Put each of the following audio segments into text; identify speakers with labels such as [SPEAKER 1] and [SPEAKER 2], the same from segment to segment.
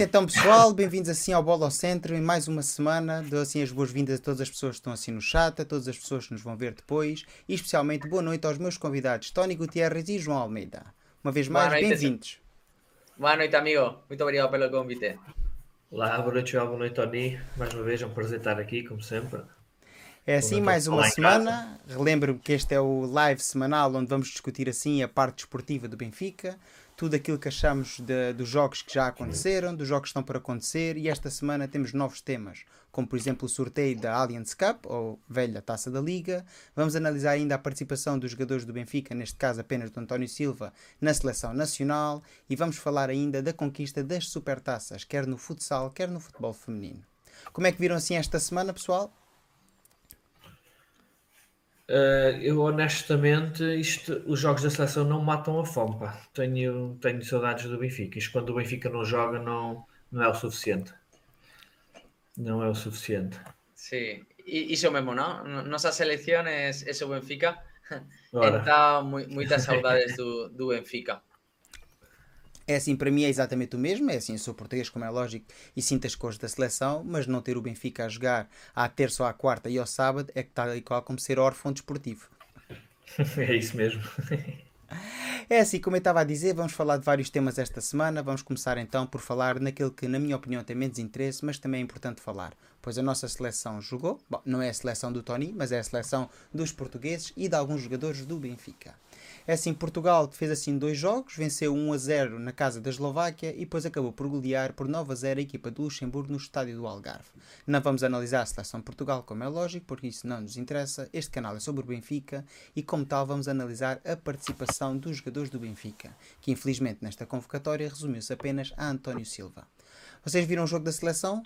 [SPEAKER 1] Noite então pessoal, bem-vindos assim ao Bola ao Centro em mais uma semana. Dou assim as boas-vindas a todas as pessoas que estão assim no chat, a todas as pessoas que nos vão ver depois e especialmente boa noite aos meus convidados Tony Gutierrez e João Almeida. Uma vez mais, bem-vindos.
[SPEAKER 2] Boa noite amigo, muito obrigado pelo convite.
[SPEAKER 3] Olá, boa noite João, boa noite Tony. Mais uma vez é um prazer estar aqui, como sempre.
[SPEAKER 1] É assim, mais uma semana. Relembro que este é o live semanal onde vamos discutir assim a parte desportiva do Benfica, tudo aquilo que achamos de, dos jogos que já aconteceram, dos jogos que estão por acontecer e esta semana temos novos temas, como por exemplo o sorteio da Allianz Cup, ou velha taça da Liga. Vamos analisar ainda a participação dos jogadores do Benfica, neste caso apenas do António Silva, na seleção nacional e vamos falar ainda da conquista das supertaças, quer no futsal, quer no futebol feminino. Como é que viram assim esta semana, pessoal?
[SPEAKER 3] Uh, eu honestamente, isto, os jogos da seleção não matam a fome. Pá. Tenho, tenho saudades do Benfica. Isto quando o Benfica não joga não, não é o suficiente. Não é o suficiente.
[SPEAKER 2] Sí, iso mesmo, não? Nossa seleção é, é o Benfica. Então, muitas saudades do, do Benfica.
[SPEAKER 1] É assim, para mim é exatamente o mesmo. É assim, eu sou português, como é lógico, e sinto as cores da seleção, mas não ter o Benfica a jogar à terça ou à quarta e ao sábado é que está igual como ser órfão desportivo.
[SPEAKER 3] é isso mesmo.
[SPEAKER 1] É assim, como eu estava a dizer, vamos falar de vários temas esta semana. Vamos começar então por falar naquele que, na minha opinião, tem menos interesse, mas também é importante falar. Pois a nossa seleção jogou, bom, não é a seleção do Tony, mas é a seleção dos portugueses e de alguns jogadores do Benfica. É assim, Portugal fez assim dois jogos, venceu 1 a 0 na casa da Eslováquia e depois acabou por golear por 9 a 0 a equipa do Luxemburgo no estádio do Algarve. Não vamos analisar a seleção de Portugal, como é lógico, porque isso não nos interessa. Este canal é sobre o Benfica e, como tal, vamos analisar a participação dos jogadores do Benfica, que infelizmente nesta convocatória resumiu-se apenas a António Silva. Vocês viram o jogo da seleção?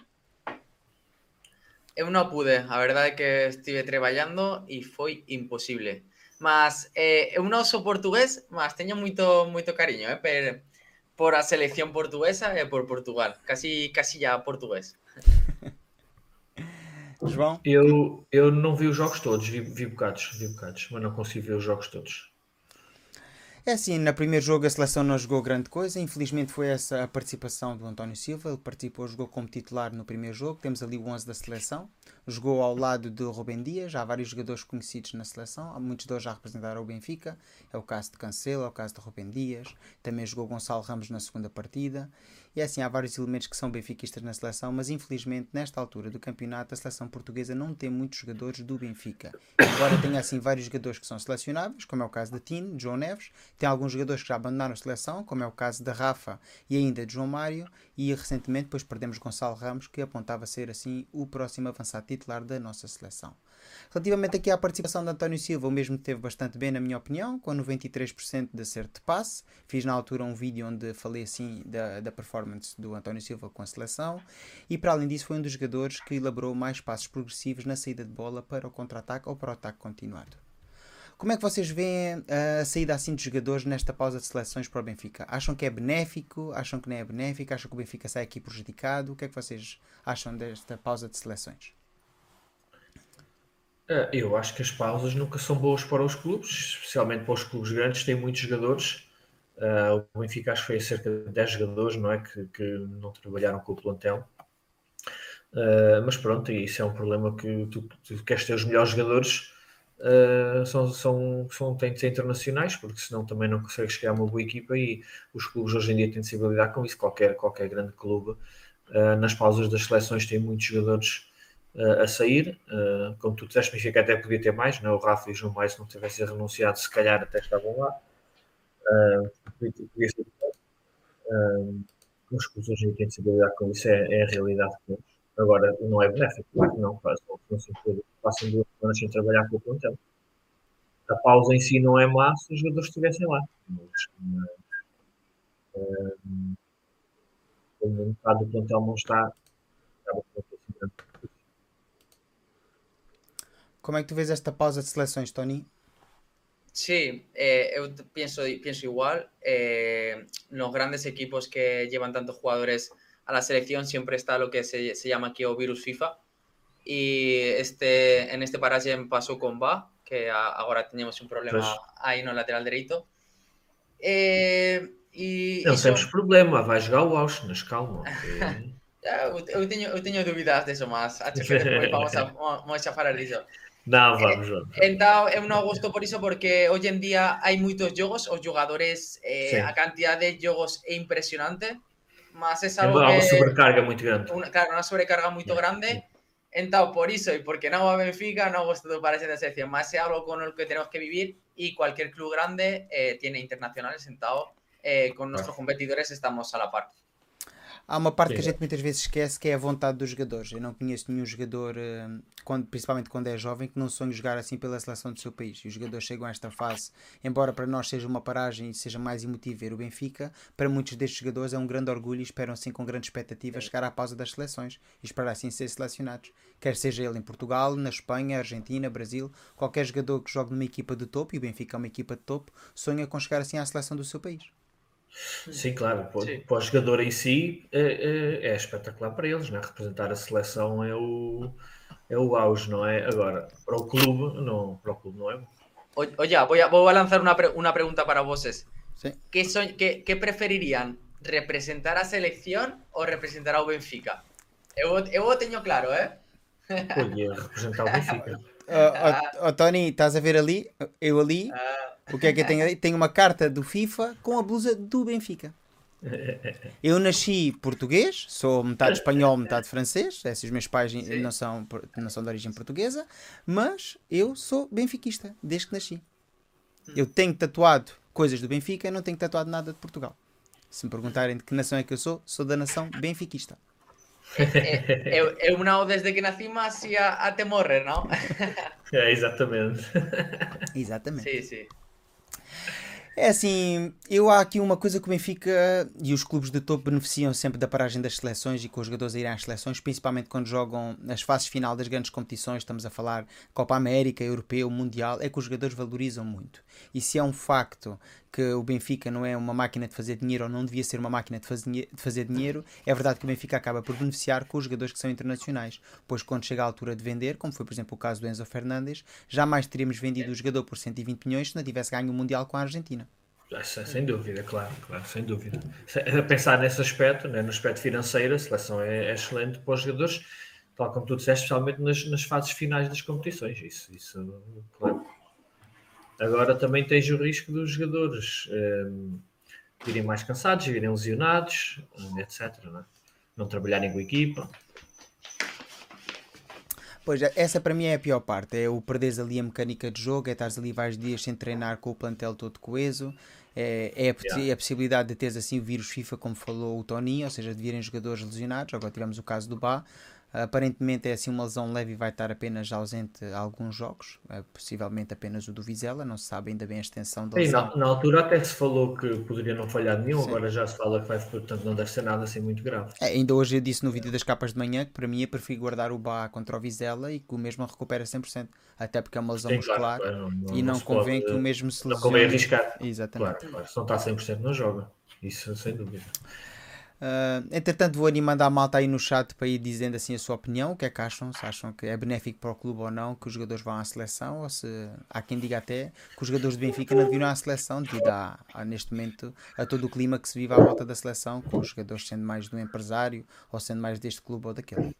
[SPEAKER 2] Eu não pude, a verdade é que estive trabalhando e foi impossível. Mas eh, eu non sou portugués, mas teño moito moito cariño, eh, per, por a selección portuguesa e por Portugal. Casi casi já português.
[SPEAKER 1] João?
[SPEAKER 3] Eu, eu não vi os jogos todos, vi, vi bocados, vi bocados, mas não consigo ver os jogos todos.
[SPEAKER 1] É assim, no primeiro jogo a seleção não jogou grande coisa, infelizmente foi essa a participação do António Silva, ele participou, jogou como titular no primeiro jogo, temos ali o 11 da seleção, jogou ao lado de Rubem Dias, há vários jogadores conhecidos na seleção, muitos deles já representaram o Benfica, é o caso de Cancelo, é o caso de Rubem Dias, também jogou Gonçalo Ramos na segunda partida, e assim, há vários elementos que são benfiquistas na seleção, mas infelizmente nesta altura do campeonato a seleção portuguesa não tem muitos jogadores do Benfica. Embora tenha assim vários jogadores que são selecionáveis, como é o caso da Tino, de João Neves, tem alguns jogadores que já abandonaram a seleção, como é o caso da Rafa e ainda de João Mário, e recentemente depois perdemos Gonçalo Ramos, que apontava ser assim o próximo avançado titular da nossa seleção. Relativamente aqui à participação de António Silva, o mesmo teve bastante bem, na minha opinião, com 93% de acerto de passe. Fiz na altura um vídeo onde falei assim da, da performance do António Silva com a seleção. E para além disso, foi um dos jogadores que elaborou mais passos progressivos na saída de bola para o contra-ataque ou para o ataque continuado. Como é que vocês veem a saída assim de jogadores nesta pausa de seleções para o Benfica? Acham que é benéfico? Acham que não é benéfico? Acham que o Benfica sai aqui prejudicado? O que é que vocês acham desta pausa de seleções?
[SPEAKER 3] É, eu acho que as pausas nunca são boas para os clubes, especialmente para os clubes grandes, têm muitos jogadores. Uh, o Benfica acho que foi cerca de 10 jogadores, não é? Que, que não trabalharam com o plantel. Uh, mas pronto, isso é um problema que tu, tu queres ter os melhores jogadores, uh, são, são, são, têm de ser internacionais, porque senão também não consegues criar uma boa equipa e os clubes hoje em dia têm de se lidar com isso. Qualquer, qualquer grande clube, nas pausas das seleções, tem muitos jogadores uh, a sair. Uh, como tu disseste, Benfica até podia ter mais, não? É? o Rafa e o João Maia, se não tivessem renunciado, se calhar até estavam lá. Uh, uh, os clubes hoje têm de lidar com isso, é, é a realidade temos. Agora, não é benéfico, claro que não, faz, não passam duas semanas sem trabalhar com o plantel. A pausa em si não é má se os jogadores estivessem lá. Mas, mas um, como metade do plantel não está, acaba por
[SPEAKER 1] Como é que tu vês esta pausa de seleções, Tony?
[SPEAKER 2] Sí, eh, yo pienso, pienso igual. Eh, los grandes equipos que llevan tantos jugadores a la selección siempre está lo que se, se llama aquí o virus FIFA. Y este, en este paraje pasó con Va, que a, ahora tenemos un problema pues... ahí no lateral derecho. Eh, y,
[SPEAKER 3] não problema, vai jogar o Auschwitz, calma.
[SPEAKER 2] eu, tenho, eu tenho dúvidas disso, mas acho que depois vamos a, vamos a falar disso.
[SPEAKER 3] Não, vamos, vamos.
[SPEAKER 2] Então, eu não gosto por isso, porque hoje em dia há muitos jogos, os jogadores, eh, a quantidade de jogos é impressionante, mas é algo
[SPEAKER 3] que... uma sobrecarga muito grande.
[SPEAKER 2] Una, claro, uma sobrecarga muito grande. Então, por isso e porque não a Benfica, não gosto do parece da selección, mas é algo com o que temos que vivir e qualquer club grande eh, tiene internacionales, então eh, con nuestros competidores estamos a la par.
[SPEAKER 1] Há uma parte que a gente muitas vezes esquece que é a vontade dos jogadores. Eu não conheço nenhum jogador, eh, quando, principalmente quando é jovem, que não sonhe jogar assim pela seleção do seu país. E os jogadores chegam a esta fase, embora para nós seja uma paragem e seja mais emotivo ver o Benfica, para muitos destes jogadores é um grande orgulho e esperam assim com grande expectativa chegar à pausa das seleções e esperar assim ser selecionados. Quer seja ele em Portugal, na Espanha, Argentina, Brasil, qualquer jogador que jogue numa equipa de topo, e o Benfica é uma equipa de topo, sonha com chegar assim à seleção do seu país.
[SPEAKER 3] Sim, claro. Sim. Para o jogador em si é, é, é, espetacular para eles, né? representar a seleção é o, é o auge, não é? Agora, para o clube, não, para o clube não é.
[SPEAKER 2] Oye, voy a, voy a lanzar una, una pregunta para vocês. Sí. ¿Qué, son, qué, ¿Qué preferirían? ¿Representar a selección o representar ao Benfica? Eu, eu o tenho claro, é?
[SPEAKER 3] Oye, representar o Benfica.
[SPEAKER 1] Uh, oh, oh, Tony, estás a ver ali? Eu ali. Uh o que é que eu tenho? Tenho uma carta do FIFA com a blusa do Benfica. Eu nasci português, sou metade espanhol, metade francês. Esses os meus pais não são, não são de origem portuguesa, mas eu sou benfiquista desde que nasci. Eu tenho tatuado coisas do Benfica e não tenho tatuado nada de Portugal. Se me perguntarem de que nação é que eu sou, sou da nação benfiquista.
[SPEAKER 2] Eu, eu não desde que nasci, mas até morrer, não?
[SPEAKER 3] É, exatamente.
[SPEAKER 1] Exatamente.
[SPEAKER 2] Sim, sim.
[SPEAKER 1] É assim, eu há aqui uma coisa que o Benfica e os clubes de topo beneficiam sempre da paragem das seleções e com os jogadores a irem às seleções, principalmente quando jogam nas fases final das grandes competições, estamos a falar Copa América, Europeu, Mundial, é que os jogadores valorizam muito. E se é um facto que o Benfica não é uma máquina de fazer dinheiro ou não devia ser uma máquina de fazer dinheiro, é verdade que o Benfica acaba por beneficiar com os jogadores que são internacionais, pois quando chega a altura de vender, como foi por exemplo o caso do Enzo Fernandes, jamais teríamos vendido o jogador por 120 milhões se não tivesse ganho o Mundial com a Argentina.
[SPEAKER 3] Sem dúvida, claro, claro, sem dúvida. A pensar nesse aspecto, né, no aspecto financeiro, a seleção é, é, excelente para os jogadores, tal como tu disseste, especialmente nas, nas fases finais das competições. Isso, isso claro. Agora também tens o risco dos jogadores um, virem mais cansados, virem lesionados, etc. Não, é? não trabalharem com a equipa.
[SPEAKER 1] Pois, essa para mim é a pior parte. É o perderes ali a mecânica de jogo, é estares ali vários dias sem treinar com o plantel todo coeso. É, é a, yeah. a, possibilidade de teres assim o vírus FIFA, como falou o Tony, ou seja, de virem jogadores lesionados. Agora tivemos o caso do Bá, Aparentemente é assim uma lesão leve e vai estar apenas ausente alguns jogos, eh, possivelmente apenas o do Vizela, não se sabe ainda bem a extensão da lesão.
[SPEAKER 3] Na, na, altura até se falou que poderia não falhar nenhum, Sim. agora já se fala que vai, portanto não deve ser nada assim muito grave.
[SPEAKER 1] É, ainda hoje eu disse no vídeo das capas de manhã que para mim eu prefiro guardar o Bá contra o Vizela e que o mesmo recupera 100%, até porque é uma lesão Sim, muscular claro, não, não, e não, não convém pode, que o mesmo se lesione.
[SPEAKER 3] Não convém arriscar.
[SPEAKER 1] Exatamente.
[SPEAKER 3] Claro, claro. Se não está 100% não joga, isso sem dúvida.
[SPEAKER 1] Uh, entretanto, vou animando a malta aí no chat para ir dizendo assim a sua opinião. O que é que acham? Se acham que é benéfico para o clube ou não que os jogadores vão à seleção, ou se há quem diga até que os jogadores do Benfica não deviam à seleção, devido a, a, neste momento a todo o clima que se vive à volta da seleção, com os jogadores sendo mais do empresário ou sendo mais deste clube ou daquele.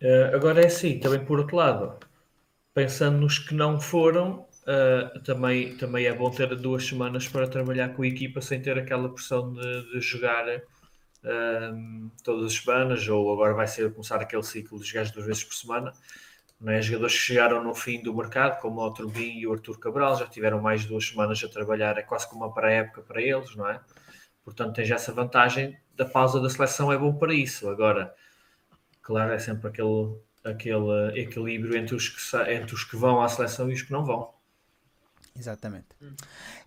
[SPEAKER 3] Uh, agora é assim, também por outro lado, pensando nos que não foram, Uh, também, também é bom ter duas semanas para trabalhar com a equipa sem ter aquela pressão de, de jogar um, todas as semanas, ou agora vai ser começar aquele ciclo de jogar duas vezes por semana. Não é? Jogadores que chegaram no fim do mercado, como o Turbin e o Arthur Cabral, já tiveram mais de duas semanas a trabalhar, é quase como uma pré-época para eles, não é? Portanto, tens essa vantagem da pausa da seleção, é bom para isso. Agora, claro, é sempre aquele, aquele equilíbrio entre os, que, entre os que vão à seleção e os que não vão.
[SPEAKER 1] Exatamente.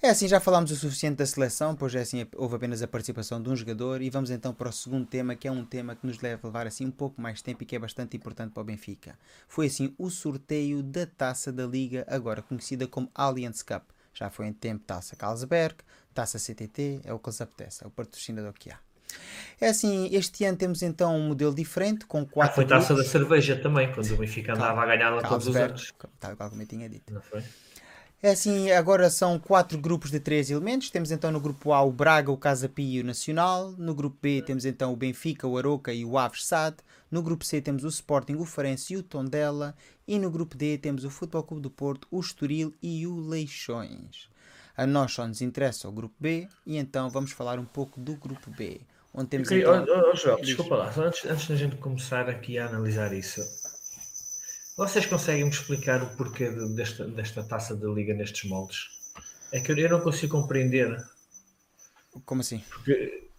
[SPEAKER 1] É assim, já falámos o suficiente da seleção, pois é assim, houve apenas a participação de um jogador e vamos então para o segundo tema, que é um tema que nos deve levar assim um pouco mais tempo e que é bastante importante para o Benfica. Foi assim o sorteio da Taça da Liga, agora conhecida como Allianz Cup. Já foi em tempo Taça Carlsberg, Taça CTT, é o que lhes apetece, é o patrocinador que há. É assim, este ano temos então um modelo diferente, com quatro. Ah,
[SPEAKER 3] foi taça da cerveja também, quando o Benfica andava Cal a ganhar lá todos os anos.
[SPEAKER 1] Tal qual como eu tinha dito.
[SPEAKER 3] Não foi?
[SPEAKER 1] É assim, agora são quatro grupos de três elementos. Temos então no grupo A o Braga, o Casa Pia e o Nacional. No grupo B temos então o Benfica, o Aroca e o Aves SAD. No grupo C temos o Sporting, o Farense e o Tondela. E no grupo D temos o Futebol Clube do Porto, o Estoril e o Leixões. A nós só nos interessa o grupo B e então vamos falar um pouco do grupo B. Onde temos
[SPEAKER 3] queria,
[SPEAKER 1] então...
[SPEAKER 3] oh, oh, Joel, desculpa lá, antes, antes da gente começar aqui a analisar isso, vocês conseguem me explicar o porquê desta, desta taça da liga nestes moldes? É que eu não consigo compreender.
[SPEAKER 1] Como assim?
[SPEAKER 3] Porque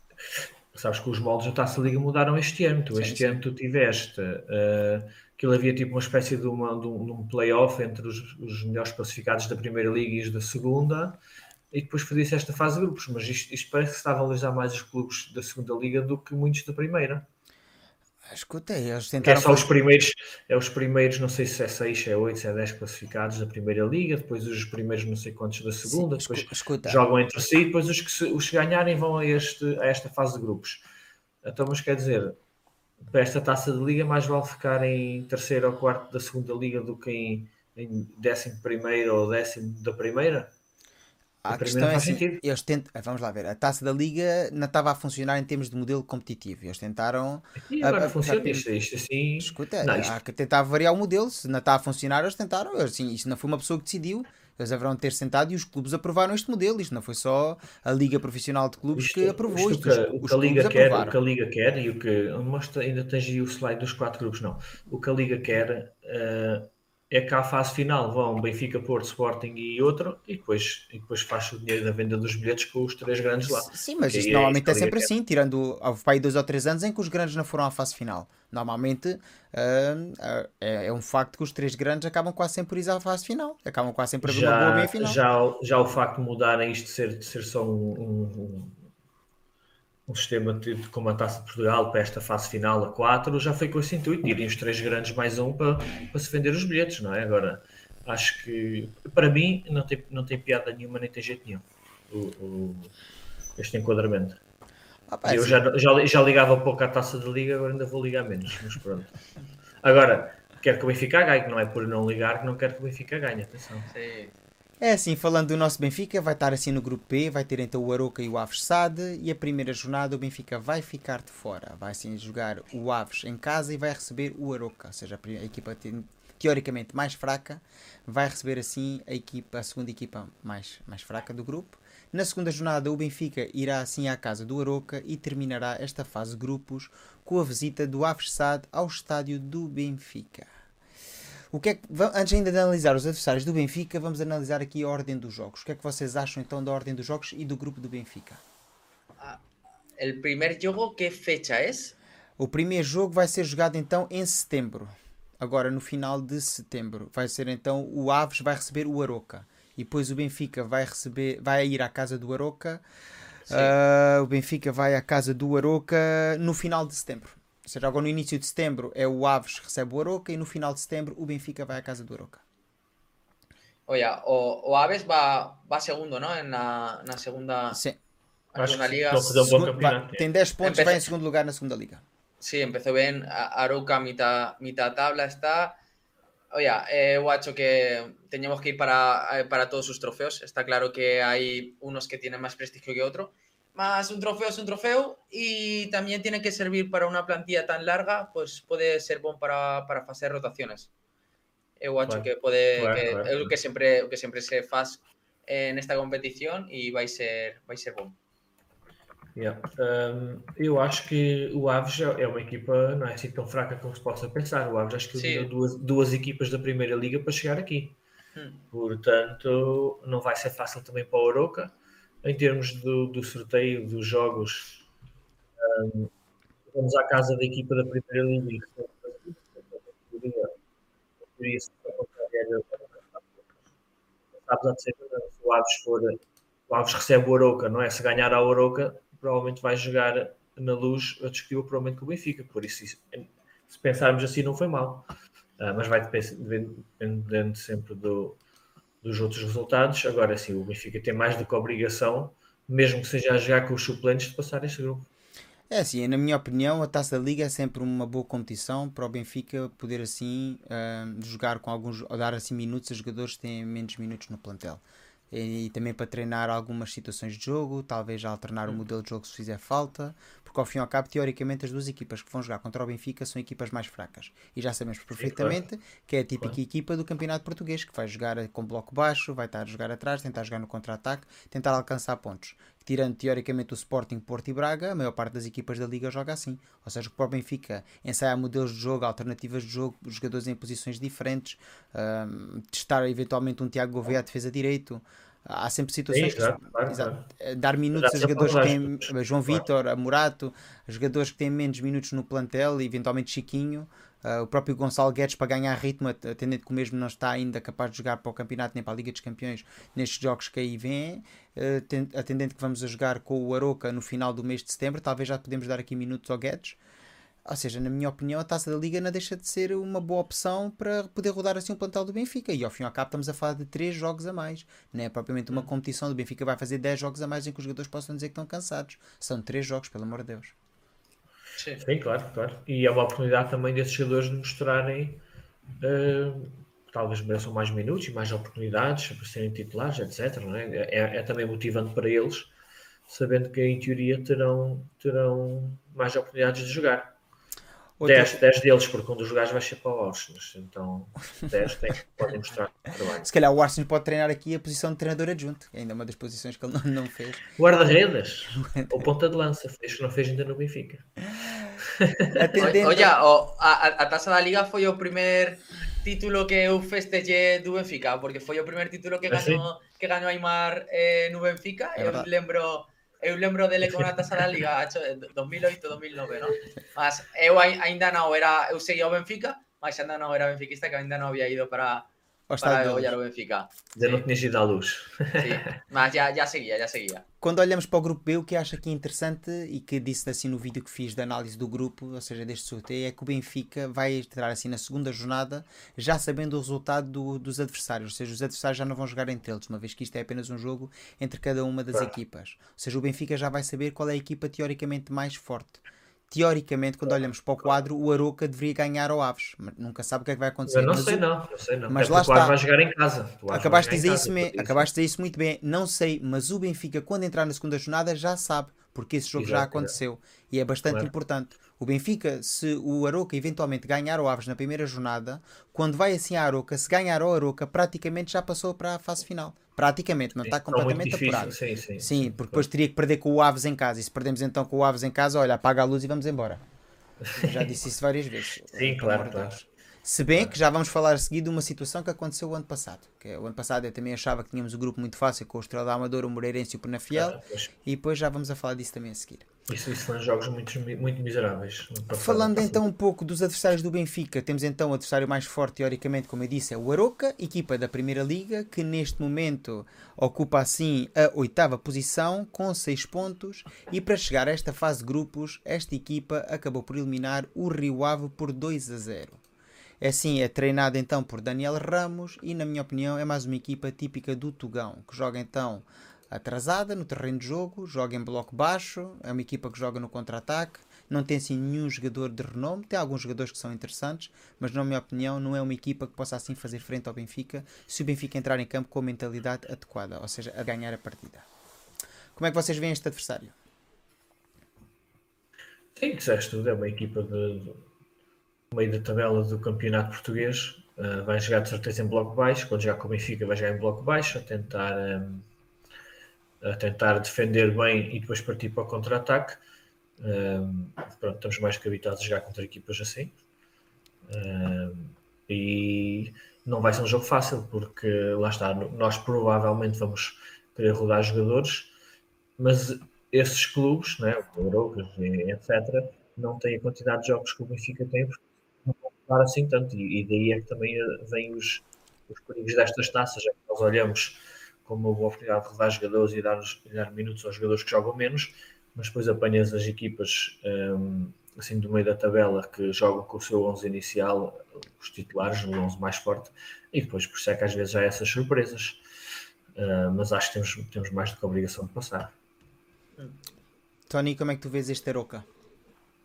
[SPEAKER 3] sabes que os moldes da taça da liga mudaram este ano. Tu, sim, este sim. ano tu tiveste uh, aquilo havia tipo uma espécie de, uma, de um, de um playoff entre os, os, melhores classificados da primeira liga e os da segunda. E depois fazia-se esta fase de grupos, mas isto, isto parece que está a valorizar mais os clubes da segunda liga do que muitos da primeira.
[SPEAKER 1] Escuta, eles
[SPEAKER 3] tentaram. Que é só os primeiros, é os primeiros, não sei se é 6, é 8, se é 10 classificados da primeira liga, depois os primeiros não sei quantos da segunda, Sim, depois escuta. jogam entre si, e depois os que, se, os que ganharem vão a, este, a esta fase de grupos. Então, mas quer dizer, para esta taça de liga, mais vale ficar em terceiro ou quarto da segunda liga do que em, em décimo primeiro ou décimo da primeira?
[SPEAKER 1] A, questão é assim, eles tentam, vamos lá ver, a taça da liga não estava a funcionar em termos de modelo competitivo. Eles tentaram.
[SPEAKER 3] E agora a, funciona a, isto, isto assim.
[SPEAKER 1] Escuta, não, isto... há que tentar variar o modelo. Se não está a funcionar, eles tentaram. Assim, isto não foi uma pessoa que decidiu. Eles haverão ter sentado e os clubes aprovaram este modelo. Isto não foi só a Liga Profissional de Clubes isto, que aprovou isto.
[SPEAKER 3] que, os, o, que a Liga quer, o que a Liga quer e o que. Mostra, ainda tens aí o slide dos quatro grupos, não. O que a Liga quer. Uh, é que à fase final vão Benfica, Porto, Sporting e outro, e depois, e depois faz o dinheiro da venda dos bilhetes com os três grandes lá.
[SPEAKER 1] Sim, mas isto normalmente é, é sempre assim, tirando o pai dois ou três anos em que os grandes não foram à fase final. Normalmente uh, uh, é, é, um facto que os três grandes acabam quase sempre por ir à fase final, acabam quase sempre a ver uma boa bem final.
[SPEAKER 3] Já, já o facto de mudarem isto de ser, de ser só um, um um sistema de, como a Taça de Portugal para esta fase final a 4 já foi com esse intuito, irem os três grandes mais um para, para se vender os bilhetes, não é? Agora, acho que para mim não tem, não tem piada nenhuma, nem tem jeito nenhum o, o este enquadramento. Ah, eu já, já, já ligava pouco à taça de liga, agora ainda vou ligar menos, mas pronto. Agora, quero que o Benfica ganhe, não é por não ligar que não quero que o Benfica ganhe, atenção. Sim.
[SPEAKER 1] É assim, falando do nosso Benfica, vai estar assim no grupo B, vai ter então o Aroca e o Aves Sade, e a primeira jornada o Benfica vai ficar de fora. Vai assim jogar o Aves em casa e vai receber o Aroca, ou seja, a equipa teoricamente mais fraca, vai receber assim a equipa, a segunda equipa mais, mais fraca do grupo. Na segunda jornada o Benfica irá assim à casa do Aroca e terminará esta fase de grupos com a visita do Aves Sade ao estádio do Benfica. O que é que, antes ainda de analisar os adversários do Benfica, vamos analisar aqui a ordem dos jogos. O que é que vocês acham então da ordem dos jogos e do grupo do Benfica?
[SPEAKER 2] Ah, o primeiro jogo, que fecha é?
[SPEAKER 1] O primeiro jogo vai ser jogado então em setembro. Agora no final de setembro. Vai ser então o Aves vai receber o Aroca. E depois o Benfica vai receber, vai ir à casa do Aroca. Uh, o Benfica vai à casa do Aroca no final de setembro. Ou seja, agora no início de setembro é o Aves que recebe o Aroca e no final de setembro o Benfica vai à casa do Aroca.
[SPEAKER 2] Olha, o, o Aves va, va segundo, ¿no? Na, na segunda,
[SPEAKER 1] Sim.
[SPEAKER 2] Na segunda liga.
[SPEAKER 1] tem 10 pontos, Empezó, vai em segundo lugar na segunda liga.
[SPEAKER 2] Sí, empezó bien. Aroca, mitad, mitad tabla está. Oye, eh, Guacho, que teníamos que ir para, eh, para todos sus trofeos. Está claro que hay unos que tienen más prestigio que otros. Más un trofeo es un trofeo y también tiene que servir para una plantilla tan larga, pues puede ser bueno para, para hacer rotaciones. Eu acho que pode bueno, que, bueno. é o que sempre o que sempre se faz en esta competición e vai ser vai ser bom.
[SPEAKER 3] Yeah. Um, eu acho que o Aves é uma equipa não é assim tão fraca como se possa pensar. O Aves acho que deu duas, duas equipas da primeira liga para chegar aqui. Hum. Portanto, não vai ser fácil também para o Oroca em termos do, do sorteio dos jogos, um, vamos à casa da equipa da primeira liga. Apesar de ser se o Aves for, o Aves recebe o Aroca, não é? Se ganhar a Aroca, provavelmente vai jogar na luz a discutir provavelmente com o Benfica. Por isso, se pensarmos assim, não foi mal. Uh, mas vai dependendo sempre do, dos outros resultados. Agora sim, o Benfica tem mais do que a obrigação, mesmo que seja a jogar com os suplentes, de passar este grupo.
[SPEAKER 1] É assim, na minha opinião, a Taça da Liga é sempre uma boa competição para o Benfica poder assim uh, jogar com alguns, ou dar assim minutos a jogadores que têm menos minutos no plantel. E, e também para treinar algumas situações de jogo, talvez alternar o modelo de jogo se fizer falta, porque ao fim e ao cabo, teoricamente, as duas equipas que vão jogar contra o Benfica são equipas mais fracas. E já sabemos perfeitamente Sim, claro. que é a típica claro. equipa do campeonato português, que vai jogar com bloco baixo, vai estar a jogar atrás, tentar jogar no contra-ataque, tentar alcançar pontos tirando teoricamente o Sporting, Porto e Braga, a maior parte das equipas da Liga joga assim. Ou seja, o próprio Benfica ensaiar modelos de jogo, alternativas de jogo, jogadores em posições diferentes, um, testar eventualmente um Tiago Gouveia à defesa direito. Há sempre situações Sim, exato, que, claro, exato, claro. Eh, dar minutos a jogadores que têm João Vitor, a Murato, jogadores que têm menos minutos no plantel, e eventualmente Chiquinho. Uh, o próprio Gonçalo Guedes para ganhar ritmo, atendendo que o mesmo não está ainda capaz de jogar para o campeonato nem para a Liga dos Campeões nestes jogos que aí vêm, uh, atendendo que vamos a jogar com o Aroca no final do mês de setembro, talvez já podemos dar aqui minutos ao Guedes. Ou seja, na minha opinião, a taça da Liga não deixa de ser uma boa opção para poder rodar assim um plantel do Benfica. E ao fim e ao cabo, estamos a falar de 3 jogos a mais. Não é propriamente uma hum. competição do Benfica, vai fazer 10 jogos a mais em que os jogadores possam dizer que estão cansados. São 3 jogos, pelo amor de Deus.
[SPEAKER 3] Sim. Sim, claro, claro. E é uma oportunidade também desses jogadores de mostrarem uh, talvez mereçam mais minutos e mais oportunidades para serem titulares, etc. Não é? É, é também motivante para eles, sabendo que em teoria terão, terão mais oportunidades de jogar. 10, 10 deles, porque um dos gajos vai ser para o Orsnes, então 10 tem, podem mostrar trabalho.
[SPEAKER 1] Se calhar o Orsnes pode treinar aqui a posição de treinador adjunto, que ainda é uma das posições que ele não, não fez.
[SPEAKER 3] Guarda-redes, ou ponta de lança, fez que não fez ainda no Benfica.
[SPEAKER 2] Oye, a, a Taça da Liga foi o primeiro título que eu festejei do Benfica, porque foi o primeiro título que ganhou, ah, que ganhou Aymar eh, no Benfica. É eu lembro eu lembro dele con a taza da Liga, 2008, 2009, eh, ¿no? Mas eu ainda non era, eu seguía o Benfica, mas ainda non era benfiquista que ainda non había ido para para olhar o Benfica.
[SPEAKER 3] Já não tinha ido à luz.
[SPEAKER 2] Sim, mas já, já seguia, já seguia.
[SPEAKER 1] Quando olhamos para o grupo B, o que acho aqui interessante e que disse assim no vídeo que fiz da análise do grupo, ou seja, deste sorteio, é que o Benfica vai entrar assim na segunda jornada já sabendo o resultado do, dos adversários, ou seja, os adversários já não vão jogar entre eles, uma vez que isto é apenas um jogo entre cada uma das equipas. Ou seja, o Benfica já vai saber qual é a equipa teoricamente mais forte teoricamente, quando olhamos para o quadro, o Aroca deveria ganhar ao Aves. Mas nunca sabe o que é que vai acontecer.
[SPEAKER 3] Eu não
[SPEAKER 1] mas
[SPEAKER 3] sei, o... não. Eu sei, não.
[SPEAKER 1] Mas lá está.
[SPEAKER 3] vai jogar em casa.
[SPEAKER 1] Acabaste de, dizer isso, me... Acabaste de dizer isso muito bem. Não sei, mas o Benfica, quando entrar na segunda jornada, já sabe. Porque esse jogo Exato, já aconteceu. É. E é bastante claro. importante. O Benfica, se o Aroca eventualmente ganhar o Aves na primeira jornada, quando vai assim a Aroca, se ganhar o Aroca, praticamente já passou para a fase final. Praticamente, não sim, está completamente apurado.
[SPEAKER 3] Sim, sim,
[SPEAKER 1] sim, porque depois teria que perder com o Aves em casa. E se perdemos então com o Aves em casa, olha, apaga a luz e vamos embora. Eu já disse isso várias vezes.
[SPEAKER 3] Sim, claro, claro.
[SPEAKER 1] Se bem que já vamos falar a seguir de uma situação que aconteceu o ano passado. Que é, o ano passado eu também achava que tínhamos o um grupo muito fácil com o Estrela Amador, o Moreirense e o Penafiel. Ah, e depois já vamos a falar disso também a seguir.
[SPEAKER 3] Isso, isso foram jogos muito, muito miseráveis.
[SPEAKER 1] Falando então um pouco dos adversários do Benfica, temos então o adversário mais forte, teoricamente, como eu disse, é o Aroca, equipa da Primeira Liga, que neste momento ocupa assim a oitava posição, com seis pontos, e para chegar a esta fase de grupos, esta equipa acabou por eliminar o Rio Ave por 2 a 0. É assim, é treinada então por Daniel Ramos e, na minha opinião, é mais uma equipa típica do Tugão, que joga então atrasada no terreno de jogo, joga em bloco baixo, é uma equipa que joga no contra-ataque, não tem assim nenhum jogador de renome, tem alguns jogadores que são interessantes, mas na minha opinião não é uma equipa que possa assim fazer frente ao Benfica se o Benfica entrar em campo com a mentalidade adequada, ou seja, a ganhar a partida. Como é que vocês veem este adversário?
[SPEAKER 3] Sim, disseste tudo, é uma equipa de, meio da tabela do campeonato português. Uh, vai jogar de certeza em bloco baixo. Quando jogar com o Benfica, vai jogar em bloco baixo, a tentar, um, a tentar defender bem e depois partir para o contra-ataque. Um, pronto, estamos mais que habituados a jogar contra equipas assim. Um, e não vai ser um jogo fácil, porque lá está, nós provavelmente vamos querer rodar jogadores, mas esses clubes, né, o Eurocas, etc., não têm a quantidade de jogos que o Benfica tem, porque assim tanto. E, e, daí é que também eh, vêm os, os perigos destas taças, é que nós olhamos como uma boa oportunidade de rodar jogadores e dar, dar minutos aos jogadores que jogam menos, mas depois apanhas as equipas um, assim do meio da tabela que jogam com o seu 11 inicial, os titulares no 11 mais forte, e depois por isso é que às vezes há essas surpresas. Uh, mas acho que temos, temos mais do que a obrigação de passar.
[SPEAKER 1] Tony, como é que tu vês este Aroca?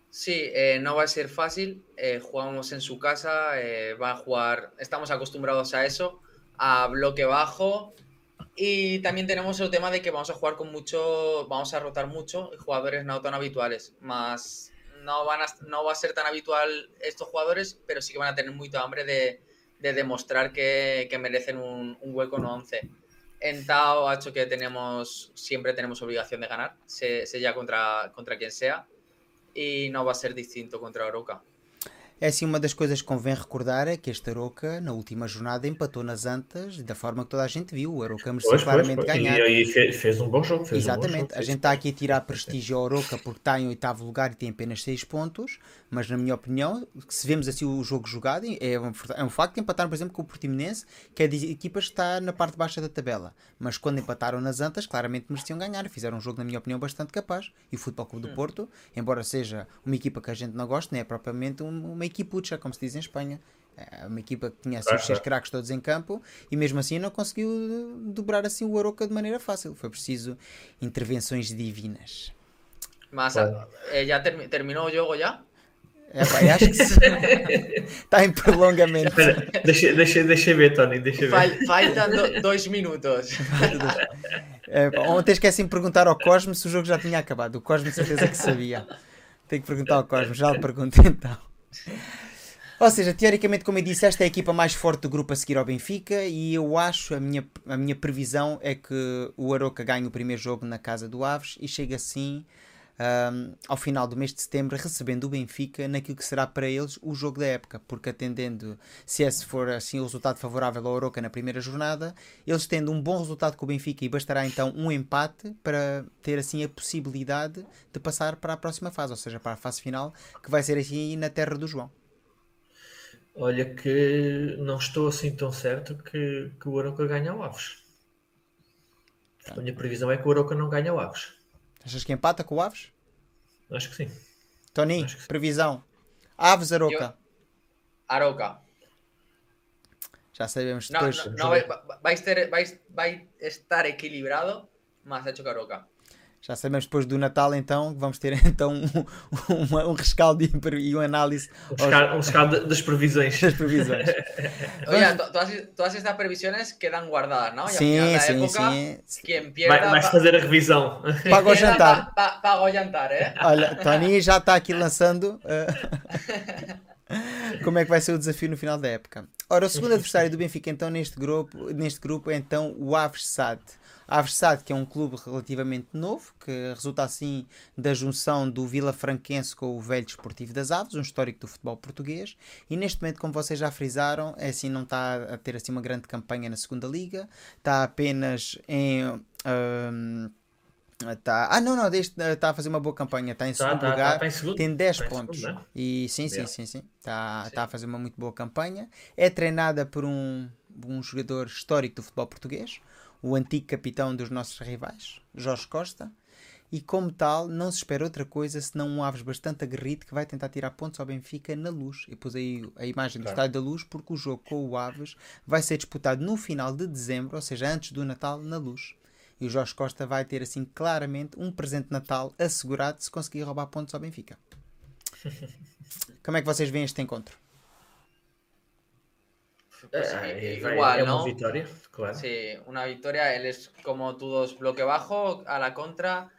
[SPEAKER 2] Sí, eh, no va a ser fácil. Eh, jugamos en su casa, eh, va a jugar, estamos acostumbrados a eso, a bloque bajo. Y también tenemos el tema de que vamos a jugar con mucho, vamos a rotar mucho jugadores no tan habituales. Más no, van a, no va a ser tan habitual estos jugadores, pero sí que van a tener mucha hambre de, de demostrar que, que merecen un, hueco no 11. En Tao ha hecho que tenemos, siempre tenemos obligación de ganar, sea contra, contra quien sea, e não vai ser distinto contra a Oroca.
[SPEAKER 1] É assim, uma das coisas que convém recordar é que este Aroca, na última jornada, empatou nas Antas, da forma que toda a gente viu. O Aroca mereceu pois, claramente pois, pois. ganhar.
[SPEAKER 3] E aí fez, fez, um bom jogo.
[SPEAKER 1] Exatamente.
[SPEAKER 3] Um
[SPEAKER 1] jogo, a gente está aqui a tirar prestígio ao Aroca porque está em oitavo lugar e tem apenas 6 pontos, mas na minha opinião, se vemos assim o jogo jogado, é um, é um facto empatar, por exemplo, com o Portimonense, que é de equipas que está na parte baixa da tabela. Mas quando empataram nas Antas, claramente mereciam ganhar. Fizeram um jogo, na minha opinião, bastante capaz. E o Futebol Clube do hum. Porto, embora seja uma equipa que a gente não gosta, não é propriamente uma equipucha, como se diz em Espanha. É uma equipa que tinha assim, os seis craques todos em campo e mesmo assim não conseguiu dobrar assim o Aroca de maneira fácil. Foi preciso intervenções divinas.
[SPEAKER 2] Mas eh, term terminou o jogo já?
[SPEAKER 1] É, pá, acho que está em prolongamento.
[SPEAKER 3] Espera, deixa, deixa, deixa ver, Tony. Deixa ver.
[SPEAKER 2] Faltam dois minutos.
[SPEAKER 1] É, pá, ontem esqueci de perguntar ao Cosmo se o jogo já tinha acabado. O Cosmo, certeza que sabia. Tenho que perguntar ao Cosmo, já lhe pergunto então. Ou seja, teoricamente, como eu disse, esta é a equipa mais forte do grupo a seguir ao Benfica e eu acho, a minha, a minha previsão é que o Aroca ganhe o primeiro jogo na casa do Aves e chega assim um, ao final do mês de setembro recebendo o Benfica naquilo que será para eles o jogo da época, porque atendendo, se esse for assim o resultado favorável ao Aroca na primeira jornada, eles tendo um bom resultado com o Benfica e bastará então um empate para ter assim a possibilidade de passar para a próxima fase, ou seja, para a fase final, que vai ser assim na terra do João.
[SPEAKER 3] Olha que não estou assim tão certo que, que o Aroca ganha o Aves. A minha previsão é que o Aroca não ganha o Aves.
[SPEAKER 1] Achas que empata com o Aves?
[SPEAKER 3] Acho que sim.
[SPEAKER 1] Tony, que sim. previsão. Aves, Aroca. Eu...
[SPEAKER 2] Aroca.
[SPEAKER 1] Já sabemos
[SPEAKER 2] não, depois. Não, não vai, vai, ter, vai, vai estar equilibrado, mas acho que Aroca.
[SPEAKER 1] Já sabemos depois do Natal, então, vamos ter então um, um, um rescaldo e uma análise.
[SPEAKER 3] Um rescaldo, um rescaldo das previsões.
[SPEAKER 1] Das previsões.
[SPEAKER 2] Oye, todas, todas estas previsões quedam guardadas, não?
[SPEAKER 1] Sim, sim, época, sim.
[SPEAKER 3] Quem pierda, vai, vais fazer a revisão.
[SPEAKER 1] Paga o jantar.
[SPEAKER 2] Pa, pa, paga o jantar, é?
[SPEAKER 1] Olha, Tony já está aqui lançando. Uh... Como é que vai ser o desafio no final da época? Ora, o segundo adversário do Benfica, então, neste grupo, neste grupo é então o Aves SAD. A Aversade, que é um clube relativamente novo, que resulta assim da junção do Vila Franquense com o Velho Desportivo das Aves, um histórico do futebol português, e neste momento, como vocês já frisaram, é assim, não está a ter assim uma grande campanha na segunda liga, está apenas em. Um, Tá. Ah, não, não, está a fazer uma boa campanha, está em tá, segundo tá, lugar, tá, tá em segundo. tem 10 pontos. Segundo, né? E sim, sim, sim, sim. Está tá a fazer uma muito boa campanha. É treinada por um, um jogador histórico do futebol português, o antigo capitão dos nossos rivais, Jorge Costa, e como tal não se espera outra coisa senão um Aves bastante aguerrido que vai tentar tirar pontos ao Benfica na luz. E pus aí a imagem do claro. estádio da luz porque o jogo com o Aves vai ser disputado no final de dezembro, ou seja, antes do Natal, na luz. E o Jorge Costa vai ter assim claramente um presente de Natal assegurado se conseguir roubar pontos ao Benfica. Como é que vocês veem este encontro?
[SPEAKER 2] Pues, eh, igual, ¿no? Victoria, claro. Sí, una victoria. Él es como todos bloque bajo, a la contra.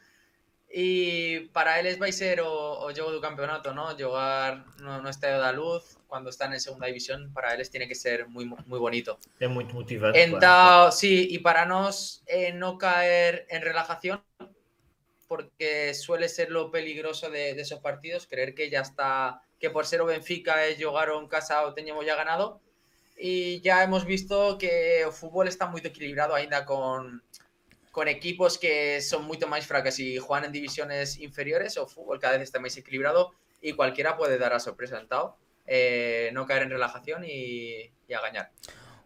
[SPEAKER 2] Y para él es va a ser o, o juego campeonato, ¿no? Jugar no, no estadio da luz cuando están en segunda división, para él tiene que ser muy, muy bonito.
[SPEAKER 3] Es muy motivado.
[SPEAKER 2] Entonces, Sí, y para nos eh, no caer en relajación, porque suele ser lo peligroso de, de, esos partidos, creer que ya está, que por ser o Benfica es jugar en casa o teníamos ya ganado, y ya hemos visto que el fútbol está muy equilibrado ainda con, con equipos que son mucho más fracos y juegan en divisiones inferiores o fútbol cada vez está más equilibrado y cualquiera puede dar a sorpresa então eh, não cair em relaxação e, e a ganhar.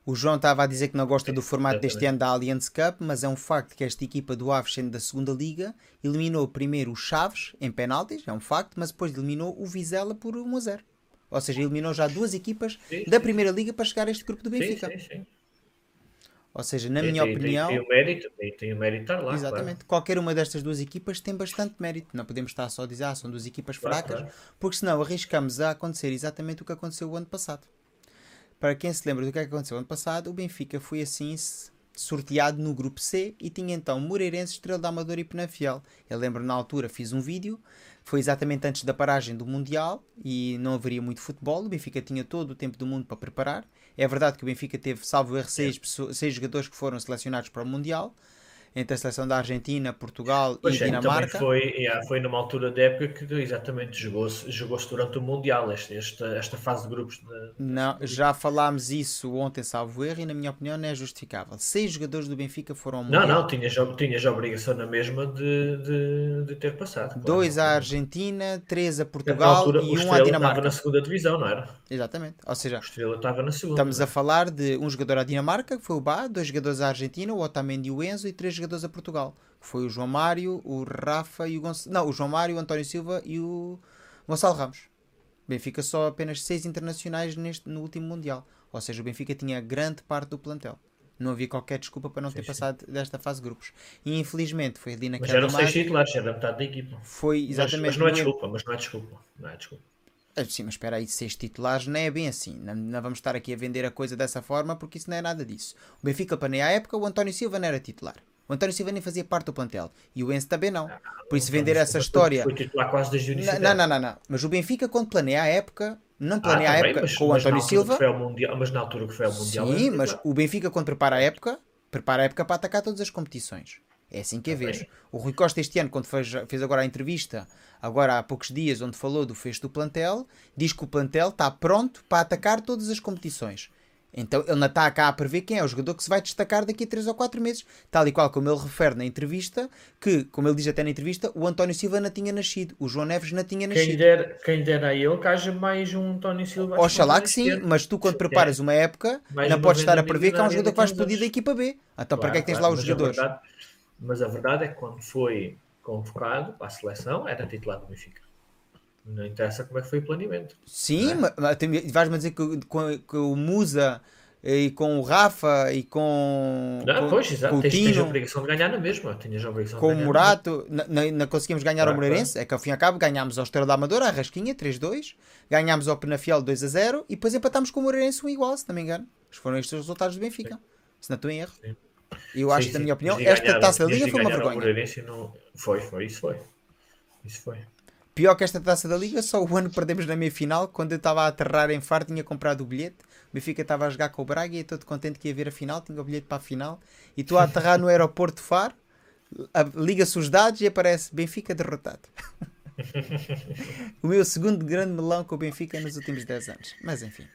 [SPEAKER 1] O João estava a dizer que não gosta do formato deste ano da Allianz Cup, mas é um facto que esta equipa do Aves, sendo da segunda liga, eliminou primeiro o Chaves em penaltis, é um facto, mas depois eliminou o Vizela por 1 a 0. Ou seja, eliminou já duas equipas sim, da Primeira Liga para chegar a este grupo do Benfica. Sim, sim, Ou seja, na minha
[SPEAKER 3] tem,
[SPEAKER 1] opinião.
[SPEAKER 3] Tem, tem o mérito, tem, tem o mérito estar lá.
[SPEAKER 1] Exatamente. Qualquer uma destas duas equipas tem bastante mérito. Não podemos estar só a dizer, ah, são duas equipas
[SPEAKER 3] Claro,
[SPEAKER 1] fracas,
[SPEAKER 3] claro.
[SPEAKER 1] porque senão arriscamos a acontecer exatamente o que aconteceu o ano passado. Para quem se lembra do que é aconteceu ano passado, o Benfica foi assim sorteado no grupo C e tinha então Moreirense, Estrela da Amadora e Penafiel. Eu lembro na altura fiz um vídeo, foi exatamente antes da paragem do Mundial e não haveria muito futebol. O Benfica tinha todo o tempo do mundo para preparar. É verdade que o Benfica teve, salvo erro, seis, pessoas- seis jogadores que foram selecionados para o Mundial, entre a seleção da Argentina, Portugal
[SPEAKER 3] Pois
[SPEAKER 1] e
[SPEAKER 3] é,
[SPEAKER 1] Dinamarca.
[SPEAKER 3] foi, yeah, foi numa altura da época que exatamente jogou-se jogou durante o Mundial, este- esta, esta fase de grupos. De...
[SPEAKER 1] Não, já falámos isso ontem, salvo erro, e na minha opinião não é justificável. Seis jogadores do Benfica foram ao
[SPEAKER 3] Não,
[SPEAKER 1] Mundial.
[SPEAKER 3] não, tinhas, tinhas a obrigação na mesma de, de, de ter passado. claro.
[SPEAKER 1] Dois à Argentina, três a Portugal
[SPEAKER 3] altura,
[SPEAKER 1] e um à
[SPEAKER 3] Estrela estava
[SPEAKER 1] Dinamarca.
[SPEAKER 3] na segunda divisão, não era?
[SPEAKER 1] Exatamente. Ou seja,
[SPEAKER 3] Estrela estava na segunda.
[SPEAKER 1] estamos a falar de um jogador à Dinamarca, que foi o Bá, dois jogadores à Argentina, o Otamendi e o Enzo, e três jogadores a Portugal, que foi o João Mário, o Rafa e o Gonçalo. Não, o João Mário, o António Silva e o Gonçalo Ramos. Benfica só apenas seis internacionais neste, no último Mundial. Ou seja, o Benfica tinha grande parte do plantel. Não havia qualquer desculpa para não ter
[SPEAKER 3] sim.
[SPEAKER 1] passado desta fase de grupos. E infelizmente foi ali
[SPEAKER 3] Mas
[SPEAKER 1] naquela
[SPEAKER 3] eram seis titulares, era metade da equipa.
[SPEAKER 1] Foi
[SPEAKER 3] Mas,
[SPEAKER 1] exatamente.
[SPEAKER 3] mas não é desculpa, mas não é desculpa. Não é desculpa.
[SPEAKER 1] Ah, Sim, mas espera aí, seis titulares não é bem assim. Não, não vamos estar aqui a vender a coisa dessa forma porque isso não é nada disso. O Benfica planeia a época, o António Silva não era titular. O António Silva nem fazia parte do plantel. E o Enzo também não. Por isso vender essa história.
[SPEAKER 3] Foi titular quase o início.
[SPEAKER 1] Não, não, não. Mas o Benfica, quando planeia a época, não
[SPEAKER 3] Ah,
[SPEAKER 1] planeia a
[SPEAKER 3] também,
[SPEAKER 1] época
[SPEAKER 3] mas-
[SPEAKER 1] com o António Silva.
[SPEAKER 3] mundial, mas na altura que foi ao Mundial.
[SPEAKER 1] Sim, mas o Benfica, quando prepara a época, prepara a época para atacar todas as competições. É assim que é
[SPEAKER 3] Tá
[SPEAKER 1] vez. O Rui Costa, este ano, quando fez, fez agora a entrevista, agora há poucos dias, onde falou do fecho do plantel, diz que o plantel está pronto para atacar todas as competições. Então ele não está cá a prever quem é o jogador que se vai destacar daqui a 3 ou 4 meses. Tal e qual como ele refere na entrevista, que, como ele diz até na entrevista, o António Silva não tinha nascido, o João Neves não tinha
[SPEAKER 3] Quem
[SPEAKER 1] nascido.
[SPEAKER 3] dera, quem dera a ele que haja mais um António Silva.
[SPEAKER 1] Oxalá que sim, mas tu quando
[SPEAKER 3] É.
[SPEAKER 1] preparas uma época,
[SPEAKER 3] Mais
[SPEAKER 1] não podes estar a prever que há um jogador que vai
[SPEAKER 3] a
[SPEAKER 1] explodir da equipa B. Então para que é que tens
[SPEAKER 3] Claro,
[SPEAKER 1] lá os
[SPEAKER 3] a
[SPEAKER 1] jogadores?
[SPEAKER 3] verdade- mas a verdade é que quando foi convocado para a seleção, era titular do Benfica. Não interessa como é que foi o planeamento.
[SPEAKER 1] Sim, ma- ma- tem- vais-me dizer que, com, que o Musa e com o Rafa e com,
[SPEAKER 3] Não,
[SPEAKER 1] com,
[SPEAKER 3] pois, exato. Tens, tens a obrigação de ganhar na mesma. Tinhas a obrigação
[SPEAKER 1] com
[SPEAKER 3] de
[SPEAKER 1] o
[SPEAKER 3] ganhar
[SPEAKER 1] Murato, não conseguimos ganhar ao
[SPEAKER 3] Claro,
[SPEAKER 1] Moreirense. É que ao fim e ao cabo ganhámos ao Estrela da Amadora, a Rasquinha 3-2, ganhámos ao Penafiel 2-0 e depois empatámos com o Moreirense um igual, se não me engano. Foram estes os resultados do Benfica. Se não estou em erro.
[SPEAKER 3] Sim.
[SPEAKER 1] Eu
[SPEAKER 3] Sim,
[SPEAKER 1] acho,
[SPEAKER 3] sim.
[SPEAKER 1] na minha opinião, esta taça da Liga foi uma vergonha.
[SPEAKER 3] Não- Foi, foi, isso foi. Isso foi.
[SPEAKER 1] Pior que esta taça da Liga, só o ano perdemos na meia final, quando eu estava a aterrar em Faro, tinha comprado o bilhete. O Benfica estava a jogar com o Braga e eu todo contente que ia ver a final, tinha o bilhete para a final. E estou a aterrar no aeroporto de Faro, liga-se os dados e aparece Benfica derrotado. o meu segundo grande melão com o Benfica nos últimos 10 anos. Mas enfim.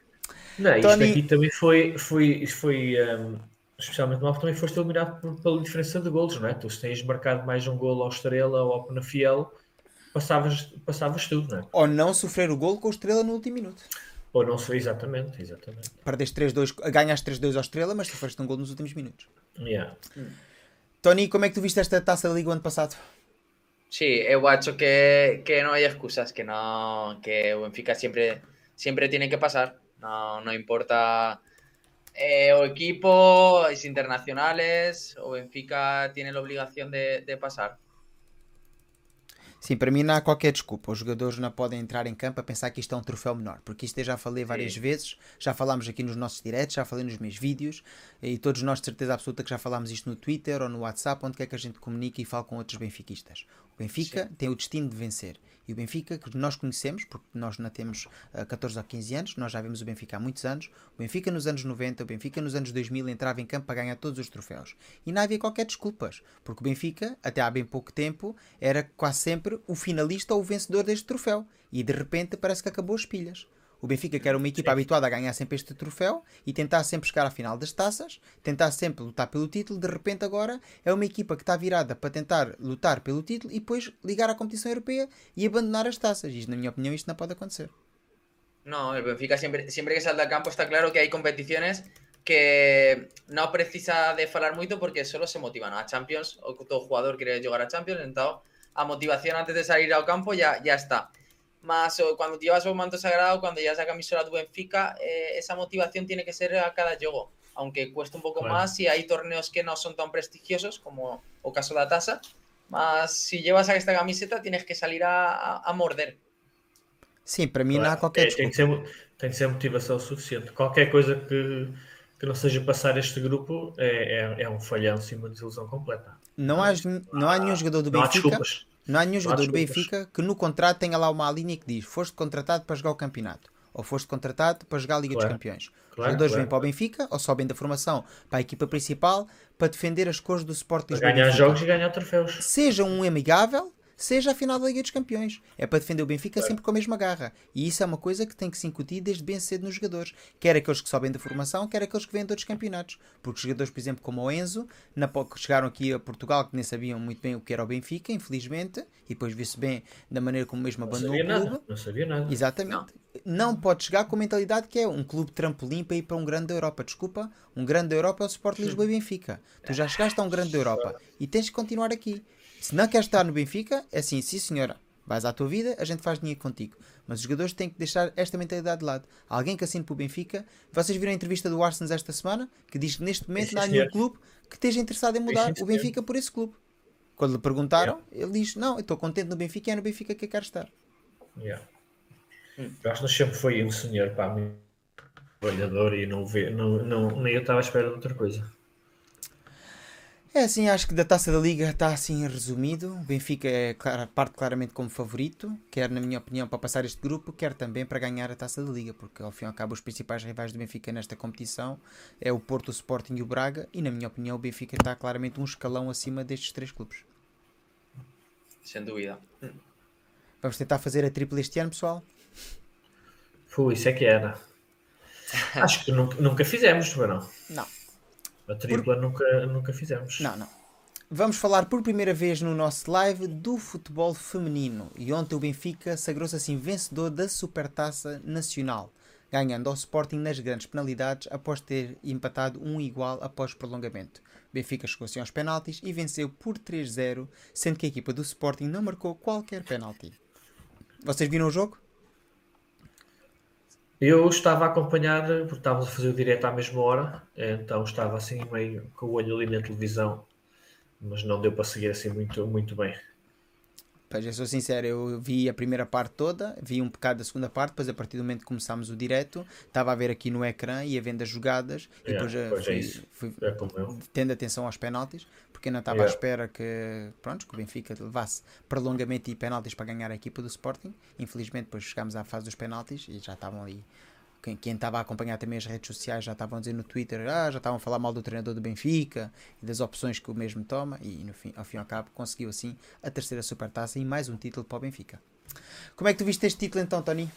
[SPEAKER 3] Não, isto
[SPEAKER 1] Tony-
[SPEAKER 3] aqui também foi, foi, foi um, especialmente mal, também foste eliminado por- pela diferença de golos, não é? Tu se tens marcado mais um golo ao Estrela ou ao Penafiel, passavas, passavas tudo, não é?
[SPEAKER 1] Ou não sofrer o golo com o Estrela no último minuto.
[SPEAKER 3] Ou não sei exatamente, exatamente.
[SPEAKER 1] Perdeste 3-2, ganhaste 3-2 ao Estrela, mas sofreste um golo nos últimos minutos.
[SPEAKER 3] Yeah.
[SPEAKER 1] Tony, como é que tu viste esta taça da Liga o ano passado?
[SPEAKER 2] Sí, eu acho que, que no hay excusas, que no, que o Benfica siempre, siempre tiene que pasar. No, no importa eh, o equipo, es internacionales, o Benfica tiene la obligación de, de pasar.
[SPEAKER 1] Sim, para mim não há qualquer desculpa. Os jogadores não podem entrar em campo a pensar que isto é um troféu menor, porque isto eu já falei várias
[SPEAKER 2] Sim.
[SPEAKER 1] vezes, já falámos aqui nos nossos diretos, já falei nos meus vídeos, e todos nós de certeza absoluta que já falámos isto no Twitter ou no WhatsApp, onde quer que a gente comunique e fale com outros benfiquistas. O Benfica tem o destino de vencer. E o Benfica, que nós conhecemos, porque nós não temos ah, 14 ou 15 anos, nós já vemos o Benfica há muitos anos. O Benfica nos anos 90, o Benfica nos anos 2000 entrava em campo para ganhar todos os troféus. E não havia qualquer desculpas, porque o Benfica, até há bem pouco tempo, era quase sempre o finalista ou o vencedor deste troféu. E de repente parece que acabou as pilhas. O Benfica, que era uma equipa habituada a ganhar sempre este troféu e tentar sempre chegar à final das taças, tentar sempre lutar pelo título, de repente agora é uma equipa que está virada para tentar lutar pelo título e depois ligar à competição europeia e abandonar as taças. E na minha opinião isto não pode acontecer.
[SPEAKER 2] No, el Benfica siempre, siempre que salta al campo está claro que hay competiciones que no precisa de falar mucho porque solo se motivan. A Champions, o todo jugador quiere llegar a Champions, entonces a motivación antes de salir al campo ya, ya está. Más cuando llevas un manto sagrado, cuando llevas la camisola de Benfica, eh, esa motivación tiene que ser a cada juego. aunque cueste un poco
[SPEAKER 3] Claro.
[SPEAKER 2] más y hay torneos que no son tan prestigiosos como o caso de la tasa, más si llevas a esta camiseta tienes que salir a, a- a morder.
[SPEAKER 1] Sim, para mim não há
[SPEAKER 3] Claro.
[SPEAKER 1] qualquer
[SPEAKER 3] É, tem, que ser, tem que ser motivação suficiente. Qualquer coisa que, que não seja passar este grupo é, é, é um falhão sim, uma desilusão completa.
[SPEAKER 1] Não há, não há nenhum jogador do
[SPEAKER 3] Não há
[SPEAKER 1] Benfica.
[SPEAKER 3] desculpas.
[SPEAKER 1] Não há nenhum jogador do
[SPEAKER 3] desculpas.
[SPEAKER 1] Benfica que no contrato tenha lá uma linha que diz foste contratado para jogar o campeonato ou foste contratado para jogar a Liga
[SPEAKER 3] Claro.
[SPEAKER 1] dos Campeões. Os
[SPEAKER 3] Claro,
[SPEAKER 1] jogadores
[SPEAKER 3] claro.
[SPEAKER 1] vêm para o Benfica ou sobem da formação para a equipa principal para defender as cores do Sport
[SPEAKER 3] Para
[SPEAKER 1] Lisboa.
[SPEAKER 3] ganhar
[SPEAKER 1] Benfica.
[SPEAKER 3] jogos e ganhar troféus.
[SPEAKER 1] Seja um amigável, seja a final da Liga dos Campeões. É para defender o Benfica
[SPEAKER 3] Claro.
[SPEAKER 1] sempre com a mesma garra. E isso é uma coisa que tem que se incutir desde bem cedo nos jogadores. Quer aqueles que sobem da formação, quer aqueles que vêm de outros campeonatos. Porque jogadores, por exemplo, como o Enzo, na, chegaram aqui a Portugal, que nem sabiam muito bem o que era o Benfica, infelizmente, e depois viu-se bem da maneira como mesmo
[SPEAKER 3] Não
[SPEAKER 1] abandonou
[SPEAKER 3] sabia
[SPEAKER 1] o clube.
[SPEAKER 3] nada. Não sabia nada.
[SPEAKER 1] Exatamente. Não. pode chegar com a mentalidade que é um clube trampolim para ir para um grande da Europa. Desculpa, um grande da Europa é o Sport Lisboa e Benfica. Tu já chegaste a um grande da Europa e tens que continuar aqui. Se não queres estar no Benfica, é assim, sim senhora, vais à tua vida, a gente faz dinheiro contigo. Mas os jogadores têm que deixar esta mentalidade de lado. Alguém que assine para o Benfica, vocês viram a entrevista do Arsens esta semana, que diz que neste momento não há nenhum clube que esteja interessado em mudar o. Benfica por esse clube. Quando lhe perguntaram, ele diz: Não, eu estou contente no Benfica e é no Benfica que eu quero estar.
[SPEAKER 3] Yeah.
[SPEAKER 2] Hum.
[SPEAKER 3] Eu acho que sempre foi um senhor para mim trabalhador e não vê, não, não, nem eu estava à espera de outra coisa.
[SPEAKER 1] É assim, acho que da taça da Liga está assim resumido. O Benfica é clara- parte claramente como favorito, quer na minha opinião para passar este grupo, quer também para ganhar a taça da Liga, porque ao fim e ao cabo os principais rivais do Benfica nesta competição é o Porto, o Sporting e o Braga, e na minha opinião o Benfica está claramente um escalão acima destes três clubes.
[SPEAKER 2] Sin duda.
[SPEAKER 1] Vamos tentar fazer a tripla este ano, pessoal?
[SPEAKER 3] Foi, isso é que era. Acho que nunca, nunca fizemos, não.
[SPEAKER 1] Não.
[SPEAKER 3] A tripla nunca, nunca fizemos.
[SPEAKER 1] Não, não. Vamos falar por primeira vez no nosso live do futebol feminino. E ontem o Benfica sagrou-se assim vencedor da Supertaça Nacional, ganhando ao Sporting nas grandes penalidades após ter empatado um igual após prolongamento. O Benfica chegou assim aos penaltis e venceu por 3-0, sendo que a equipa do Sporting não marcou qualquer penalti. Vocês viram o jogo?
[SPEAKER 3] Eu estava a acompanhar, porque estávamos a fazer o direto à mesma hora, então estava assim meio com o olho ali na televisão, mas não deu para seguir assim muito, muito bem.
[SPEAKER 1] Pois, eu sou sincero, eu vi a primeira parte toda, vi um bocado da segunda parte, depois a partir do momento que começámos o direto, estava a ver aqui no ecrã, ia vendo as jogadas e
[SPEAKER 3] Yeah,
[SPEAKER 1] depois eh,
[SPEAKER 3] é
[SPEAKER 1] fui,
[SPEAKER 3] isso.
[SPEAKER 1] fui
[SPEAKER 3] É
[SPEAKER 1] tendo atenção aos penaltis, porque eu não estava à
[SPEAKER 3] Yeah.
[SPEAKER 1] espera que, pronto, que o Benfica levasse prolongamento e penaltis para ganhar a equipa do Sporting. Infelizmente, depois chegámos à fase dos penaltis e já estavam ali. Quem, quem estava a acompanhar também as redes sociais já estavam a dizer no Twitter, ah, já estavam a falar mal do treinador do Benfica e das opções que o mesmo toma, e no fim, ao fim e ao cabo conseguiu assim a terceira supertaça e mais um título para o Benfica. Como é que tu viste este título então, Tony?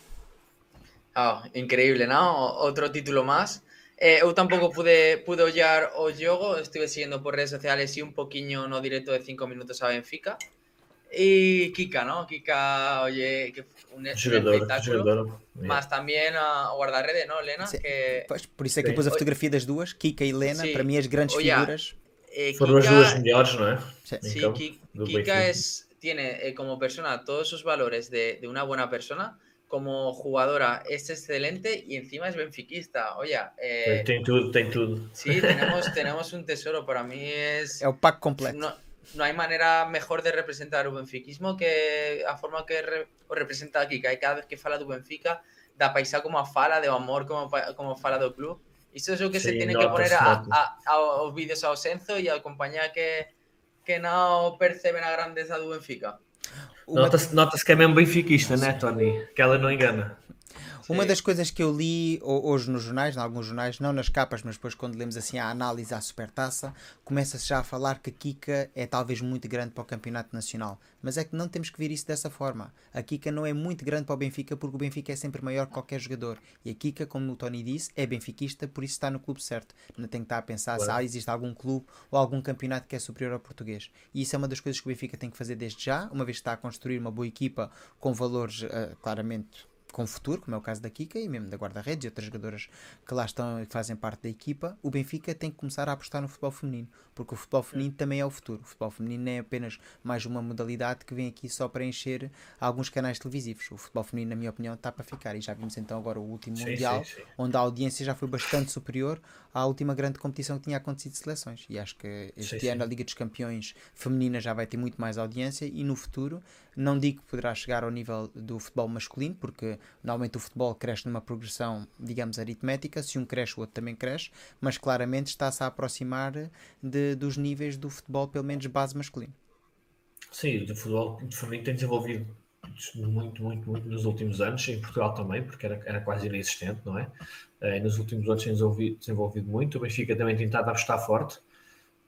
[SPEAKER 2] Ah, increíble, ¿no? Otro título más. Eh, eu tampouco pude, pude ollar o jogo, estuve siguiendo por redes sociales y un poquinho no directo de 5 minutos a Benfica. Y Kika, ¿no? Kika, oye, que un,
[SPEAKER 3] Jogador,
[SPEAKER 2] espectáculo.
[SPEAKER 3] jogador.
[SPEAKER 2] Más también a guardarrede, ¿no, Lena?
[SPEAKER 1] Sí.
[SPEAKER 2] Que
[SPEAKER 1] Pois, por isso é que eu
[SPEAKER 3] Sim.
[SPEAKER 1] pus a fotografia das duas, Kika e Lena,
[SPEAKER 2] Sim.
[SPEAKER 1] para mim as grandes
[SPEAKER 2] Olha,
[SPEAKER 1] figuras.
[SPEAKER 2] eh,
[SPEAKER 3] Foram as
[SPEAKER 2] Kika-
[SPEAKER 3] duas melhores, não é?
[SPEAKER 1] Sim.
[SPEAKER 2] Kika
[SPEAKER 3] Benfica.
[SPEAKER 2] es, tiene eh, como persona todos sus valores de, de una buena persona. Como jugadora es excelente y encima es benfiquista. Oye, eh,
[SPEAKER 3] Tem tudo, tem tudo.
[SPEAKER 2] sí, tenemos, tenemos un tesoro. Para mí es.
[SPEAKER 1] É o pack completo.
[SPEAKER 2] No, no hay manera mejor de representar o benfiquismo que a forma que re, o representa aquí, que hai cada vez que fala do Benfica, da paisa como a fala de amor, como, como fala do club. Isto é o que
[SPEAKER 3] sí, se
[SPEAKER 2] tiene no,
[SPEAKER 3] que
[SPEAKER 2] poner a, a, aos vídeos ao Senzo e a compañía que, que non perceben a grandeza do Benfica.
[SPEAKER 3] Notas, notas que é mesmo benfiquista, né, Tony? Que ela não engana.
[SPEAKER 1] Uma
[SPEAKER 2] Sim.
[SPEAKER 1] das coisas que eu li ho- hoje nos jornais, em alguns jornais, não nas capas, mas depois quando lemos assim a análise à supertaça, começa-se já a falar que a Kika é talvez muito grande para o campeonato nacional. Mas é que não temos que ver isso dessa forma. A Kika não é muito grande para o Benfica porque o Benfica é sempre maior que qualquer jogador. E a Kika, como o Tony disse, é benfiquista, por isso está no clube certo. Não tem que estar a pensar se
[SPEAKER 3] Claro.
[SPEAKER 1] ah, existe algum clube ou algum campeonato que é superior ao português. E isso é uma das coisas que o Benfica tem que fazer desde já, uma vez que está a construir uma boa equipa com valores ah, claramente com futuro, como é o caso da Kika e mesmo da guarda-redes e outras jogadoras que lá estão e fazem parte da equipa, o Benfica tem que começar a apostar no futebol feminino, porque o futebol feminino também é o futuro. O futebol feminino não é apenas mais uma modalidade que vem aqui só para encher alguns canais televisivos. O futebol feminino, na minha opinião, está para ficar. E já vimos então agora o último sim, Mundial, sim, sim. onde a audiência já foi bastante superior à última grande competição que tinha acontecido de seleções. E acho que este ano a Liga dos Campeões feminina já vai ter muito mais audiência e no futuro não digo que poderá chegar ao nível do futebol masculino, porque normalmente o futebol cresce numa progressão, digamos, aritmética. Se um cresce, o outro também cresce, mas claramente está-se a aproximar de, dos níveis do futebol, pelo menos base masculino.
[SPEAKER 3] Sim, o futebol feminino tem desenvolvido muito, muito, muito nos últimos anos, em Portugal também, porque era, era quase inexistente, não é? E nos últimos anos tem desenvolvido, desenvolvido muito. O Benfica também tem tentado apostar forte.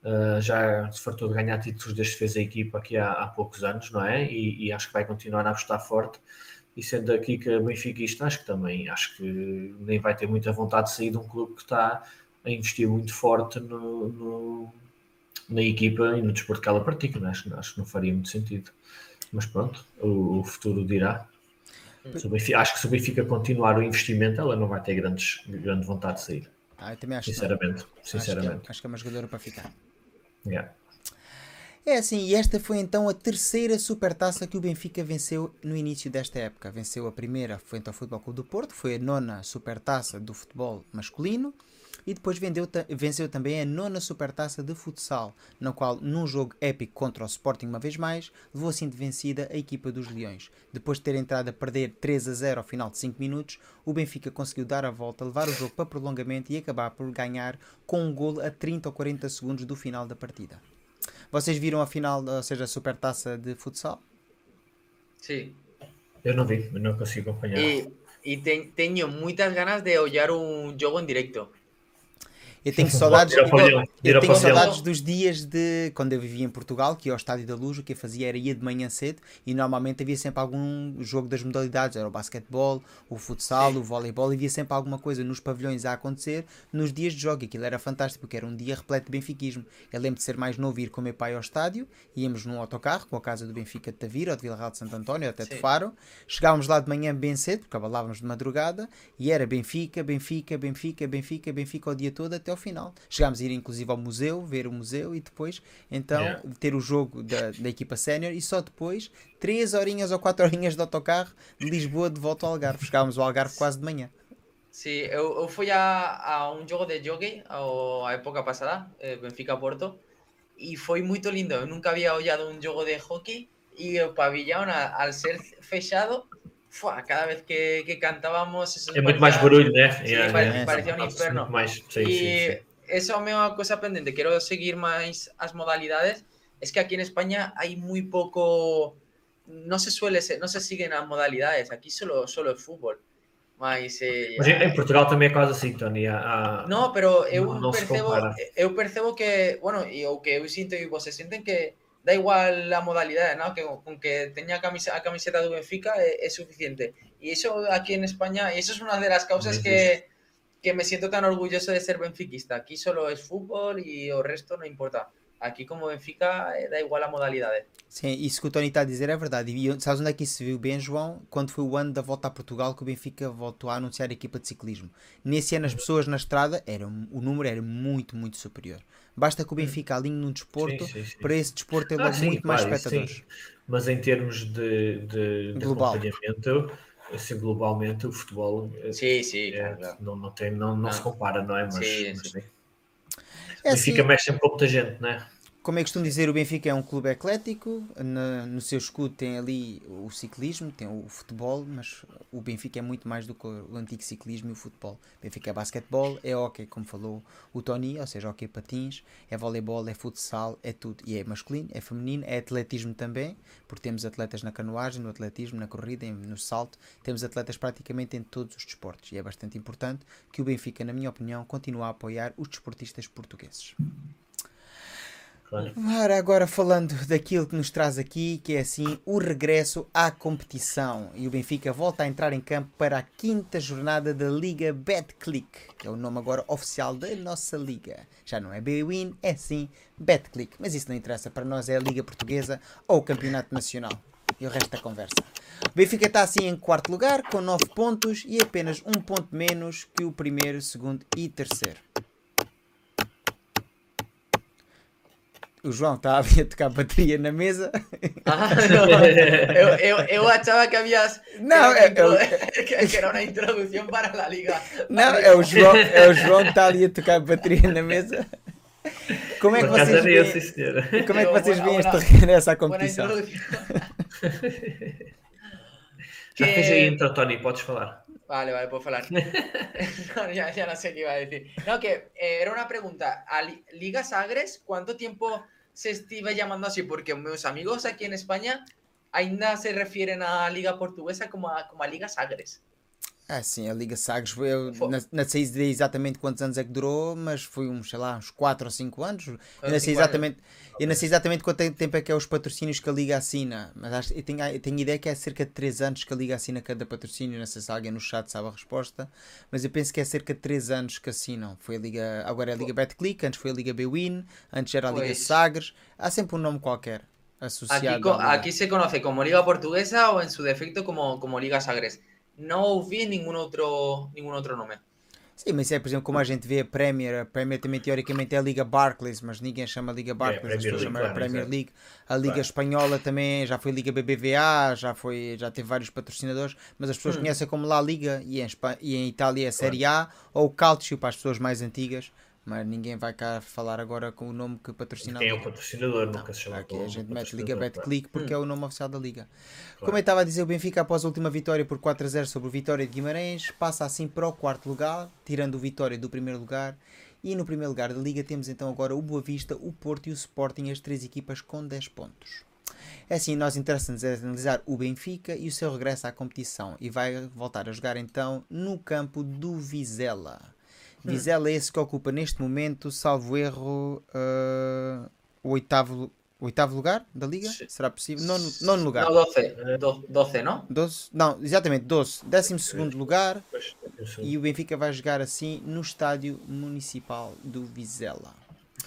[SPEAKER 3] Uh, já se fartou de ganhar títulos desde que fez a equipa aqui há, há poucos anos, não é? E, e, acho que vai continuar a apostar forte. E sendo aqui que a Benfiquista, acho que também acho que nem vai ter muita vontade de sair de um clube que está a investir muito forte no na equipa e no desporto que ela pratica, não é? acho, acho que não faria muito sentido. Mas pronto, o, o futuro dirá. Benfica, acho que se o Benfica continuar o investimento, ela não vai ter grandes, grande vontade de sair.
[SPEAKER 1] Ah, também acho
[SPEAKER 3] sinceramente,
[SPEAKER 1] que
[SPEAKER 3] sinceramente.
[SPEAKER 1] Acho que, é, acho que é uma jogadora para ficar.
[SPEAKER 3] Yeah.
[SPEAKER 1] É assim, e esta foi então a terceira supertaça que o Benfica venceu no início desta época. Venceu a primeira frente ao Futebol Clube do Porto, foi a nona supertaça do futebol masculino e depois vendeu, venceu também a nona supertaça de futsal, na qual, num jogo épico contra o Sporting uma vez mais, levou assim de vencida a equipa dos Leões. Depois de ter entrado a perder 3 a 0 ao final de 5 minutos, o Benfica conseguiu dar a volta, levar o jogo para prolongamento e acabar por ganhar com um golo a 30 ou 40 segundos do final da partida. Vocês viram a final, ou seja, a supertaça de futsal?
[SPEAKER 2] Sim.
[SPEAKER 3] Eu não vi, não consigo acompanhar.
[SPEAKER 2] E, e ten, tenho muitas ganas de olhar um jogo em direto.
[SPEAKER 1] Eu tenho saudades, eu, eu tenho saudades dos dias de quando eu vivia em Portugal, que ia ao Estádio da Luz, o que eu fazia era ia de manhã cedo e normalmente havia sempre algum jogo das modalidades, era o basquetebol, o futsal, Sim. o voleibol, e havia sempre alguma coisa nos pavilhões a acontecer nos dias de jogo. Aquilo era fantástico, porque era um dia repleto de benfiquismo. Eu lembro de ser mais novo ir com o meu pai ao estádio, íamos num autocarro com a casa do Benfica de Tavira, ou de Vila Real de Santo António, até de Faro. Chegávamos lá de manhã bem cedo, porque abalávamos de madrugada, e era Benfica, Benfica, Benfica, Benfica, Benfica o dia todo até ao final. Chegámos a ir inclusive ao museu, ver o museu e depois então yeah. ter o jogo da, da equipa sénior e só depois, três horinhas ou quatro horinhas de autocarro de Lisboa de volta ao Algarve. Chegámos ao Algarve quase de manhã.
[SPEAKER 2] Sí, eu, eu fui a, a un jogo de jockey a época pasada, eh, Benfica Porto, e foi muito lindo. Eu nunca había olhado un jogo de hockey e o pabellón, al ser fechado, Fua, cada vez que, que cantábamos.
[SPEAKER 3] é muito mais barulho, né?
[SPEAKER 2] Sí, yeah, yeah. parecía un inferno.
[SPEAKER 3] Mais, sí, e sí, sí.
[SPEAKER 2] esa é unha cosa pendente. Quero seguir máis as modalidades. Es que aquí en España hai moi pouco... No se suele no se siguen as modalidades. Aquí solo, solo é fútbol. Mas, eh,
[SPEAKER 3] Mas Portugal tamén é quase assim, Tony. A...
[SPEAKER 2] No, pero eu no, percebo, eu percebo que, bueno, e o que eu sinto e vos senten que da igual a modalidade, ¿no? que con que teña a camiseta, camiseta do Benfica é, é suficiente. E iso aquí en España, e iso é unha das causas que que me siento tan orgulloso de ser benfiquista. Aquí solo es fútbol y el resto no importa. Aqui, como Benfica, eh, dá igual a modalidade.
[SPEAKER 1] Sim, isso que o Tony está a dizer é verdade. E sabes onde é que isso se viu bem, João? Quando foi o ano da volta a Portugal que o Benfica voltou a anunciar a equipa de ciclismo. Nesse ano, as pessoas na estrada, era, o número era muito, muito superior. Basta que o Benfica alinhe num desporto, sim, sim, sim. para esse desporto ter logo ah, muito mais espectadores.
[SPEAKER 3] Mas em termos de, de, de acompanhamento assim, globalmente o futebol
[SPEAKER 2] sim, sim,
[SPEAKER 3] é, claro. não, não, tem, não, não, não, se compara, não é? Mas,
[SPEAKER 2] sim,
[SPEAKER 3] mas, sim. É assim, Benfica mexe sempre com muita gente, não é?
[SPEAKER 1] Como é que costumo dizer, o Benfica é um clube eclético, no, no seu escudo tem ali o ciclismo, tem o futebol, mas o Benfica é muito mais do que o antigo ciclismo e o futebol. O Benfica é basquetebol, é hockey, como falou o Tony, ou seja, hockey patins, é voleibol, é futsal, é tudo. E é masculino, é feminino, é atletismo também, porque temos atletas na canoagem, no atletismo, na corrida, no salto, temos atletas praticamente em todos os desportos. E é bastante importante que o Benfica, na minha opinião, continue a apoiar os desportistas portugueses. Claro. agora falando daquilo que nos traz aqui, que é assim o regresso à competição. E o Benfica volta a entrar em campo para a quinta jornada da Liga Betclic, que é o nome agora oficial da nossa liga. Já não é Bwin, é sim Betclic. Mas isso não interessa, para nós é a Liga Portuguesa ou o Campeonato Nacional. e o resto da conversa. O Benfica está assim em quarto lugar, com 9 pontos e apenas um ponto menos que o primeiro, segundo e terceiro. O João está a tocar bateria na mesa.
[SPEAKER 2] Ah, eu, eu, eu achava que havias.
[SPEAKER 1] Não,
[SPEAKER 2] que,
[SPEAKER 1] é,
[SPEAKER 2] que, que era uma introdução para a Liga.
[SPEAKER 1] Não, é o João, é o João que está ali a tocar bateria na mesa. Como é que vocês
[SPEAKER 3] eu,
[SPEAKER 1] veem, como é que
[SPEAKER 2] Eu,
[SPEAKER 1] vocês veem este regresso à competição?
[SPEAKER 3] Já
[SPEAKER 2] Que-
[SPEAKER 3] fez a intro, Tony, podes falar.
[SPEAKER 2] Vale, vale, puedo hablar. No, ya, ya no sé qué iba a decir. No, que eh, era una pregunta. ¿A Li- Liga Sagres cuánto tiempo se estive llamando así? Porque mis amigos aquí en España ainda se refieren a Liga Portuguesa como a, como a Liga Sagres.
[SPEAKER 1] Ah, sim, a Liga Sagres foi, eu
[SPEAKER 2] Fo-
[SPEAKER 1] não, não sei exatamente quantos anos é que durou, mas foi uns, sei lá, uns 4 ou 5 anos. Eu não sei exatamente, eu não sei exatamente quanto tempo é que é os patrocínios que a Liga assina, mas acho, eu, tenho, eu tenho ideia que é cerca de 3 anos que a Liga assina cada patrocínio. Não sei se alguém no chat sabe a resposta, mas eu penso que é cerca de 3 anos que assinam. Foi a Liga, agora é a Liga BetClick, antes foi a Liga Bwin, antes era a Liga
[SPEAKER 2] Pois.
[SPEAKER 1] Sagres. Há sempre um nome qualquer associado.
[SPEAKER 2] Aquí, aquí se conoce como Liga Portuguesa o en su defecto como, como Liga Sagres. No vi ningún otro, ningún otro nombre.
[SPEAKER 1] Sim, mas é, por exemplo, como a gente vê a Premier, a Premier também teoricamente é a Liga Barclays, mas ninguém chama Liga Barclays, as
[SPEAKER 3] Premier
[SPEAKER 1] pessoas chamam a Premier. League. A Liga
[SPEAKER 3] Claro.
[SPEAKER 1] Espanhola também já foi Liga BBVA, já, foi, já teve vários patrocinadores, mas as pessoas
[SPEAKER 2] Hum.
[SPEAKER 1] conhecem como La Liga e em, Espa- e em Itália é Série A ou Calcio para as pessoas mais antigas, mas ninguém vai cá falar agora com o nome que patrocina
[SPEAKER 3] Quem é o patrocinador? Nunca se chama
[SPEAKER 1] Aqui a
[SPEAKER 3] pelo
[SPEAKER 1] gente mete Liga. BetClick porque
[SPEAKER 2] Hum.
[SPEAKER 1] é o nome oficial da Liga. Como
[SPEAKER 3] Claro.
[SPEAKER 1] eu estava a dizer, o Benfica, após a última vitória por 4 a 0 sobre o Vitória de Guimarães, passa assim para o quarto lugar, tirando o Vitória do primeiro lugar. E no primeiro lugar da Liga temos então agora o Boa Vista, o Porto e o Sporting, as três equipas com 10 pontos. É assim, nós interessa-nos é analisar o Benfica e o seu regresso à competição. E vai voltar a jogar então no campo do Vizela. Vizela é esse que ocupa neste momento, salvo erro, ah, o oitavo, o oitavo lugar da Liga? Será possível? Nono, nono lugar.
[SPEAKER 2] No, 12. do- 12, ¿no?
[SPEAKER 1] 12, não, exatamente, 12. 12 lugar e o Benfica vai jogar assim no estádio municipal do Vizela.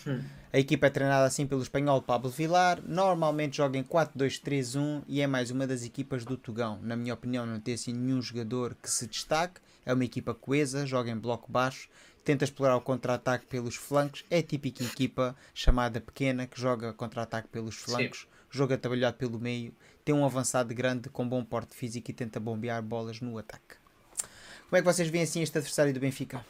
[SPEAKER 2] Hum.
[SPEAKER 1] A equipa é treinada assim pelo espanhol Pablo Vilar, normalmente joga em 4-2-3-1 e é mais uma das equipas do Tugão. Na minha opinião, não tem assim nenhum jogador que se destaque. É uma equipa coesa, joga em bloco baixo, tenta explorar o contra-ataque pelos flancos. É a típica equipa chamada pequena que joga contra-ataque pelos flancos, joga trabalhado pelo meio, tem um avançado grande com bom porte físico e tenta bombear bolas no ataque. Como é que vocês veem assim este adversário do Benfica?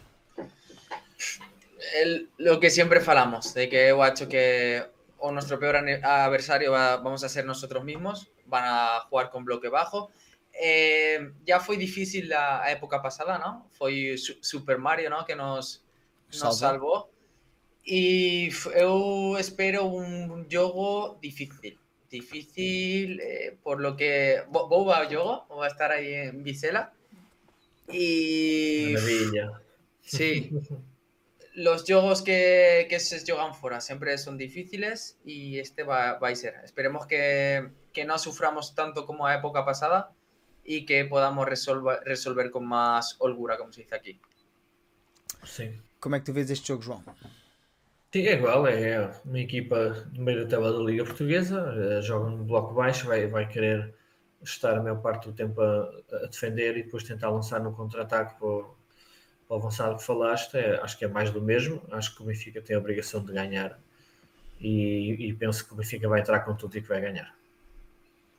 [SPEAKER 2] el- lo que siempre falamos, de que eu acho que o nuestro peor adversario va- vamos a ser nosotros mismos, van a jugar con bloque bajo. Eh, ya fue difícil la a época pasada, ¿no? Fue Su- Super Mario, ¿no? Que nos, nos. Y f- eu espero un jogo difícil. Difícil, eh, por lo que. Bo- Vou a jogo, vou a estar ahí en Vicela. Y.
[SPEAKER 3] Maravilha.
[SPEAKER 2] Sí. Los jogos que, que se juegan fuera siempre son difíciles y este va, va a ser. Esperemos que, que no suframos tanto como a época pasada y que podamos resolver, resolver con más holgura, como se dice aquí.
[SPEAKER 3] Sim.
[SPEAKER 1] Como é que tu vês este jogo, João?
[SPEAKER 3] Sim, é igual, é uma equipa no meio da tabela da Liga Portuguesa, eh, joga no bloco baixo, vai, vai querer estar a maior parte do tempo a, a defender e depois tentar lançar no contra-ataque para, o- para o avançado que falaste. É, acho que é mais do mesmo. Acho que o Benfica tem a obrigação de ganhar e, e penso que o Benfica vai entrar com tudo e que vai ganhar.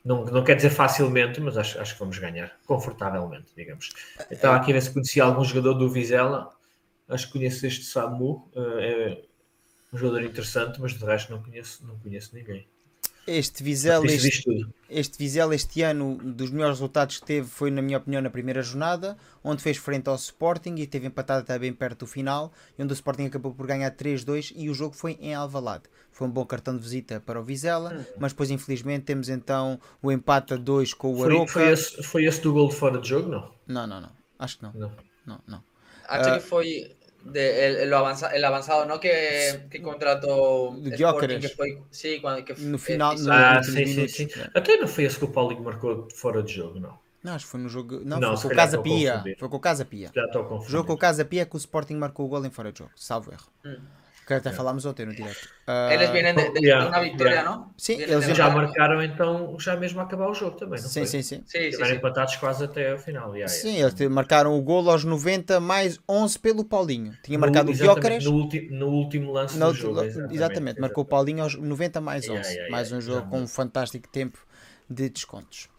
[SPEAKER 3] Não, não quer dizer facilmente, mas acho, acho que vamos ganhar, confortavelmente, digamos. Estava aqui a ver se conhecia algum jogador do Vizela. Acho que conheço este Samu, eh, é um jogador interessante, mas de resto não conheço, não conheço ninguém.
[SPEAKER 1] Este Vizela, este, este Vizela este ano, dos melhores resultados que teve foi, na minha opinião, na primeira jornada, onde fez frente ao Sporting e teve empatado até bem perto do final, e onde o Sporting acabou por ganhar 3-2 e o jogo foi em Alvalade. Foi um bom cartão de visita para o Vizela, mas depois infelizmente temos então o empate a 2 com o
[SPEAKER 3] Foi,
[SPEAKER 1] Aroca.
[SPEAKER 3] foi, esse, foi esse do gol de fora de jogo? Não.
[SPEAKER 1] Não, não, não. Acho que não.
[SPEAKER 3] não.
[SPEAKER 1] Não, não.
[SPEAKER 2] Acho
[SPEAKER 1] Ah.
[SPEAKER 2] que fue de- el, el avanza- el avanzado, ¿no? Que, que contrató Sporting, que fue, sí, cuando, que
[SPEAKER 1] No final,
[SPEAKER 2] hizo-
[SPEAKER 1] no-
[SPEAKER 3] Ah, sim, sim, sim.
[SPEAKER 1] É.
[SPEAKER 3] Até não foi esse que o Paulinho marcou de fora de jogo, não.
[SPEAKER 1] Não, acho que foi no jogo. Não,
[SPEAKER 3] Não,
[SPEAKER 1] foi com o Casa Pia. Foi com o Casa Pia.
[SPEAKER 3] Já estou a
[SPEAKER 1] O
[SPEAKER 3] confundir.
[SPEAKER 1] jogo com o Casa Pia é que o Sporting marcou o gol em fora de jogo, salvo erro.
[SPEAKER 2] Mm.
[SPEAKER 1] Que até falámos ontem no direto.
[SPEAKER 2] Eles vienen de, de,
[SPEAKER 3] Yeah,
[SPEAKER 2] victoria,
[SPEAKER 3] yeah.
[SPEAKER 2] ¿no?
[SPEAKER 1] Sí,
[SPEAKER 2] Vienen
[SPEAKER 1] eles
[SPEAKER 3] Já marcaram então, já mesmo a acabar o jogo também, não
[SPEAKER 1] Sim,
[SPEAKER 3] foi?
[SPEAKER 1] sim, sim.
[SPEAKER 2] Sí,
[SPEAKER 3] Estiveram empatados quase até ao final. yeah, yeah.
[SPEAKER 1] Sim, eles te- marcaram o golo aos 90 mais 11 pelo Paulinho. Tinha
[SPEAKER 3] No-
[SPEAKER 1] marcado o
[SPEAKER 3] exatamente,
[SPEAKER 1] Gyökeres.
[SPEAKER 3] No, ulti, no último lance
[SPEAKER 1] No-
[SPEAKER 3] do jogo.
[SPEAKER 1] exatamente, marcou o Paulinho aos 90 mais 11.
[SPEAKER 3] Yeah, yeah,
[SPEAKER 1] mais
[SPEAKER 3] yeah,
[SPEAKER 1] um jogo com um fantástico tempo de descontos.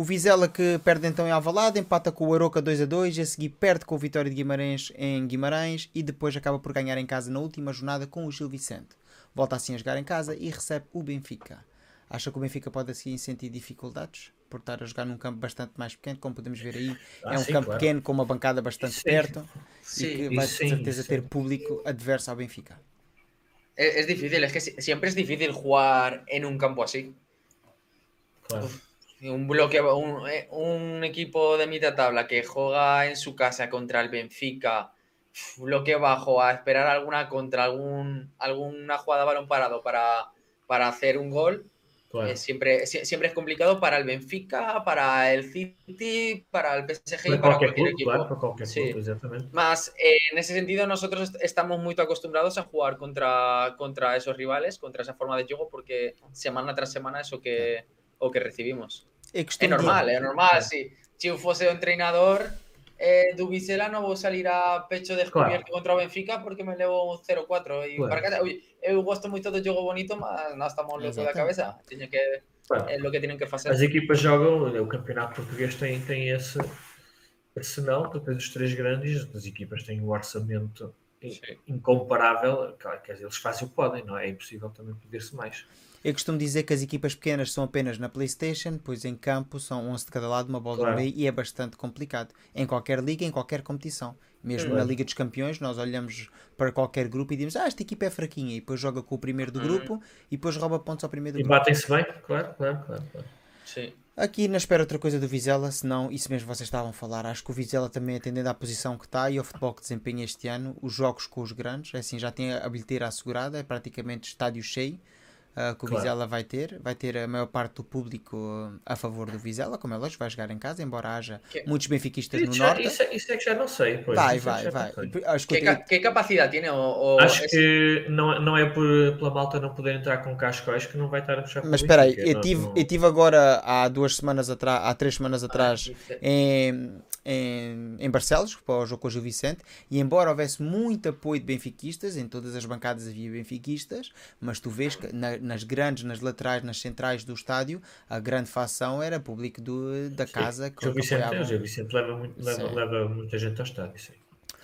[SPEAKER 1] O Vizela que perde então em Alvalade, empata com o Aroca 2 a 2, a seguir perde com o Vitória de Guimarães em Guimarães e depois acaba por ganhar em casa na última jornada com o Gil Vicente. Volta assim a jogar em casa e recebe o Benfica. Acha que o Benfica pode assim sentir dificuldades por estar a jogar num campo bastante mais pequeno, como podemos ver aí,
[SPEAKER 3] Ah,
[SPEAKER 1] é um
[SPEAKER 3] sim,
[SPEAKER 1] campo
[SPEAKER 3] claro.
[SPEAKER 1] pequeno com uma bancada bastante
[SPEAKER 3] Sim.
[SPEAKER 1] perto
[SPEAKER 2] Sí.
[SPEAKER 1] e que vai
[SPEAKER 3] Sim,
[SPEAKER 1] certeza
[SPEAKER 3] sim.
[SPEAKER 1] ter público adverso ao Benfica.
[SPEAKER 2] Es, es difícil, es que siempre es difícil jugar en un campo así.
[SPEAKER 3] Claro.
[SPEAKER 2] Un bloque, un, eh, un equipo de mitad tabla que juega en su casa contra el Benfica, bloque bajo, a esperar alguna contra, algún, alguna jugada balón parado para, para hacer un gol, eh, siempre, sie- siempre es complicado para el Benfica, para el City, para el PSG y
[SPEAKER 3] Para
[SPEAKER 2] cualquier equipo.
[SPEAKER 3] claro,
[SPEAKER 2] Sí. Más, eh, en ese sentido, nosotros est- estamos muy acostumbrados a jugar contra, contra esos rivales, contra esa forma de juego, porque semana tras semana es o que, o que recibimos.
[SPEAKER 1] É
[SPEAKER 2] Es
[SPEAKER 1] costume
[SPEAKER 2] normal, es normal. Si, si yo fuese un entrenador, eh, Dubicela no voy a salir a pecho descubierto
[SPEAKER 3] Claro.
[SPEAKER 2] contra o Benfica porque me levo un 0-4. Y
[SPEAKER 3] Claro.
[SPEAKER 2] para casa, oye, eu gosto muito do jogo bonito, mas nós estamos locos da cabeça. Tiene que,
[SPEAKER 3] Claro.
[SPEAKER 2] é lo que tienen que fazer.
[SPEAKER 3] As equipas jogam, o campeonato português tem, tem esse arsenal, depois os três grandes, as equipas têm um orçamento
[SPEAKER 2] Sim.
[SPEAKER 3] incomparável, claro, quer dizer, eles fazem o podem, não é? É impossível também pedir-se mais.
[SPEAKER 1] Eu costumo dizer que as equipas pequenas são apenas na PlayStation, pois em campo são 11 de cada lado, uma bola
[SPEAKER 3] Claro.
[SPEAKER 1] no meio e é bastante complicado. Em qualquer liga, em qualquer competição. Mesmo na. Liga dos Campeões, nós olhamos para qualquer grupo e dizemos: Ah, esta equipa é fraquinha. E depois joga com o primeiro do
[SPEAKER 2] Hum.
[SPEAKER 1] grupo e depois rouba pontos ao primeiro do
[SPEAKER 3] E
[SPEAKER 1] grupo.
[SPEAKER 3] batem-se bem, claro, claro, claro. claro.
[SPEAKER 2] Sí.
[SPEAKER 1] Aqui na espera outra coisa do Vizela, senão isso mesmo vocês estavam a falar. Acho que o Vizela também atendendo à posição que está e ao futebol que desempenha este ano, os jogos com os grandes, é assim já tem a bilheteira assegurada, é praticamente estádio cheio. Ah, que o
[SPEAKER 3] Claro.
[SPEAKER 1] Vizela vai ter, vai ter a maior parte do público ah, a favor do Vizela, como é lógico, vai jogar em casa, embora haja
[SPEAKER 2] Que-
[SPEAKER 1] muitos benfiquistas no
[SPEAKER 3] já-
[SPEAKER 1] norte.
[SPEAKER 3] isso é, isso é que já não sei. Pois,
[SPEAKER 1] vai,
[SPEAKER 3] isso é que
[SPEAKER 1] vai,
[SPEAKER 3] já
[SPEAKER 1] vai.
[SPEAKER 3] não.
[SPEAKER 1] Acho que
[SPEAKER 2] ¿Qué,
[SPEAKER 1] eu
[SPEAKER 2] ca-
[SPEAKER 1] tenho-
[SPEAKER 2] qué capacidad tiene? O, o
[SPEAKER 3] Acho
[SPEAKER 2] es-
[SPEAKER 3] que não, é- não é por, pela malta não poder entrar com cascóis que não vai estar a puxar
[SPEAKER 1] Mas espera aí, eu
[SPEAKER 3] não-
[SPEAKER 1] tive,
[SPEAKER 3] não-
[SPEAKER 1] eu tive agora há duas semanas atrás, há três semanas atrás,
[SPEAKER 2] dice-
[SPEAKER 1] em, em, em Barcelos, para o jogo com o Gil Vicente, e embora houvesse muito apoio de benfiquistas, em todas as bancadas havia benfiquistas, mas tu vês que na- nas grandes, nas laterais, nas centrais do estádio, a grande facção era público do, da casa que
[SPEAKER 3] o Gil Vicente, Gil Vicente leva, muito- leva, leva muita gente ao estádio. Sim.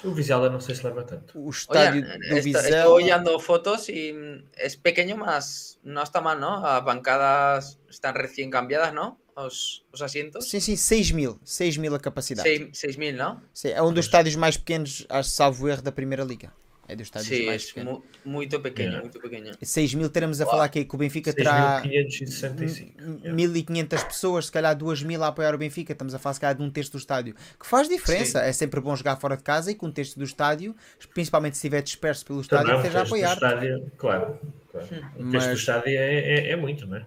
[SPEAKER 3] O Vizela não sei se leva tanto.
[SPEAKER 1] O estádio do
[SPEAKER 2] esto- estoy
[SPEAKER 1] Vizela...
[SPEAKER 2] hollando fotos y mm, es pequeño, más no está mal, ¿no? Las bancadas están recién cambiadas, ¿no? Los, los asientos.
[SPEAKER 1] Sim, sim, 6 mil, 6 mil a capacidade.
[SPEAKER 2] Seis- 6.000, ¿no?
[SPEAKER 1] Sim, é um dos estádios mais pequenos, acho, salvo erro, da Primeira Liga. É dos estádios
[SPEAKER 2] Sí,
[SPEAKER 1] mais pequenos.
[SPEAKER 2] mu- muy pequeño,
[SPEAKER 3] Yeah.
[SPEAKER 2] muy pequeño.
[SPEAKER 1] 6 mil, teremos a falar aqui que o Benfica terá
[SPEAKER 3] 6.565.
[SPEAKER 1] m-
[SPEAKER 3] Yeah.
[SPEAKER 1] 1500 pessoas, se calhar 2000 a apoiar o Benfica. Estamos a falar, se calhar, de um terço do estádio. Que faz diferença. É sempre bom jogar fora de casa e com um terço do estádio, principalmente se estiver disperso pelo estádio,
[SPEAKER 3] Também,
[SPEAKER 1] esteja a
[SPEAKER 3] o
[SPEAKER 1] apoiar.
[SPEAKER 3] estádio, claro, claro. O texto
[SPEAKER 1] Mas-
[SPEAKER 3] do estádio é, é, é muito, não é?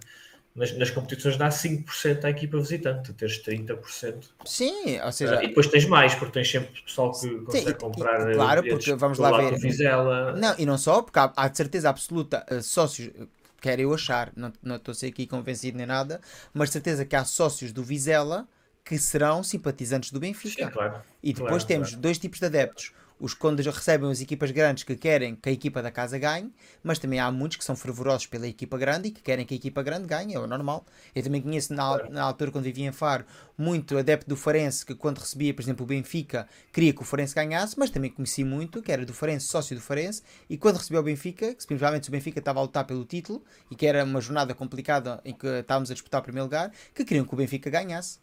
[SPEAKER 3] Nas, nas competições dá 5% à equipa visitante, tens 30%.
[SPEAKER 1] Sim, ou seja,
[SPEAKER 3] e depois tens mais, porque tens sempre pessoal que consegue
[SPEAKER 1] e-
[SPEAKER 3] comprar.
[SPEAKER 1] e- claro,
[SPEAKER 3] bilhetes
[SPEAKER 1] porque vamos lá ver.
[SPEAKER 3] Vizela.
[SPEAKER 1] Não, e não só, porque há, há de certeza absoluta eh, sócios, eh, quero eu achar, não estou a ser aqui convencido nem nada, mas de certeza que há sócios do Vizela que serão simpatizantes do Benfica.
[SPEAKER 3] Sim, claro.
[SPEAKER 1] E depois
[SPEAKER 3] Claro,
[SPEAKER 1] temos
[SPEAKER 3] claro.
[SPEAKER 1] dois tipos de adeptos. Os quando recebem as equipas grandes que querem que a equipa da casa ganhe, mas também há muitos que são fervorosos pela equipa grande e que querem que a equipa grande ganhe, é o normal. Eu também conheço na, na altura, quando vivia em Faro, muito adepto do Farense que quando recebia, por exemplo, o Benfica, queria que o Farense ganhasse, mas também conheci muito que era do Farense, sócio do Farense, e quando recebia o Benfica, que principalmente o Benfica estava a lutar pelo título e que era uma jornada complicada em que estávamos a disputar o primeiro lugar, que queriam que o Benfica ganhasse.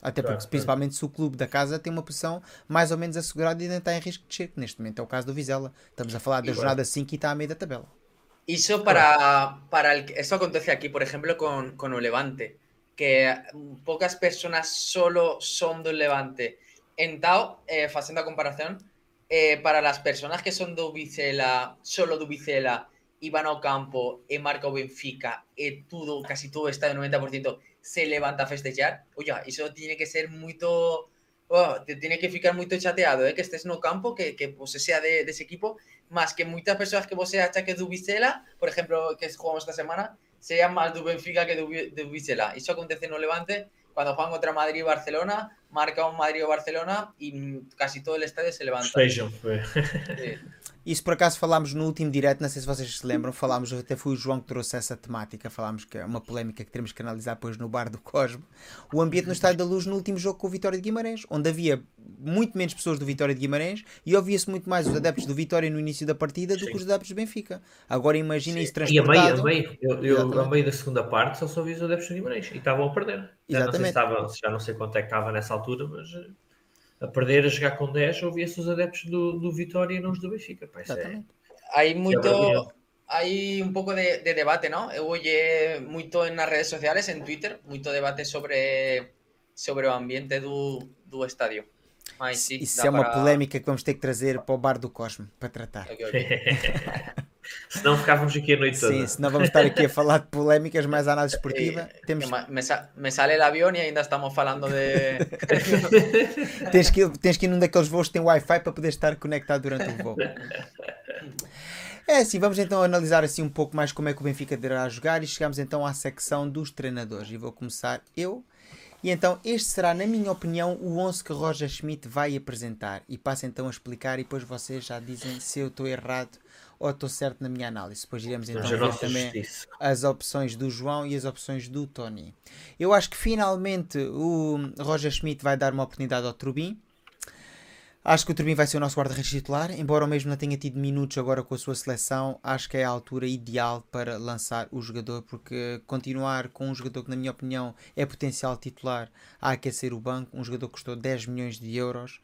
[SPEAKER 1] Até
[SPEAKER 3] Claro,
[SPEAKER 1] porque,
[SPEAKER 3] claro.
[SPEAKER 1] principalmente, se o clube da casa tem uma posição mais ou menos assegurada e ainda está em risco de descer, que neste momento é o caso do Vizela. Estamos a falar da
[SPEAKER 2] Igual.
[SPEAKER 1] jornada 5 e está a meio da tabela.
[SPEAKER 2] Eso para, para el, eso acontece aquí, por ejemplo, con, con un Levante, que pocas personas solo son de un Levante. En Tao, eh, haciendo a comparación, eh, para las personas que son de Ubicela, solo de Ubicela, y van ao campo e marca o Benfica e todo, casi todo está de 90% se levanta a festejar, oye, eso tiene que ser muito oh, te tiene que ficar moito chateado eh, que estés no campo, que, que vos sea de, de ese equipo, más que moitas persoas que vos acha que Vizela, por exemplo, que jugamos esta semana, sean máis do Benfica que do, do Vizela. Iso acontece no Levante cuando juegan contra Madrid y Barcelona, marca un Madrid o Barcelona e casi todo el estadio se levanta.
[SPEAKER 3] Foi.
[SPEAKER 2] Sí.
[SPEAKER 1] Isso por acaso falámos no último direto, não sei se vocês se lembram, falámos, até foi o João que trouxe essa temática, falámos que é uma polémica que teremos que analisar depois no bar do Cosmo. O ambiente no Estádio da Luz no último jogo com o Vitória de Guimarães, onde havia muito menos pessoas do Vitória de Guimarães e ouvia-se muito mais os adeptos do Vitória no início da partida do
[SPEAKER 3] Sim.
[SPEAKER 1] que os adeptos do Benfica. Agora imaginem isso
[SPEAKER 3] E a
[SPEAKER 1] transportado.
[SPEAKER 3] meio, a meio, eu, eu, a meio da segunda parte só só vi os adeptos de Guimarães e estavam a perder. Já não, sei se
[SPEAKER 1] Exatamente.
[SPEAKER 3] estava, já não sei quanto é que estava nessa altura, mas eh, a perder, a jogar com 10, ouvia-se os adeptos do, do Vitória e não os do Benfica. Pá, isso é-
[SPEAKER 1] Exatamente.
[SPEAKER 2] Hay mucho,
[SPEAKER 3] vergüenza.
[SPEAKER 2] hay un poco de, de debate, ¿no? Eu oye mucho en las redes sociales, en Twitter, mucho debate sobre sobre o ambiente do, do estadio.
[SPEAKER 1] Isso é uma
[SPEAKER 2] para-
[SPEAKER 1] polémica que vamos ter que trazer para o bar do Cosmo para tratar.
[SPEAKER 2] Ok.
[SPEAKER 3] Senão ficávamos aqui a noite toda.
[SPEAKER 1] Sim, senão vamos estar aqui a falar de polémicas, mais análise esportiva.
[SPEAKER 2] Eh,
[SPEAKER 1] Temos,
[SPEAKER 2] que ma- me, sa- me sale el avión y ainda estamos falando de...
[SPEAKER 1] tens, que, ir- tens que ir num daqueles voos que tem Wi-Fi para poder estar conectado durante o voo. É assim, vamos então analisar assim um pouco mais como é que o Benfica deverá jogar e chegamos então à secção dos treinadores. E vou começar eu. E então este será, na minha opinião, o 11 que Roger Schmidt vai apresentar. E passo então a explicar e depois vocês já dizem se eu estou errado ou estou certo na minha análise. Depois iremos então ver também
[SPEAKER 3] justiça.
[SPEAKER 1] as opções do João e as opções do Tony. Eu acho que finalmente o Roger Schmidt vai dar uma oportunidade ao Trubin. Acho que o Turbin vai ser o nosso guarda-redes titular, embora o mesmo não tenha tido minutos agora com a sua seleção, acho que é a altura ideal para lançar o jogador, porque continuar com um jogador que, na minha opinião, é potencial titular a aquecer o banco, um jogador que custou 10 milhões de euros.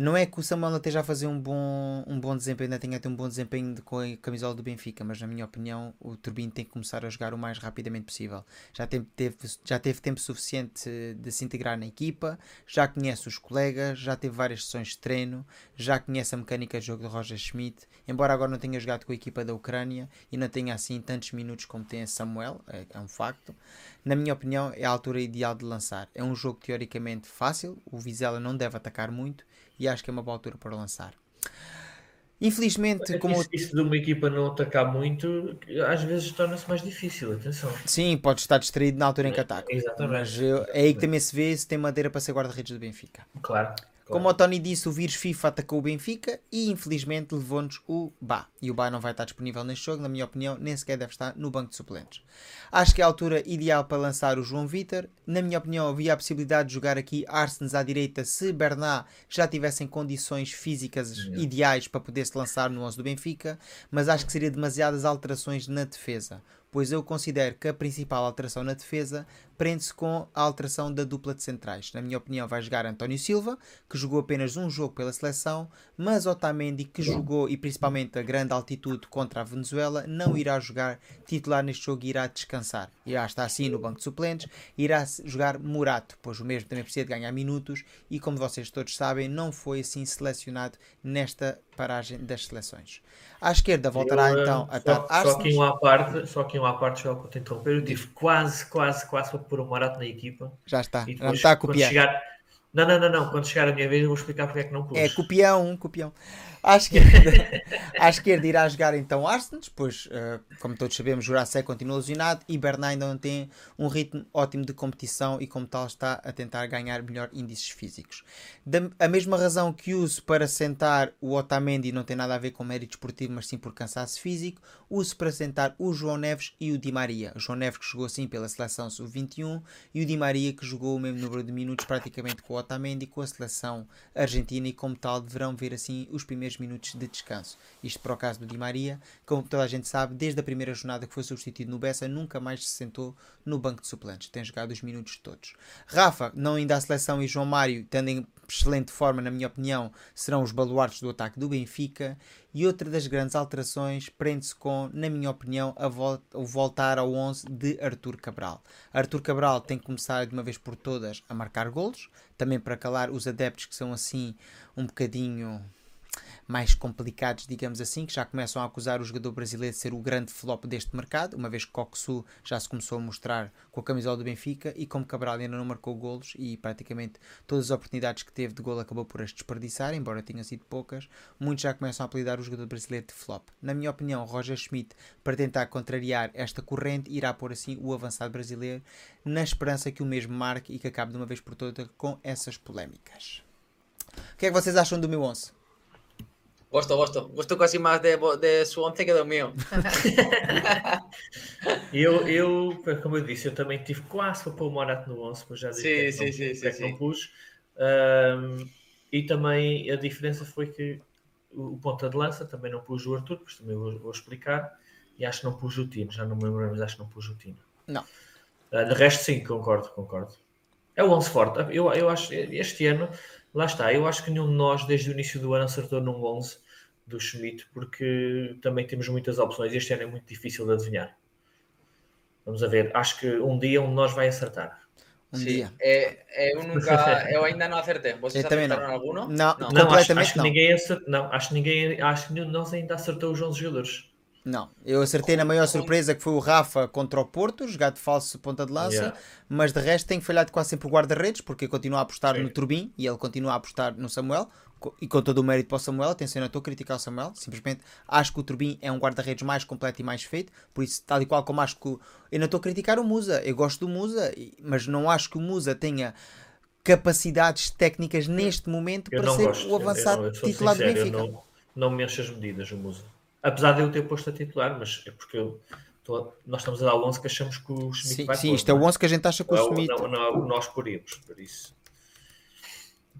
[SPEAKER 1] Não é que o Samuel não esteja a fazer um bom, um bom desempenho, ainda tenha a ter um bom desempenho de- com a camisola do Benfica, mas na minha opinião o Turbino tem que começar a jogar o mais rapidamente possível. Já teve, teve- já teve tempo suficiente de se integrar na equipa, já conhece os colegas, já teve várias sessões de treino, já conhece a mecânica de jogo de Roger Schmidt, embora agora não tenha jogado com a equipa da Ucrânia e não tenha assim tantos minutos como tem Samuel, é, é um facto. Na minha opinião, é a altura ideal de lançar. É um jogo teoricamente fácil, o Vizela não deve atacar muito e acho que é uma boa altura para lançar. Infelizmente, como
[SPEAKER 3] Isso, isso de uma equipa não atacar muito, às vezes torna-se mais difícil, atenção.
[SPEAKER 1] sim, pode estar distraído na altura em que ataca,
[SPEAKER 3] Exatamente.
[SPEAKER 1] mas é aí que também se vê se tem madeira para ser guarda-redes do Benfica.
[SPEAKER 3] Claro.
[SPEAKER 1] Como o Tony disse, o vírus FIFA atacou o Benfica e infelizmente levou-nos o Bá. E o Bá não vai estar disponível neste jogo, na minha opinião, nem sequer deve estar no banco de suplentes. Acho que é a altura ideal para lançar o João Vitor. Na minha opinião, havia a possibilidade de jogar aqui Arsens à direita se Bernat já tivesse condições físicas ideais para poder se lançar no 11 do Benfica, mas acho que seria demasiadas alterações na defesa. Pois eu considero que a principal alteração na defesa prende-se com a alteração da dupla de centrais. Na minha opinião, vai jogar António Silva, que jogou apenas um jogo pela seleção, mas Otamendi, que jogou e principalmente a grande altitude contra a Venezuela, não irá jogar titular neste jogo e irá descansar. Irá estar assim no banco de suplentes, irá jogar Murato, pois o mesmo também precisa de ganhar minutos e, como vocês todos sabem, não foi assim selecionado nesta paragem das seleções. À esquerda voltará
[SPEAKER 3] Eu, eh,
[SPEAKER 1] então a
[SPEAKER 3] só, só que um à parte, só que um à parte, vou te interromper, eu tive quase, quase, quase para pôr o Morato na equipa.
[SPEAKER 1] Já está,
[SPEAKER 3] E
[SPEAKER 1] não
[SPEAKER 3] depois,
[SPEAKER 1] está a copiar.
[SPEAKER 3] chegar... Não, não, não, não, quando chegar a minha vez eu vou explicar porque é que não pus.
[SPEAKER 1] É copião, copião. À esquerda, à esquerda irá jogar então Arsenal, pois, eh, como todos sabemos, Jurasek continua lesionado e Bernat ainda não tem um ritmo ótimo de competição e, como tal, está a tentar ganhar melhor índices físicos. Da, a mesma razão que uso para sentar o Otamendi não tem nada a ver com mérito esportivo, mas sim por cansaço físico, uso para sentar o João Neves e o Di Maria. O João Neves que jogou assim pela seleção sub-21 e o Di Maria que jogou o mesmo número de minutos praticamente com o Otamendi com a seleção argentina e como tal deverão ver assim os primeiros minutos de descanso. Isto para o caso do Di Maria, como toda a gente sabe, desde a primeira jornada que foi substituído no Bessa, nunca mais se sentou no banco de suplentes. Tem jogado os minutos todos. Rafa, não ainda à seleção e João Mário, tendo em excelente forma, na minha opinião, serão os baluartes do ataque do Benfica. E outra das grandes alterações prende-se com, na minha opinião, a vol o voltar ao 11 de Artur Cabral. Artur Cabral tem que começar de uma vez por todas a marcar golos, também para calar os adeptos que são assim um bocadinho mais complicados, digamos assim, que já começam a acusar o jogador brasileiro de ser o grande flop deste mercado, uma vez que Coxu já se começou a mostrar com a camisola do Benfica e como Cabral ainda não marcou golos e praticamente todas as oportunidades que teve de gol acabou por as desperdiçar, embora tenham sido poucas, muitos já começam a apelidar o jogador brasileiro de flop. Na minha opinião, Roger Schmidt, para tentar contrariar esta corrente, irá pôr assim o avançado brasileiro, na esperança que o mesmo marque e que acabe de uma vez por todas com essas polémicas. O que é que vocês acham do meu 11?
[SPEAKER 2] Gosto, gosto. Gosto quase mais de, de su 11 que do meu.
[SPEAKER 3] eu, eu, como eu disse, eu também tive quase para pôr o Morato no 11, mas já
[SPEAKER 2] disse sim, que, sim,
[SPEAKER 3] não,
[SPEAKER 2] sim,
[SPEAKER 3] que
[SPEAKER 2] sim,
[SPEAKER 3] não pus. Um, e também a diferença foi que o, o ponta de lança também não pus o Arthur, pois também vou, vou, explicar. E acho que não pus o Tino, já não me lembro, mas acho que não pus o Tino.
[SPEAKER 1] Não.
[SPEAKER 3] Uh, de resto, sim, concordo, concordo. É o 11 forte. Eu, eu acho, este ano, lá está, eu acho que nenhum de nós, desde o início do ano, acertou num 11 do Schmidt, porque também temos muitas opções. Este ano é muito difícil de adivinhar. Vamos a ver, acho que um dia um de nós vai acertar.
[SPEAKER 1] Um Sim, dia.
[SPEAKER 2] É, eu nunca, eu ainda não acertei. Vocês
[SPEAKER 1] eu
[SPEAKER 2] acertaram
[SPEAKER 1] não.
[SPEAKER 2] alguno?
[SPEAKER 1] Não,
[SPEAKER 3] não, não acho, acho, que não. ninguém acertou, não, acho que ninguém, acho que nenhum de nós ainda acertou os 11 jogadores.
[SPEAKER 1] Não, eu acertei na maior surpresa que foi o Rafa contra o Porto, jogado falso ponta de lança, yeah. mas de resto tenho falhado quase sempre o guarda-redes, porque continua a apostar Sim. no Turbin e ele continua a apostar no Samuel, e com todo o mérito para o Samuel, atenção, não estou a criticar o Samuel, simplesmente acho que o Turbin é um guarda-redes mais completo e mais feito, por isso, tal e qual como acho que. O... Eu não estou a criticar o Musa, eu gosto do Musa, mas não acho que o Musa tenha capacidades técnicas neste momento
[SPEAKER 3] eu
[SPEAKER 1] para ser
[SPEAKER 3] gosto.
[SPEAKER 1] o avançado
[SPEAKER 3] eu, eu
[SPEAKER 1] titular
[SPEAKER 3] sincero,
[SPEAKER 1] do Benfica.
[SPEAKER 3] Não, não me enche as medidas o Musa. Apesar de eu ter posto a titular, mas é porque eu, tô, nós estamos a dar o 11 que achamos que o Schmidt
[SPEAKER 1] sim,
[SPEAKER 3] vai
[SPEAKER 1] Sim,
[SPEAKER 3] pôr,
[SPEAKER 1] isto é o 11 que a gente acha que o
[SPEAKER 3] não,
[SPEAKER 1] Schmidt...
[SPEAKER 3] Não, não, não, nós poríamos, por isso.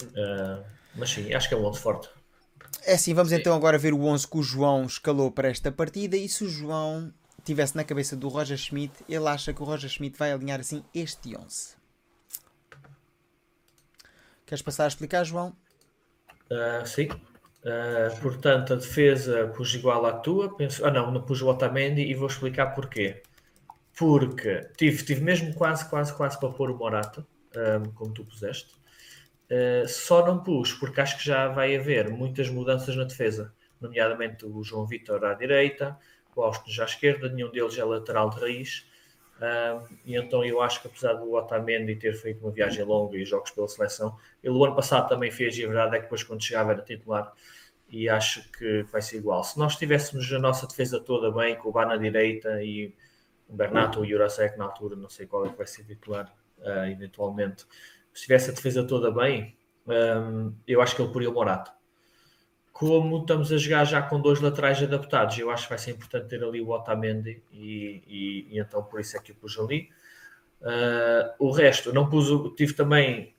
[SPEAKER 3] Uh, mas sim, acho que é um 11 forte.
[SPEAKER 1] É assim, vamos
[SPEAKER 2] Sim.
[SPEAKER 1] então agora ver o 11 que o João escalou para esta partida e se o João tivesse na cabeça do Roger Schmidt, ele acha que o Roger Schmidt vai alinhar assim este 11. Queres passar a explicar, João?
[SPEAKER 3] Uh, sim. Uh, portanto, a defesa pus igual à tua. Penso... Ah, não, não pus o Otamendi e vou explicar porquê. Porque tive, tive mesmo quase, quase, quase para pôr o Morata, um, como tu puseste. Uh, só não pus porque acho que já vai haver muitas mudanças na defesa, nomeadamente o João Vitor à direita, o Austin já à esquerda, nenhum deles é lateral de raiz. Uh, e então eu acho que apesar do Otamendi ter feito uma viagem longa e jogos pela seleção, ele o ano passado também fez e a verdade é que depois quando chegava era titular e acho que vai ser igual. Se nós tivéssemos a nossa defesa toda bem, com o Bar na direita e o Bernardo ou o Jurasek na altura, não sei qual é que vai ser titular uh, eventualmente, se tivesse a defesa toda bem, um, eu acho que ele poria o Morato. Como estamos a jogar já com dois laterais adaptados, eu acho que vai ser importante ter ali o Otamendi e, e, e então por isso é que eu pus ali. Uh, o resto, não pus, tive também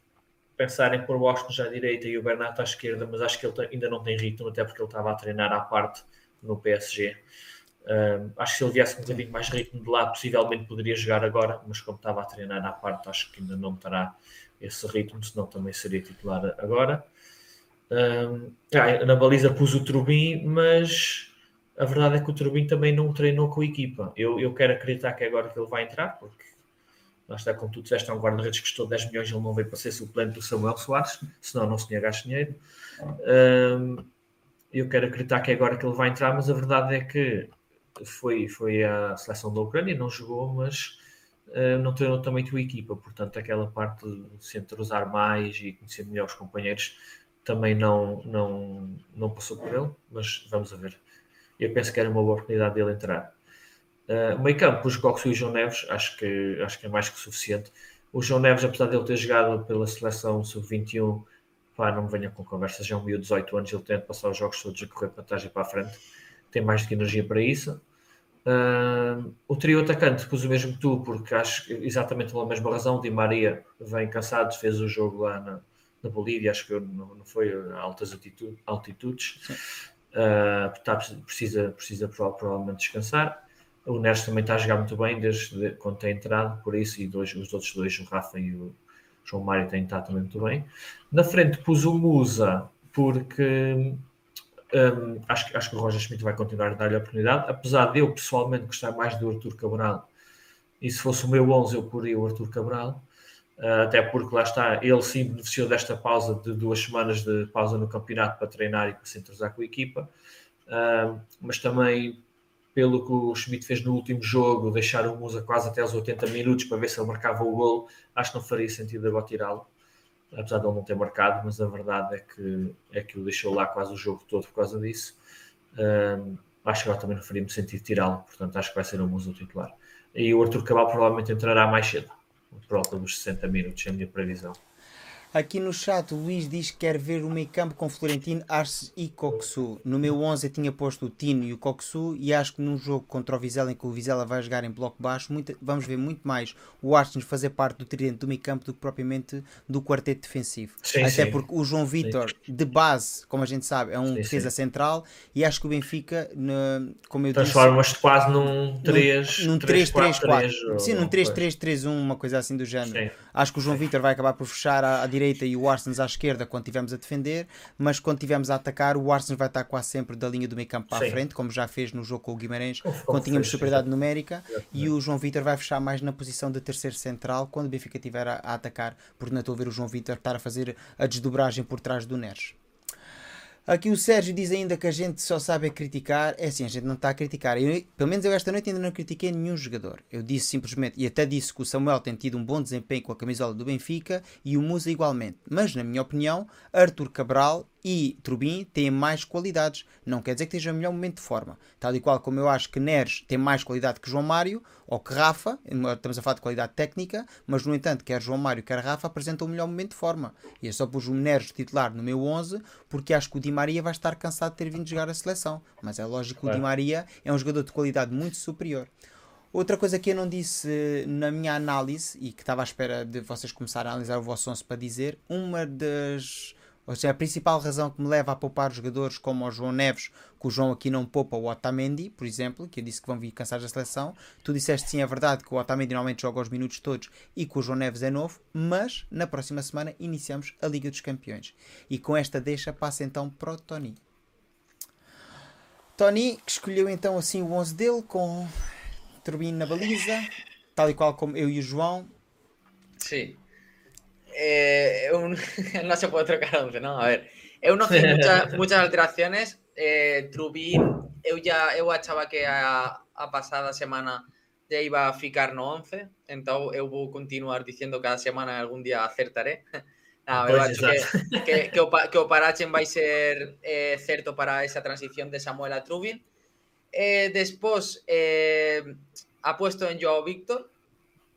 [SPEAKER 3] pensar em pôr o Austin já à direita e o Bernardo à esquerda, mas acho que ele ainda não tem ritmo, até porque ele estava a treinar à parte no PSG. Uh, acho que se ele viesse um bocadinho mais ritmo de lá, possivelmente poderia jogar agora, mas como estava a treinar à parte, acho que ainda não terá esse ritmo, senão também seria titular agora. Um, ah, na baliza pus o Turbin, mas a verdade é que o Turbin também não treinou com a equipa. Eu, eu quero acreditar que é agora que ele vai entrar, porque lá está, como tu disseste, é um guarda-redes que custou 10 milhões, ele não veio para ser suplente do Samuel Soares, senão não se tinha gasto dinheiro. Um, eu quero acreditar que é agora que ele vai entrar, mas a verdade é que foi, foi a seleção da Ucrânia, não jogou, mas uh, não treinou também com a equipa, portanto, aquela parte de se entrosar mais e conhecer melhor os companheiros também não, não, não passou por ele, mas vamos a ver. Eu penso que era uma boa oportunidade dele entrar. Uh, meio campo, os Coxo e o João Neves, acho que, acho que é mais que suficiente. O João Neves, apesar de ele ter jogado pela seleção sub-21, pá, não me venha com conversas, já é um meio 18 anos, ele tenta passar os jogos todos a correr para trás e para a frente, tem mais do que energia para isso. Uh, o trio atacante pus o mesmo que tu, porque acho que exatamente pela mesma razão. Di Maria vem cansado, fez o jogo lá na, na Bolívia, acho que não, não foi a altas altitude, altitudes. Uh, precisa, precisa provavelmente descansar. O Neres também está a jogar muito bem desde quando tem entrado, por isso, e dois, os outros dois, o Rafa e o João Mário, têm estado também muito bem. Na frente pus o Musa, porque um, acho, acho que o Roger Schmidt vai continuar a dar-lhe a oportunidade, apesar de eu pessoalmente gostar mais do Arthur Cabral, e se fosse o meu 11 eu poria o Arthur Cabral. Uh, até porque lá está, ele sim beneficiou desta pausa de duas semanas de pausa no campeonato para treinar e para se entrosar com a equipa, uh, mas também pelo que o Schmidt fez no último jogo, deixar o Musa quase até aos 80 minutos para ver se ele marcava o gol, acho que não faria sentido agora tirá-lo, apesar de ele não ter marcado, mas a verdade é que, é que o deixou lá quase o jogo todo por causa disso. Uh, acho que agora também não faria sentido tirá-lo, portanto acho que vai ser o Musa o titular. E o Arthur Cabal provavelmente entrará mais cedo, volta dos 60 minutos, é a minha previsão.
[SPEAKER 1] Aqui no chat o Luís diz que quer ver o meio campo com Florentino, Arce e Coxu. No meu 11 eu tinha posto o Tino e o Coxu e acho que num jogo contra o Vizela em que o Vizela vai jogar em bloco baixo, muito, vamos ver muito mais o Arce fazer parte do tridente do meio campo do que propriamente do quarteto defensivo. Sim, Até sim. porque o João Vitor, de base, como a gente sabe, é um sim, defesa central e acho que o Benfica, como eu
[SPEAKER 3] Transformas-te quase num 3
[SPEAKER 1] num 3-3-4. Sim, num 3-3-3-1, uma coisa assim do género. Acho que o João Vitor vai acabar por fechar a, a direita direita e o Arsenal à esquerda quando estivermos a defender, mas quando estivermos a atacar, o Arsenal vai estar quase sempre da linha do meio campo para a frente, como já fez no jogo com o Guimarães, quando tínhamos superioridade numérica, e o João Vitor vai fechar mais na posição de terceiro central quando o Benfica estiver a, a atacar, porque não estou a ver o João Vitor estar a fazer a desdobragem por trás do Neres. Aqui o Sérgio diz ainda que a gente só sabe criticar. É assim, a gente não está a criticar. Eu, pelo menos eu esta noite ainda não critiquei nenhum jogador. Eu disse simplesmente, e até disse que o Samuel tem tido um bom desempenho com a camisola do Benfica e o Musa igualmente. Mas, na minha opinião, Arthur Cabral e Trubin têm mais qualidades. Não quer dizer que esteja no melhor momento de forma. Tal e qual como eu acho que Neres tem mais qualidade que João Mário ou que Rafa, estamos a falar de qualidade técnica, mas no entanto, quer João Mário, quer Rafa apresentam o melhor momento de forma. E eu só pus o Neres titular no meu 11 porque acho que o Di Maria vai estar cansado de ter vindo jogar a seleção. Mas é lógico que o Di Maria é um jogador de qualidade muito superior. Outra coisa que eu não disse na minha análise e que estava à espera de vocês começarem a analisar o vosso 11 para dizer, uma das ou seja, a principal razão que me leva a poupar jogadores como o João Neves, que o João aqui não poupa o Otamendi, por exemplo, que eu disse que vão vir cansados da seleção. Tu disseste sim, é verdade que o Otamendi normalmente joga os minutos todos e que o João Neves é novo, mas na próxima semana iniciamos a Liga dos Campeões. E com esta deixa passa então para o Tony. Tony, que escolheu então assim o 11 dele com Turbino na baliza, tal e qual como eu e o João.
[SPEAKER 2] Sim. Eh, un, no se puede trocar 11, ¿no? A ver, fiz muchas, muchas alteraciones. Eh, Trubín, eu ya eu achaba que a, a pasada semana ya iba a ficar no 11, entón eu vou continuar diciendo cada semana algún día acertaré. Nada, eu acho que, que, que, o, que o Parachen vai ser eh, certo para esa transición de Samuel a Trubin. Eh, despois, eh, apuesto en Joao Víctor,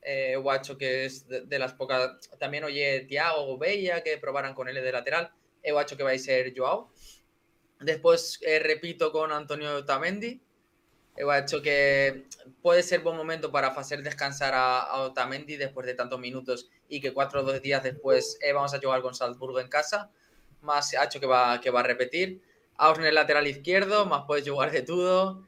[SPEAKER 2] eh, Guacho, que es de, las pocas. También oye Tiago Bella, que probaran con él de lateral. He Guacho, que va a ser Joao. Después eh, repito con Antonio Tamendi. He Guacho, que puede ser buen momento para hacer descansar a, Otamendi después de tantos minutos y que cuatro o dos días después eh, vamos a jugar con Salzburgo en casa. Más Hacho que va, que va a repetir. el lateral izquierdo, más puedes jugar de todo.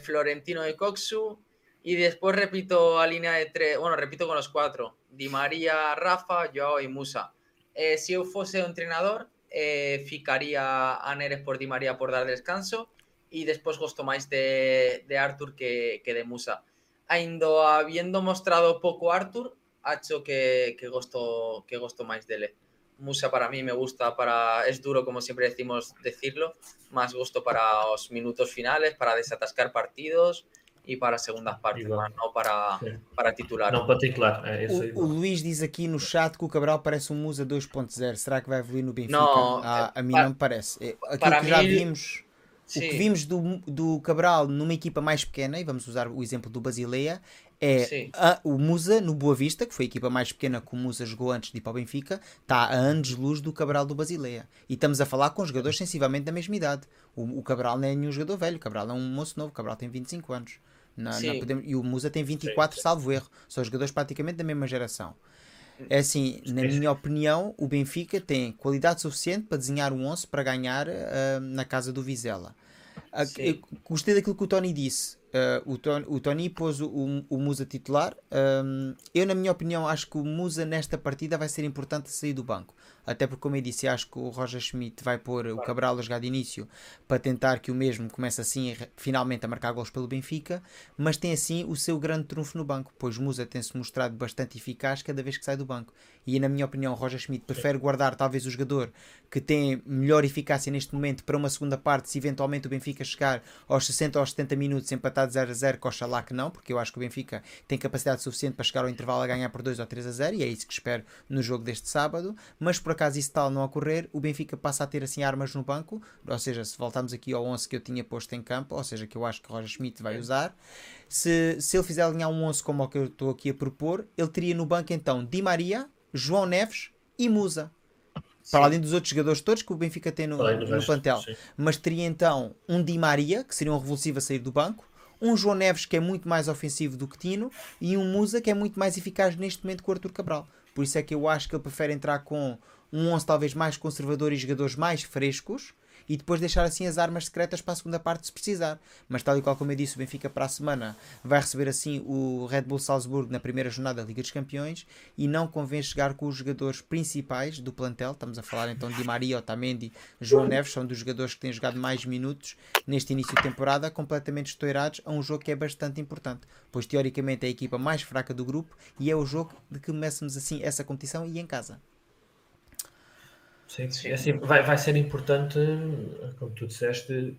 [SPEAKER 2] Florentino de Coxu, y después repito a línea de tres, bueno, repito con los cuatro. Di María, Rafa, Joao y Musa. Eh, si yo fuese entrenador, eh, ficaría a Neres por Di María por dar descanso y después gosto más de, de Arthur que, que, de Musa. Ainda habiendo mostrado poco Arthur, ha hecho que, que, gosto, que gosto más de él. Musa para mí me gusta, para es duro como siempre decimos decirlo, más gusto para los minutos finales, para desatascar partidos, e para segundas partes, mas não para, para titular.
[SPEAKER 3] Não para titular, é
[SPEAKER 1] isso aí. O, o, Luís diz aqui no chat que o Cabral parece um Musa 2.0. Será que vai evoluir no Benfica? Não, ah, a mim para, não me parece. É, aquilo para que já mim, vimos, sim. o que vimos do, do Cabral numa equipa mais pequena, e vamos usar o exemplo do Basileia, é a, o Musa no Boa Vista, que foi a equipa mais pequena que o Musa jogou antes de ir para o Benfica, está a anos-luz do Cabral do Basileia. E estamos a falar com jogadores sensivelmente da mesma idade. O, o Cabral não é nenhum jogador velho, o Cabral é um moço novo, o Cabral tem 25 anos. Na, na, podemos, e o Musa tem 24, sim, salvo erro. São jogadores praticamente da mesma geração. É assim, na minha opinião, o Benfica tem qualidade suficiente para desenhar um 11 para ganhar uh, na casa do Vizela. Uh, gostei daquilo que o Tony disse. uh, o, Tony, o Tony pôs o, o, Musa titular. Um, eu, na minha opinião, acho que o Musa nesta partida vai ser importante sair do banco. Até porque, como eu disse, acho que o Roger Schmidt vai pôr o Cabral a jogar de início para tentar que o mesmo comece assim finalmente a marcar gols pelo Benfica, mas tem assim o seu grande trunfo no banco, pois Musa tem-se mostrado bastante eficaz cada vez que sai do banco. E na minha opinião, Roger Schmidt prefere guardar talvez o jogador que tem melhor eficácia neste momento para uma segunda parte, se eventualmente o Benfica chegar aos 60 ou aos 70 minutos empatado 0 a 0, que oxalá que não, porque eu acho que o Benfica tem capacidade suficiente para chegar ao intervalo a ganhar por 2 ou 3 a 0, e é isso que espero no jogo deste sábado. Mas por acaso isso tal não ocorrer, o Benfica passa a ter assim armas no banco, ou seja, se voltarmos aqui ao 11 que eu tinha posto em campo, ou seja, que eu acho que Roger Schmidt vai usar, se, se ele fizer alinhar um 11 como o que eu estou aqui a propor, ele teria no banco então Di Maria, João Neves e Musa. Sim. Para além dos outros jogadores todos que o Benfica tem no, no resto, plantel. Sim. Mas teria então um Di Maria, que seria um revulsivo a sair do banco, um João Neves que é muito mais ofensivo do que Tino e um Musa que é muito mais eficaz neste momento que o Arthur Cabral. Por isso é que eu acho que ele prefere entrar com um 11 talvez mais conservador e jogadores mais frescos e depois deixar assim as armas secretas para a segunda parte se precisar. Mas tal e qual como eu disse, o Benfica para a semana vai receber assim o Red Bull Salzburgo na primeira jornada da Liga dos Campeões e não convém chegar com os jogadores principais do plantel. Estamos a falar então de Maria, Otamendi, João Neves, são dos jogadores que têm jogado mais minutos neste início de temporada, completamente estourados a um jogo que é bastante importante, pois teoricamente é a equipa mais fraca do grupo e é o jogo de que começamos assim essa competição e em casa.
[SPEAKER 3] Sim, sim. É assim, vai, vai ser importante, como tu disseste,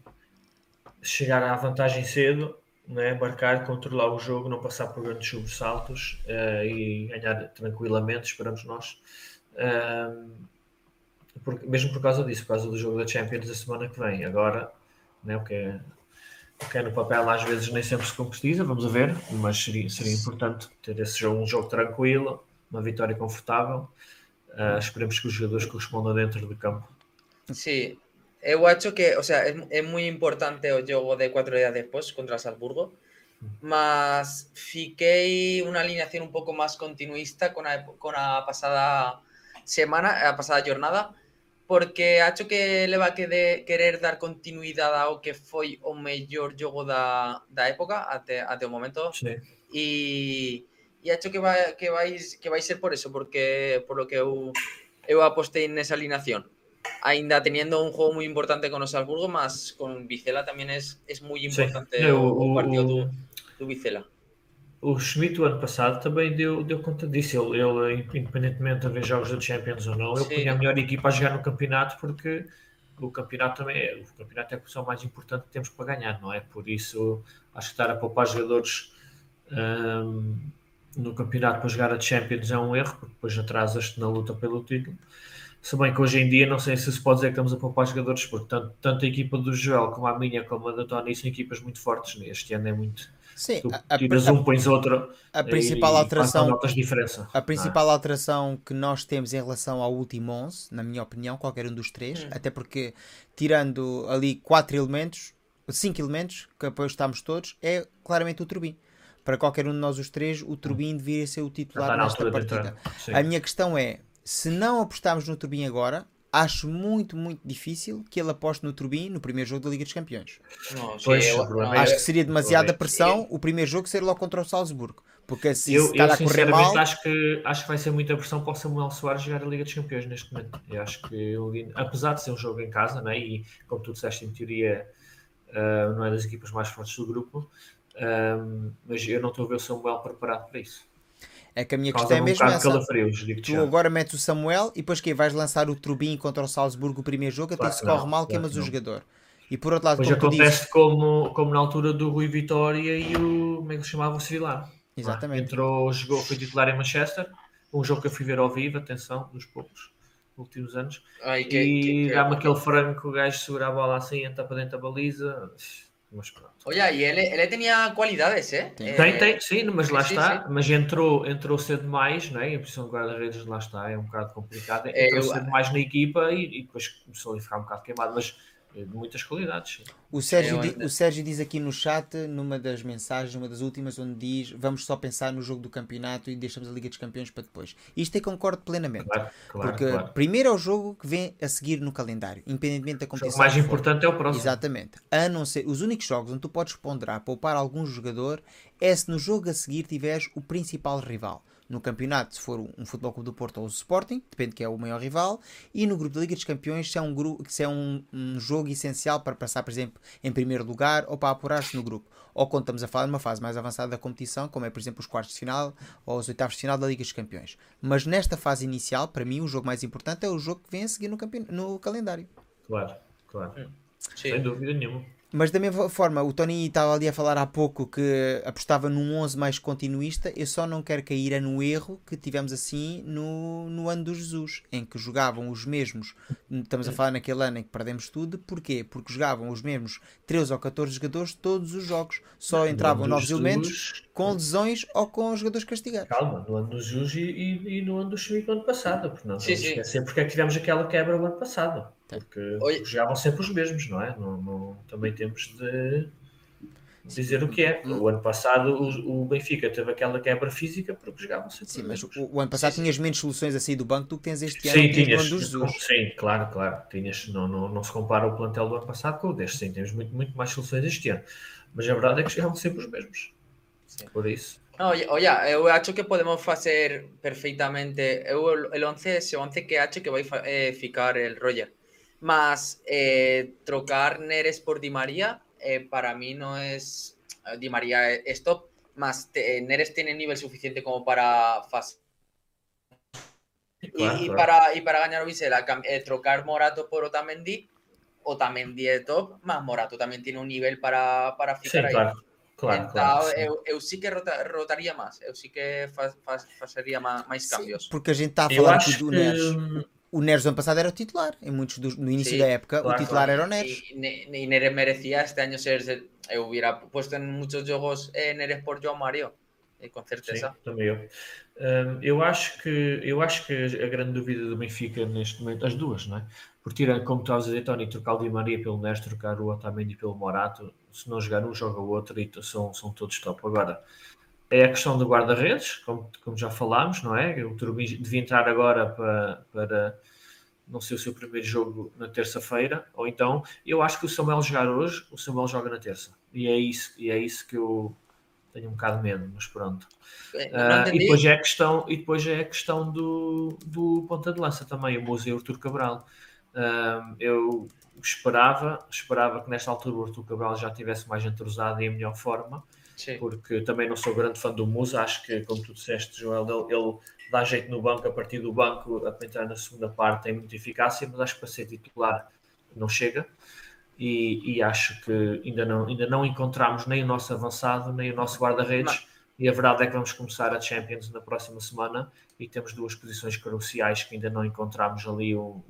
[SPEAKER 3] chegar à vantagem cedo, né? marcar, controlar o jogo, não passar por grandes sobressaltos uh, e ganhar tranquilamente, esperamos nós. Uh, por, mesmo por causa disso, por causa do jogo da Champions da semana que vem. Agora, né, o, que é, o que no papel às vezes nem sempre se concretiza, vamos a ver, mas seria, seria importante ter esse jogo, um jogo tranquilo, uma vitória confortável Eh, uh, esperemos que os jogadores correspondam dentro do campo.
[SPEAKER 2] Sí, eu acho que, o sea, é, é moi importante o jogo de 4 días despois contra Salzburgo, mm. mas fiquei unha alineación un pouco máis continuista con a, con a pasada semana, a pasada jornada, porque acho que leva que de, querer dar continuidade ao que foi o mellor jogo da, da época até, até o momento. Sí. E e acho que vai, que vais que vai ser por eso, porque por lo que eu, eu apostei nesa alineación. Ainda teniendo un juego moi importante con o Salzburgo, mas con Vicela tamén é es moi importante sí. o, o, partido do, do Vicela.
[SPEAKER 3] O Schmidt, o ano passado, também deu, deu conta disso. Ele, ele, independentemente de haver jogos da Champions ou não, ele punha a melhor equipa a jogar no campeonato porque o campeonato também é, o campeonato é a posição mais importante que temos para ganhar, não é? Por isso, acho que estar a poupar jogadores um, no campeonato para jogar a Champions é um erro, porque depois atrasas-te na luta pelo título. Se bem que hoje em dia não sei se se pode dizer que estamos a poupar jogadores, porque tanto, tanto a equipa do Joel como a minha, como a da Tony, são equipas muito fortes. Este ano é muito.
[SPEAKER 1] Sim,
[SPEAKER 3] tu a, tiras a, um, pões outro.
[SPEAKER 1] A principal alteração.
[SPEAKER 3] Diferença.
[SPEAKER 1] A principal ah. alteração que nós temos em relação ao último 11, na minha opinião, qualquer um dos três, hum. até porque tirando ali quatro elementos, cinco elementos, que apostámos todos, é claramente o Turbin para qualquer um de nós os três, o Turbin deveria ser o titular nesta partida. A minha questão é, se não apostarmos no Turbin agora, acho muito, muito difícil que ele aposte no Turbin no primeiro jogo da Liga dos Campeões.
[SPEAKER 3] Não, pois,
[SPEAKER 1] não, acho é, que seria demasiada pressão o primeiro jogo ser logo contra o Salzburgo. Porque se eu, eu a correr mal...
[SPEAKER 3] acho que, acho que vai ser muita pressão para o Samuel Soares jogar a Liga dos Campeões neste momento. Eu acho que, ele, apesar de ser um jogo em casa, né, e como tu disseste, em teoria uh, não é das equipas mais fortes do grupo, um, mas eu não estou a ver o Samuel preparado para isso.
[SPEAKER 1] É que a minha questão é mesmo essa. Tu agora metes o Samuel e depois que vais lançar o Trubin contra o Salzburgo o primeiro jogo, claro até se corre mal, queimas o jogador. E por outro lado,
[SPEAKER 3] pois acontece dizes... como, como na altura do Rui Vitória e o. Como é que se chamava? O Civilar.
[SPEAKER 1] Exatamente.
[SPEAKER 3] Entrou, jogou, foi titular em Manchester. Um jogo que eu fui ver ao vivo, atenção, dos poucos últimos anos. Ai, que, e dá-me aquele frango que o gajo segura a bola assim, entra para dentro da baliza. Mas pronto.
[SPEAKER 2] Oye, e ele, ele tinha qualidades, eh?
[SPEAKER 3] Tem, tem, sim, mas lá sim, está. Sim. Mas entrou, entrou cedo demais, não é? Em posição de guarda-redes, lá está, é um bocado complicado. Entrou eu, cedo demais na equipa e, e, depois começou a ficar um bocado queimado. Mas de muitas qualidades.
[SPEAKER 1] O Sérgio, di, o Sérgio diz aqui no chat, numa das mensagens, uma das últimas, onde diz vamos só pensar no jogo do campeonato e deixamos a Liga dos Campeões para depois. Isto eu concordo plenamente. Claro, claro, porque claro. primeiro é o jogo que vem a seguir no calendário, independentemente da competição.
[SPEAKER 3] O mais importante é o próximo.
[SPEAKER 1] Exatamente. A não ser, os únicos jogos onde tu podes ponderar poupar algum jogador é se no jogo a seguir tiveres o principal rival no campeonato, se for um Futebol Clube do Porto ou o Sporting, depende de que é o maior rival, e no grupo da Liga dos Campeões, se é um, grupo, se é um, um jogo essencial para passar, por exemplo, em primeiro lugar ou para apurar-se no grupo. Ou quando estamos a falar de uma fase mais avançada da competição, como é, por exemplo, os quartos de final ou os oitavos de final da Liga dos Campeões. Mas nesta fase inicial, para mim, o jogo mais importante é o jogo que vem a seguir no, no calendário.
[SPEAKER 3] Claro, claro. Hum. Sem dúvida nenhuma.
[SPEAKER 1] Mas da mesma forma, o Tony estava ali a falar há pouco que apostava num 11 mais continuista. Eu só não quero cair no erro que tivemos assim no, no ano do Jesus, em que jogavam os mesmos. Estamos a falar naquele ano em que perdemos tudo. Porquê? Porque jogavam os mesmos 13 ou 14 jogadores todos os jogos. Só entravam novos Jesus... elementos com lesões ou com jogadores castigados.
[SPEAKER 3] Calma, no ano do Jesus e, e, e no ano do no ano passado. Porque não, sim, esquecer porque é que tivemos aquela quebra no ano passado. Porque Oi. jogavam sempre os mesmos, não é? Não, não, também temos de dizer o que é. O ano passado o, o, Benfica teve aquela quebra física porque jogavam sempre
[SPEAKER 1] Sim, mas o, o, ano passado sim, tinhas menos soluções a sair do banco do que tens este ano. Sim,
[SPEAKER 3] tinhas, sim, claro, claro. Tinhas, não, não, não se compara o plantel do ano passado com o deste. Sim, temos muito, muito mais soluções este ano. Mas a verdade é que jogavam sempre os mesmos. Sim. Por isso.
[SPEAKER 2] No, oye, eu acho que podemos fazer perfeitamente eu, el 11, ese 11 que acho que vai eh, ficar el Roger. Más eh, trocar Neres por Di María, eh, para mí no es. Eh, Di María es top, más Neres tiene nivel suficiente como para. y, para, y para ganar Visela, trocar Morato por Otamendi, Otamendi es top, más Morato también tiene un nivel para, para ficar
[SPEAKER 3] ahí. Claro, claro,
[SPEAKER 2] Eu, sí que rotaría más, eu sí que hacería más cambios.
[SPEAKER 1] porque a gente está a falar Neres. O Neres ano passado era o titular, em muitos dos, no início sí, da época claro, o titular claro. era o Neres.
[SPEAKER 2] Y, y, Neres merecía este año ser, eu hubiera puesto en muchos jogos eh, Neres por João Mario, e com certeza.
[SPEAKER 3] Sim, também eu. Um, eu acho que eu acho que a grande dúvida do Benfica neste momento, as duas, não é? Por tirar, como estavas a dizer, Tony, trocar o Di Maria pelo Neres, trocar o Otamendi pelo Morato, se não jogar um, joga o outro e são, são todos top. Agora, é a questão do guarda-redes, como, como, já falámos, não é? O Turbin devia entrar agora para, para não ser o seu primeiro jogo na terça-feira, ou então eu acho que o Samuel jogar hoje, o Samuel joga na terça. E é isso, e é isso que eu tenho um bocado medo, mas pronto. Uh, e depois é a questão, e depois é a questão do, do ponta de lança também, o Museu Artur Cabral. Uh, eu esperava, esperava que nesta altura o Artur Cabral já estivesse mais entrosado e em melhor forma Sim. porque também não sou grande fã do Musa, acho que, como tu disseste, Joel, ele, ele dá jeito no banco, a partir do banco, a entrar na segunda parte tem muita eficácia, mas acho que para ser titular não chega. E, e acho que ainda não, ainda não encontramos nem o nosso avançado, nem o nosso guarda-redes. E a verdade é que vamos começar a Champions na próxima semana e temos duas posições cruciais que ainda não encontramos ali o,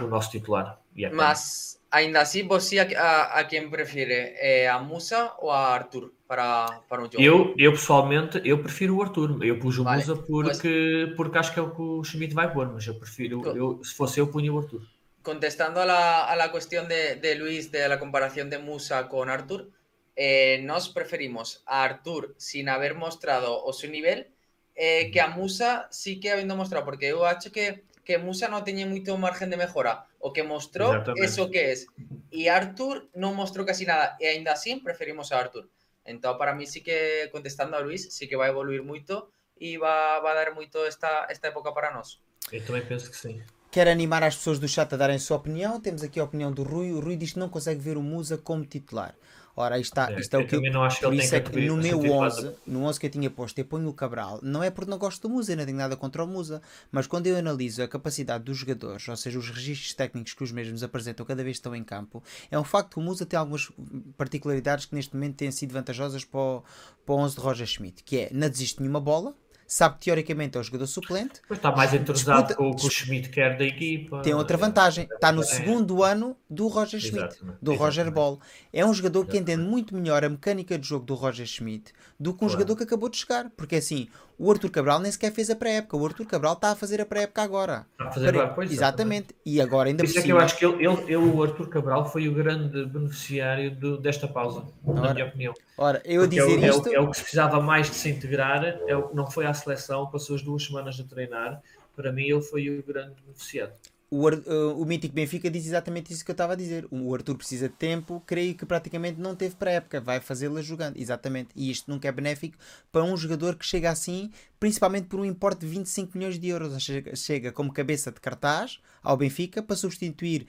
[SPEAKER 3] o nosso titular.
[SPEAKER 2] Mas Ainda assim, você a, a quem prefere? É a Musa ou a Arthur para, para o jogo?
[SPEAKER 3] Eu, eu pessoalmente, eu prefiro o Arthur. Eu pus o vale. Musa porque, pues... porque acho que é o que o Schmidt vai pôr, mas eu prefiro, eu, se fosse eu, punha o Arthur.
[SPEAKER 2] Contestando a la, a la cuestión de, de Luis de la comparación de Musa con Arthur, eh, nos preferimos a Arthur sin haber mostrado o su nivel eh, que a Musa sí que habiendo mostrado, porque yo acho que que Musa no tenía mucho margen de mejora o que mostró eso que es. Y Arthur no mostró casi nada. Y ainda así preferimos a Arthur. Entonces, para mí sí que, contestando a Luis, sí que va a evoluir mucho y va, va a dar mucho esta, esta época para nós.
[SPEAKER 3] Eu também penso que sim.
[SPEAKER 1] Quero animar as pessoas do chat a darem a sua opinião. Temos aqui a opinião do Rui. O Rui diz que não consegue ver o Musa como titular. Ora, isto, está, é, isto é o que eu,
[SPEAKER 3] não acho que por isso é
[SPEAKER 1] que no meu 11, no 11 que eu tinha posto, eu ponho o Cabral. Não é porque não gosto do Musa, eu não tenho nada contra o Musa, mas quando eu analiso a capacidade dos jogadores, ou seja, os registros técnicos que os mesmos apresentam cada vez que estão em campo, é um facto que o Musa tem algumas particularidades que neste momento têm sido vantajosas para o, para o 11 de Roger Schmidt, que é não desiste nenhuma bola, sabe que teoricamente é o jogador suplente.
[SPEAKER 3] Mas está mais entrosado disputa, com o que o Schmidt quer da equipa.
[SPEAKER 1] Tem outra vantagem. Está no é. segundo ano do Roger Schmidt, do Roger Ball. É um jogador que entende muito melhor a mecânica de jogo do Roger Schmidt do que um claro. jogador que acabou de chegar. Porque assim, O Arthur Cabral nem sequer fez a pré-época. O Arthur Cabral está a fazer a pré-época agora.
[SPEAKER 3] Está a fazer agora, pois,
[SPEAKER 1] exatamente. E agora ainda
[SPEAKER 3] Por isso é que eu acho que ele, ele- ele, o Arthur Cabral foi o grande beneficiário do- desta pausa, na
[SPEAKER 1] Ora,
[SPEAKER 3] minha opinião.
[SPEAKER 1] Ora, eu a
[SPEAKER 3] Porque é,
[SPEAKER 1] dizer
[SPEAKER 3] é
[SPEAKER 1] isto.
[SPEAKER 3] é o que se precisava mais de se integrar, é o não foi à seleção, passou as duas semanas a treinar. Para mim, ele foi o grande beneficiado.
[SPEAKER 1] O, uh, o Mítico Benfica diz exatamente isso que eu estava a dizer. O Arthur precisa de tempo, creio que praticamente não teve para a época, vai fazê-la jogando, exatamente. E isto nunca é benéfico para um jogador que chega assim, principalmente por um importe de 25 milhões de euros. Chega, chega como cabeça de cartaz ao Benfica para substituir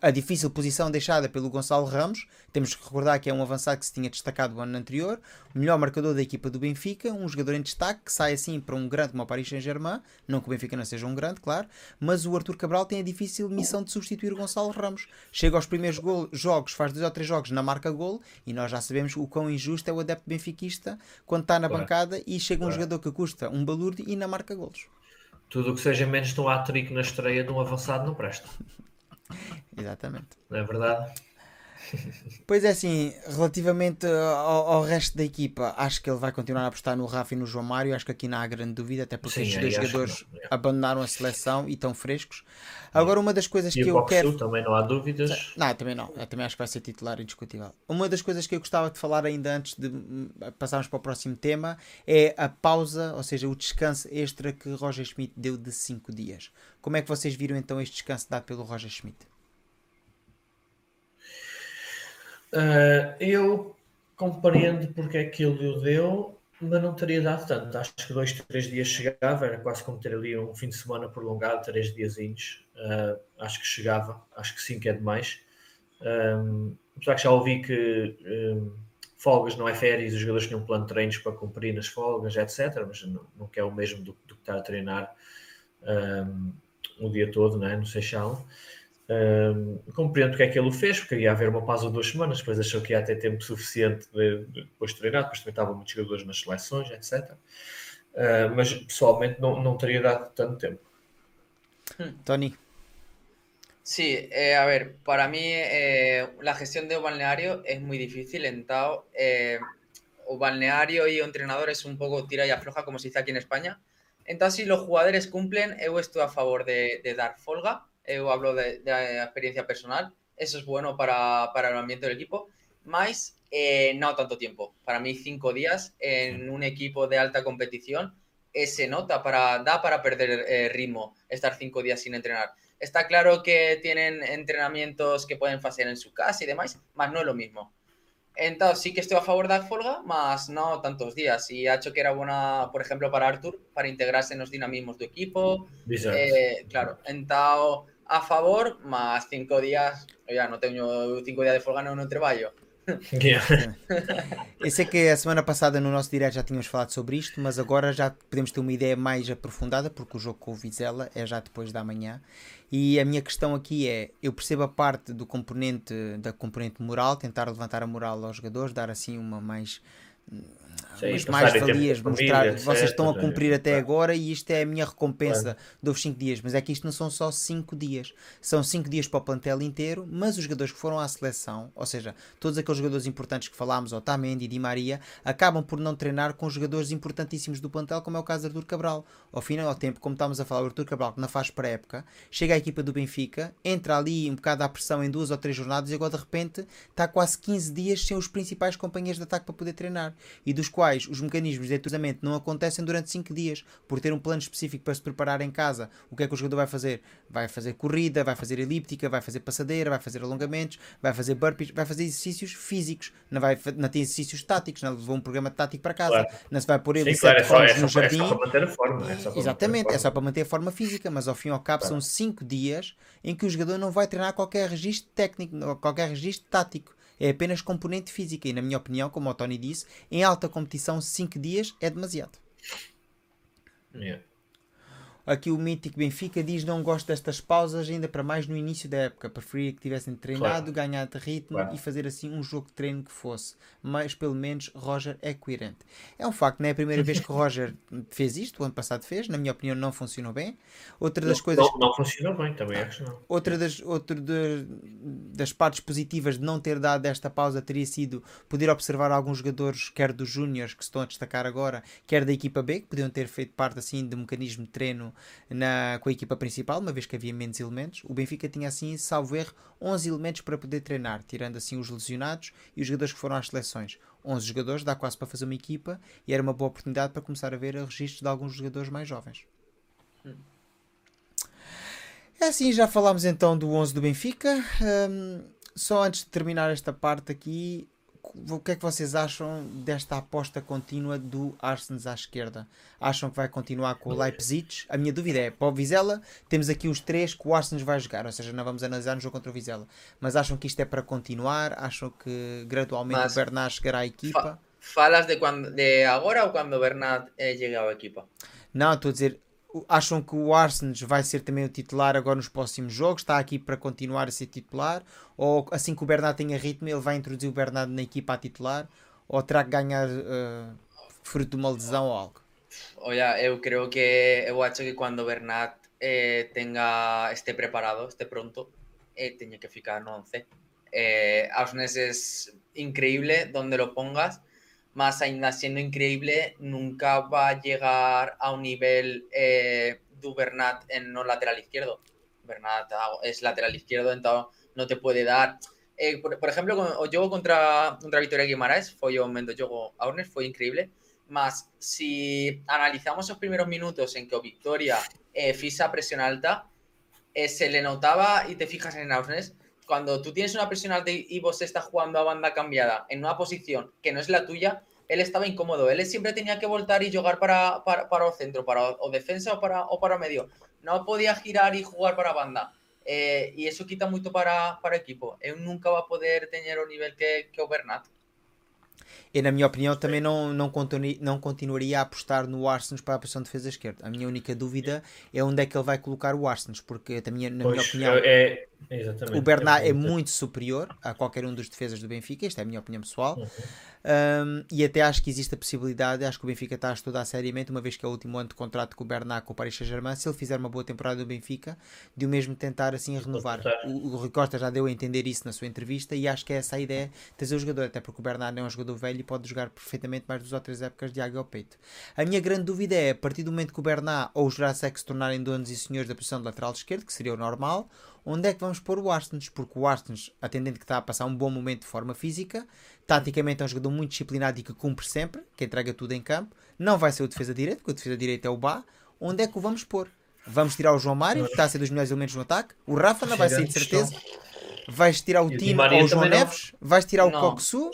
[SPEAKER 1] a difícil posição deixada pelo Gonçalo Ramos. Temos que recordar que é um avançado que se tinha destacado o ano anterior, o melhor marcador da equipa do Benfica, um jogador em destaque que sai assim para um grande como o Paris Saint-Germain. Não que o Benfica não seja um grande, claro, mas o Arthur Cabral tem a difícil missão de substituir o Gonçalo Ramos. Chega aos primeiros gol- jogos, faz dois ou três jogos na marca gol e nós já sabemos o quão injusto é o adepto benfiquista quando está na
[SPEAKER 3] Claro.
[SPEAKER 1] bancada e chega um
[SPEAKER 3] Claro.
[SPEAKER 1] jogador que custa um balúrdio e na marca golos.
[SPEAKER 3] Tudo o que seja menos de um hat-trick na estreia de um avançado não presta.
[SPEAKER 1] Exatamente.
[SPEAKER 3] Não é verdade?
[SPEAKER 1] Pois é assim, relativamente ao, ao resto da equipa, acho que ele vai continuar a apostar no Rafa e no João Mário. Acho que aqui não há grande dúvida, até porque
[SPEAKER 3] Sim,
[SPEAKER 1] estes dois jogadores
[SPEAKER 3] não, é.
[SPEAKER 1] abandonaram a seleção e estão frescos. Agora, uma das coisas
[SPEAKER 3] E
[SPEAKER 1] que eu quero.
[SPEAKER 3] também não há dúvidas.
[SPEAKER 1] Não, também não. Eu também acho que vai ser titular indiscutível. Uma das coisas que eu gostava de falar ainda antes de passarmos para o próximo tema é a pausa, ou seja, o descanso extra que Roger Schmidt deu de 5 dias. Como é que vocês viram então este descanso dado pelo Roger Schmidt?
[SPEAKER 3] Ah, eu compreendo porque é que ele o deu, mas não teria dado tanto. Acho que dois, três dias chegava, era quase como ter ali um fim de semana prolongado, três diazinhos. Ah, acho que chegava, acho que cinco é demais. Um, apesar que já ouvi que um, folgas não é férias, os jogadores tinham um plano de treinos para cumprir nas folgas, etc. Mas não, não é o mesmo do, do que estar a treinar um, o dia todo, não é? no Seixal. Um, compreendo porque é que ele o fez, porque ia haver uma pausa de duas semanas, depois achou que ia ter tempo suficiente de, de depois de treinar, depois também estavam muitos jogadores nas seleções, etc. Uh, mas pessoalmente não, não teria dado tanto tempo.
[SPEAKER 1] Tony?
[SPEAKER 2] Sí, eh, a ver, para mí eh, la gestión de un balneario es muy difícil, entonces eh, o balneario y o entrenador es un poco tira y afloja, como se dice aquí en España. Entonces, si los jugadores cumplen, yo estoy a favor de, de dar folga, yo hablo de, de experiencia personal, eso es bueno para, para el ambiente del equipo, más eh, no tanto tiempo. Para mí, cinco días en un equipo de alta competición eh, se nota, para, da para perder eh, ritmo estar cinco días sin entrenar. Está claro que tienen entrenamientos que pueden hacer en su casa y demás, más no es lo mismo. Entonces sí que estoy a favor de dar folga, más no tantos días. Y ha hecho que era buena, por ejemplo, para Arthur, para integrarse en los dinamismos de equipo. Eh, claro, entonces a favor, más cinco días, ya no tengo cinco días de folga no, no trabalho.
[SPEAKER 3] Yeah.
[SPEAKER 1] Eu sei que a semana passada no nosso direto já tínhamos falado sobre isto, mas agora já podemos ter uma ideia mais aprofundada, porque o jogo com o Vizela é já depois da manhã. E a minha questão aqui é: eu percebo a parte do componente, da componente moral, tentar levantar a moral aos jogadores, dar assim uma mais.
[SPEAKER 3] Sim, com a família,
[SPEAKER 1] mostrar
[SPEAKER 3] etc,
[SPEAKER 1] vocês estão a cumprir até
[SPEAKER 3] Claro.
[SPEAKER 1] agora e isto é a minha recompensa dos 5 dias. Mas é que isto não são só 5 dias, são 5 dias para o plantel inteiro. Mas os jogadores que foram à seleção, ou seja, todos aqueles jogadores importantes que falámos, Otamendi e Di Maria, acabam por não treinar com jogadores importantíssimos do plantel, como é o caso de Artur Cabral. Ao final ao tempo, como estamos a falar, o Artur Cabral, que não faz pré-época, chega à equipa do Benfica, entra ali um bocado à pressão em duas ou três jornadas e agora de repente está quase 15 dias sem os principais companheiros de ataque para poder treinar e dos quais os mecanismos de entrosamento não acontecem durante 5 dias por ter um plano específico para se preparar em casa. O que é que o jogador vai fazer? Vai fazer corrida, vai fazer elíptica, vai fazer passadeira, vai fazer alongamentos, vai fazer burpees, vai fazer exercícios físicos, não, vai, não tem exercícios táticos, não levou um programa tático para casa,
[SPEAKER 3] Claro.
[SPEAKER 1] não se vai pôr ele
[SPEAKER 3] Sim, claro, é
[SPEAKER 1] sete
[SPEAKER 3] só, é,
[SPEAKER 1] cones no
[SPEAKER 3] só, é
[SPEAKER 1] jardim.
[SPEAKER 3] só para manter a forma. É só
[SPEAKER 1] Exatamente,
[SPEAKER 3] manter a
[SPEAKER 1] é só
[SPEAKER 3] forma.
[SPEAKER 1] para manter a forma física, mas ao fim e ao cabo são 5 dias em que o jogador não vai treinar qualquer registro técnico, qualquer registro tático. É apenas componente física e, na minha opinião, como o Tony disse, em alta competição 5 dias é demasiado.
[SPEAKER 3] Yeah.
[SPEAKER 1] Aqui o mítico Benfica diz não gosto destas pausas, ainda para mais no início da época. Preferia que tivessem treinado, claro. ganhado ritmo claro. e fazer assim um jogo de treino que fosse. Mas pelo menos Roger é coerente. É um facto, não é a primeira vez que Roger fez isto, o ano passado fez, na minha opinião não funcionou bem. Outra das
[SPEAKER 3] não,
[SPEAKER 1] coisas.
[SPEAKER 3] Não, não funcionou bem, também acho não.
[SPEAKER 1] Outra das, outra de, das partes positivas de não ter dado esta pausa teria sido poder observar alguns jogadores, quer dos Júniors que se estão a destacar agora, quer da equipa B, que podiam ter feito parte assim de um mecanismo de treino na, com a equipa principal, uma vez que havia menos elementos. O Benfica tinha assim, salvo erro, 11 elementos para poder treinar, tirando assim os lesionados e os jogadores que foram às seleções. 11 jogadores dá quase para fazer uma equipa e era uma boa oportunidade para começar a ver registros de alguns jogadores mais jovens. É assim, já falámos então do 11 do Benfica. Um, só antes de terminar esta parte aqui, o que é que vocês acham desta aposta contínua do Arsenal à esquerda? Acham que vai continuar com o Leipzig? A minha dúvida é, para o Vizela, temos aqui os três que o Arsenal vai jogar, ou seja, não vamos analisar no jogo contra o Vizela. Mas acham que isto é para continuar? Acham que gradualmente Mas, o Bernat chegará à equipa? Fa
[SPEAKER 2] falas de, quando, de agora ou quando o Bernat eh, chegar à equipa?
[SPEAKER 1] Não, estou a dizer, acham que o Arsenal vai ser também o titular agora nos próximos jogos? Está aqui para continuar a ser titular? Ou assim que o Bernardo tenha ritmo, ele vai introduzir o Bernardo na equipa a titular? Ou terá que ganhar uh, fruto de uma lesão ou algo?
[SPEAKER 2] Olha, eu creio que eu acho que quando o Bernat eh, tenga, esté preparado, esté pronto, eh, tenha que ficar no 11. Eh, Ausnes es increíble donde lo pongas más ainda siendo increíble, nunca va a llegar a un nivel eh, de Bernat en no lateral izquierdo. Bernat es lateral izquierdo, entonces no te puede dar. Eh, por, ejemplo, o juego contra, contra Victoria Guimaraes, fue un momento juego Aunes, fue increíble. Más si analizamos los primeros minutos en que Victoria eh, fisa presión alta, eh, se le notaba, y te fijas en Ausnes, cuando tú tienes una presión alta y vos estás jugando a banda cambiada en una posición que no es la tuya, él estaba incómodo. Él siempre tenía que voltar y jugar para, para, para el centro, para o defensa o para, o para medio. No podía girar y jugar para banda. Eh, y eso quita mucho para, para equipo. Él nunca va a poder tener el nivel que, que Bernat.
[SPEAKER 1] E na minha opinião também não, não, continu, não continuaria a apostar no Arsenal para a posição de defesa esquerda. A minha única dúvida é onde é que ele vai colocar o Arsenal, porque também, na pois, minha opinião
[SPEAKER 3] é,
[SPEAKER 1] o Bernat é, é muito superior a qualquer um dos defesas do Benfica, esta é a minha opinião pessoal. Uhum. Um, e até acho que existe a possibilidade, acho que o Benfica está a estudar seriamente, uma vez que é o último ano de contrato com o Bernat com o Paris Saint-Germain, se ele fizer uma boa temporada do Benfica, de o mesmo tentar assim renovar. O, o Rui Costa já deu a entender isso na sua entrevista e acho que é essa a ideia, trazer o jogador, até porque o Bernat é um jogador velho e pode jogar perfeitamente mais duas ou três épocas de água ao peito. A minha grande dúvida é, a partir do momento que o Bernat ou o Jurassic se tornarem donos e senhores da posição de lateral esquerdo, que seria o normal, onde é que vamos pôr o Arsenes? Porque o Arsenes, atendendo que está a passar um bom momento de forma física, taticamente é um jogador muito disciplinado e que cumpre sempre, que entrega tudo em campo, não vai ser o defesa direito, porque o defesa direito é o Bá, onde é que o vamos pôr? Vamos tirar o João Mário, que está a ser dos melhores elementos no ataque, o Rafa não vai sair de certeza, vais tirar o Tino ou o João Neves, vais tirar o Coxu.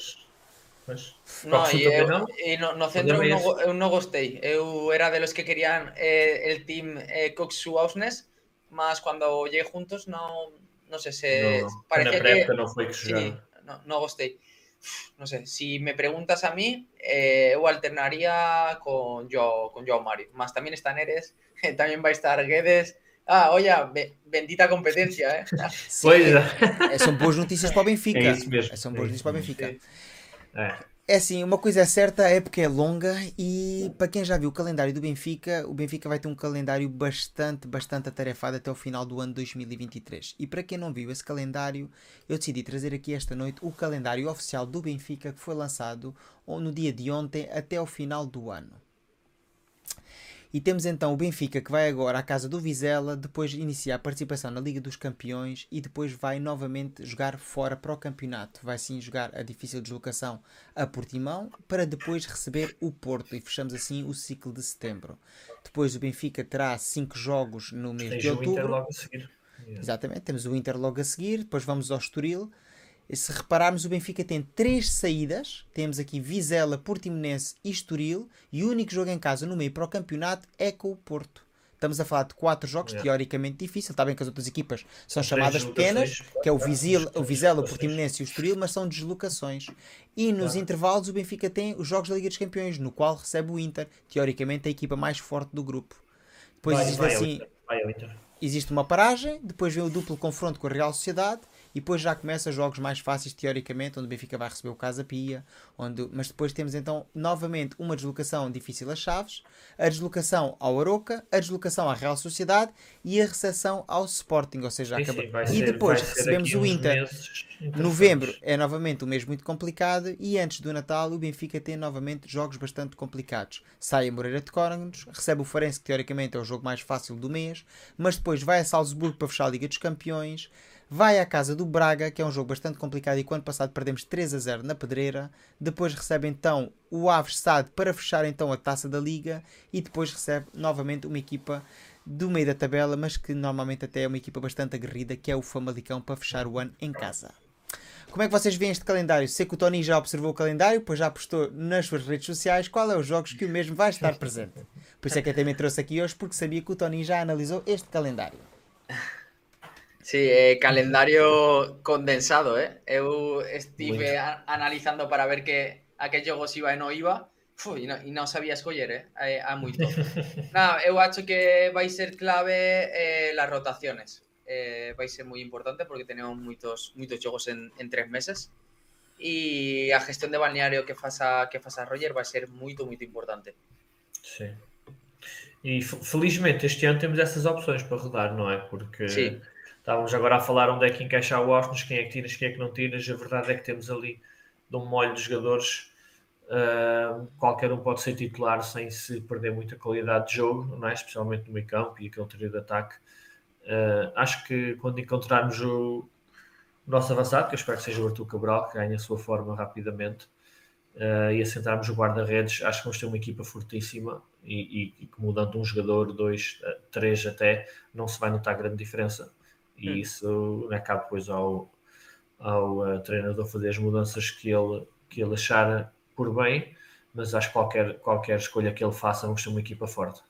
[SPEAKER 2] No, eu, no, no centro eu non, eu non gostei. Eu era de los que querían eh, el team eh, Coxu Ausnes, mas cuando llegué juntos no, no sé, se
[SPEAKER 3] no, parecía que... No, fue que sí,
[SPEAKER 2] no, no gosté. No sé, si me preguntas a mí, eh, yo alternaría con Joao, con Joao Mario. Más también está Neres, también va a estar Guedes. Ah, oye, bendita competencia, ¿eh?
[SPEAKER 1] Sí, pois é. São boas notícias para o Benfica. É isso mesmo. São boas notícias para o Benfica. É. Assim, uma coisa é certa, a época é longa e para quem já viu o calendário do Benfica, o Benfica vai ter um calendário bastante, bastante atarefado até o final do ano 2023. E para quem não viu esse calendário, eu decidi trazer aqui esta noite o calendário oficial do Benfica que foi lançado no dia de ontem até o final do ano. E temos então o Benfica que vai agora à casa do Vizela, depois iniciar a participação na Liga dos Campeões e depois vai novamente jogar fora para o campeonato. Vai sim jogar a difícil deslocação a Portimão para depois receber o Porto e fechamos assim o ciclo de setembro. Depois o Benfica terá cinco jogos no mês Tens de outubro. Exatamente, temos o Inter logo a seguir, depois vamos ao Estoril se repararmos, o Benfica tem três saídas. Temos aqui Vizela, Portimonense e Estoril. E o único jogo em casa no meio para o campeonato é com o Porto. Estamos a falar de quatro jogos, é. teoricamente difícil. Está bem que as outras equipas são chamadas pequenas, que é o, Vizil, o Vizela, o Portimonense e o Estoril, mas são deslocações. E nos intervalos o Benfica tem os jogos da Liga dos Campeões, no qual recebe o Inter, teoricamente a equipa mais forte do grupo. Depois
[SPEAKER 3] Vai-
[SPEAKER 1] existe
[SPEAKER 3] vai
[SPEAKER 1] assim, existe uma paragem, depois vem o duplo confronto com a Real Sociedade e depois já começa jogos mais fáceis teoricamente, onde o Benfica vai receber o Casa Pia, onde... mas depois temos então novamente uma deslocação difícil a Chaves, a deslocação ao Aroca, a deslocação à Real Sociedade e a recepção ao Sporting, ou seja,
[SPEAKER 3] Sim,
[SPEAKER 1] acaba...
[SPEAKER 3] sim, vai
[SPEAKER 1] e depois
[SPEAKER 3] ser
[SPEAKER 1] recebemos o Inter. Novembro é novamente um mês muito complicado e antes do Natal o Benfica tem novamente jogos bastante complicados. Sai a Moreira de Córregos, recebe o Farense que teoricamente é o jogo mais fácil do mês, mas depois vai a Salzburgo para fechar a Liga dos Campeões, vai à casa do Braga, que é um jogo bastante complicado e que ano passado perdemos 3 a 0 na Pedreira, depois recebe então o Aves SAD para fechar então a Taça da Liga e depois recebe novamente uma equipa do meio da tabela, mas que normalmente até é uma equipa bastante aguerrida, que é o Famalicão para fechar o ano em casa. Como é que vocês veem este calendário? Sei que o Tony já observou o calendário, pois já postou nas suas redes sociais qual é os jogos que o mesmo vai estar presente. Por isso é que eu também trouxe aqui hoje, porque sabia que o Tony já analisou este calendário.
[SPEAKER 2] Sí, eh, calendario condensado, eh? Eu estive analizando para ver que a que jogos iba e non iba Fu, e, non, e non sabía escoller, eh? Eh, a moito. Nada, eu acho que vai ser clave eh, las rotaciones. Eh, vai ser moi importante porque tenemos moitos, moitos jogos en, en tres meses e a gestión de balneario que faça, que faça Roger vai ser moito, moito importante.
[SPEAKER 3] Sim. E fe- felizmente este ano temos essas opções para rodar, não é? Porque
[SPEAKER 2] Sim.
[SPEAKER 3] Estávamos agora a falar onde é que encaixa o Austin, quem é que tiras, quem é que não tiras. A verdade é que temos ali de um molho de jogadores. ah, qualquer um pode ser titular sem se perder muita qualidade de jogo, não é? especialmente no meio campo e aquele trio de ataque. Ah, acho que quando encontrarmos o nosso avançado, que eu espero que seja o Artur Cabral, que ganhe a sua forma rapidamente, uh, e assentarmos o guarda-redes, acho que vamos ter uma equipa fortíssima e, e- e mudando um jogador, dois, uh, três até, não se vai notar grande diferença. E
[SPEAKER 2] Hum.
[SPEAKER 3] isso cabe depois ao, ao uh, treinador fazer as mudanças que ele, que ele achar por bem, mas acho que qualquer, qualquer escolha que ele faça, vamos ter uma equipa forte.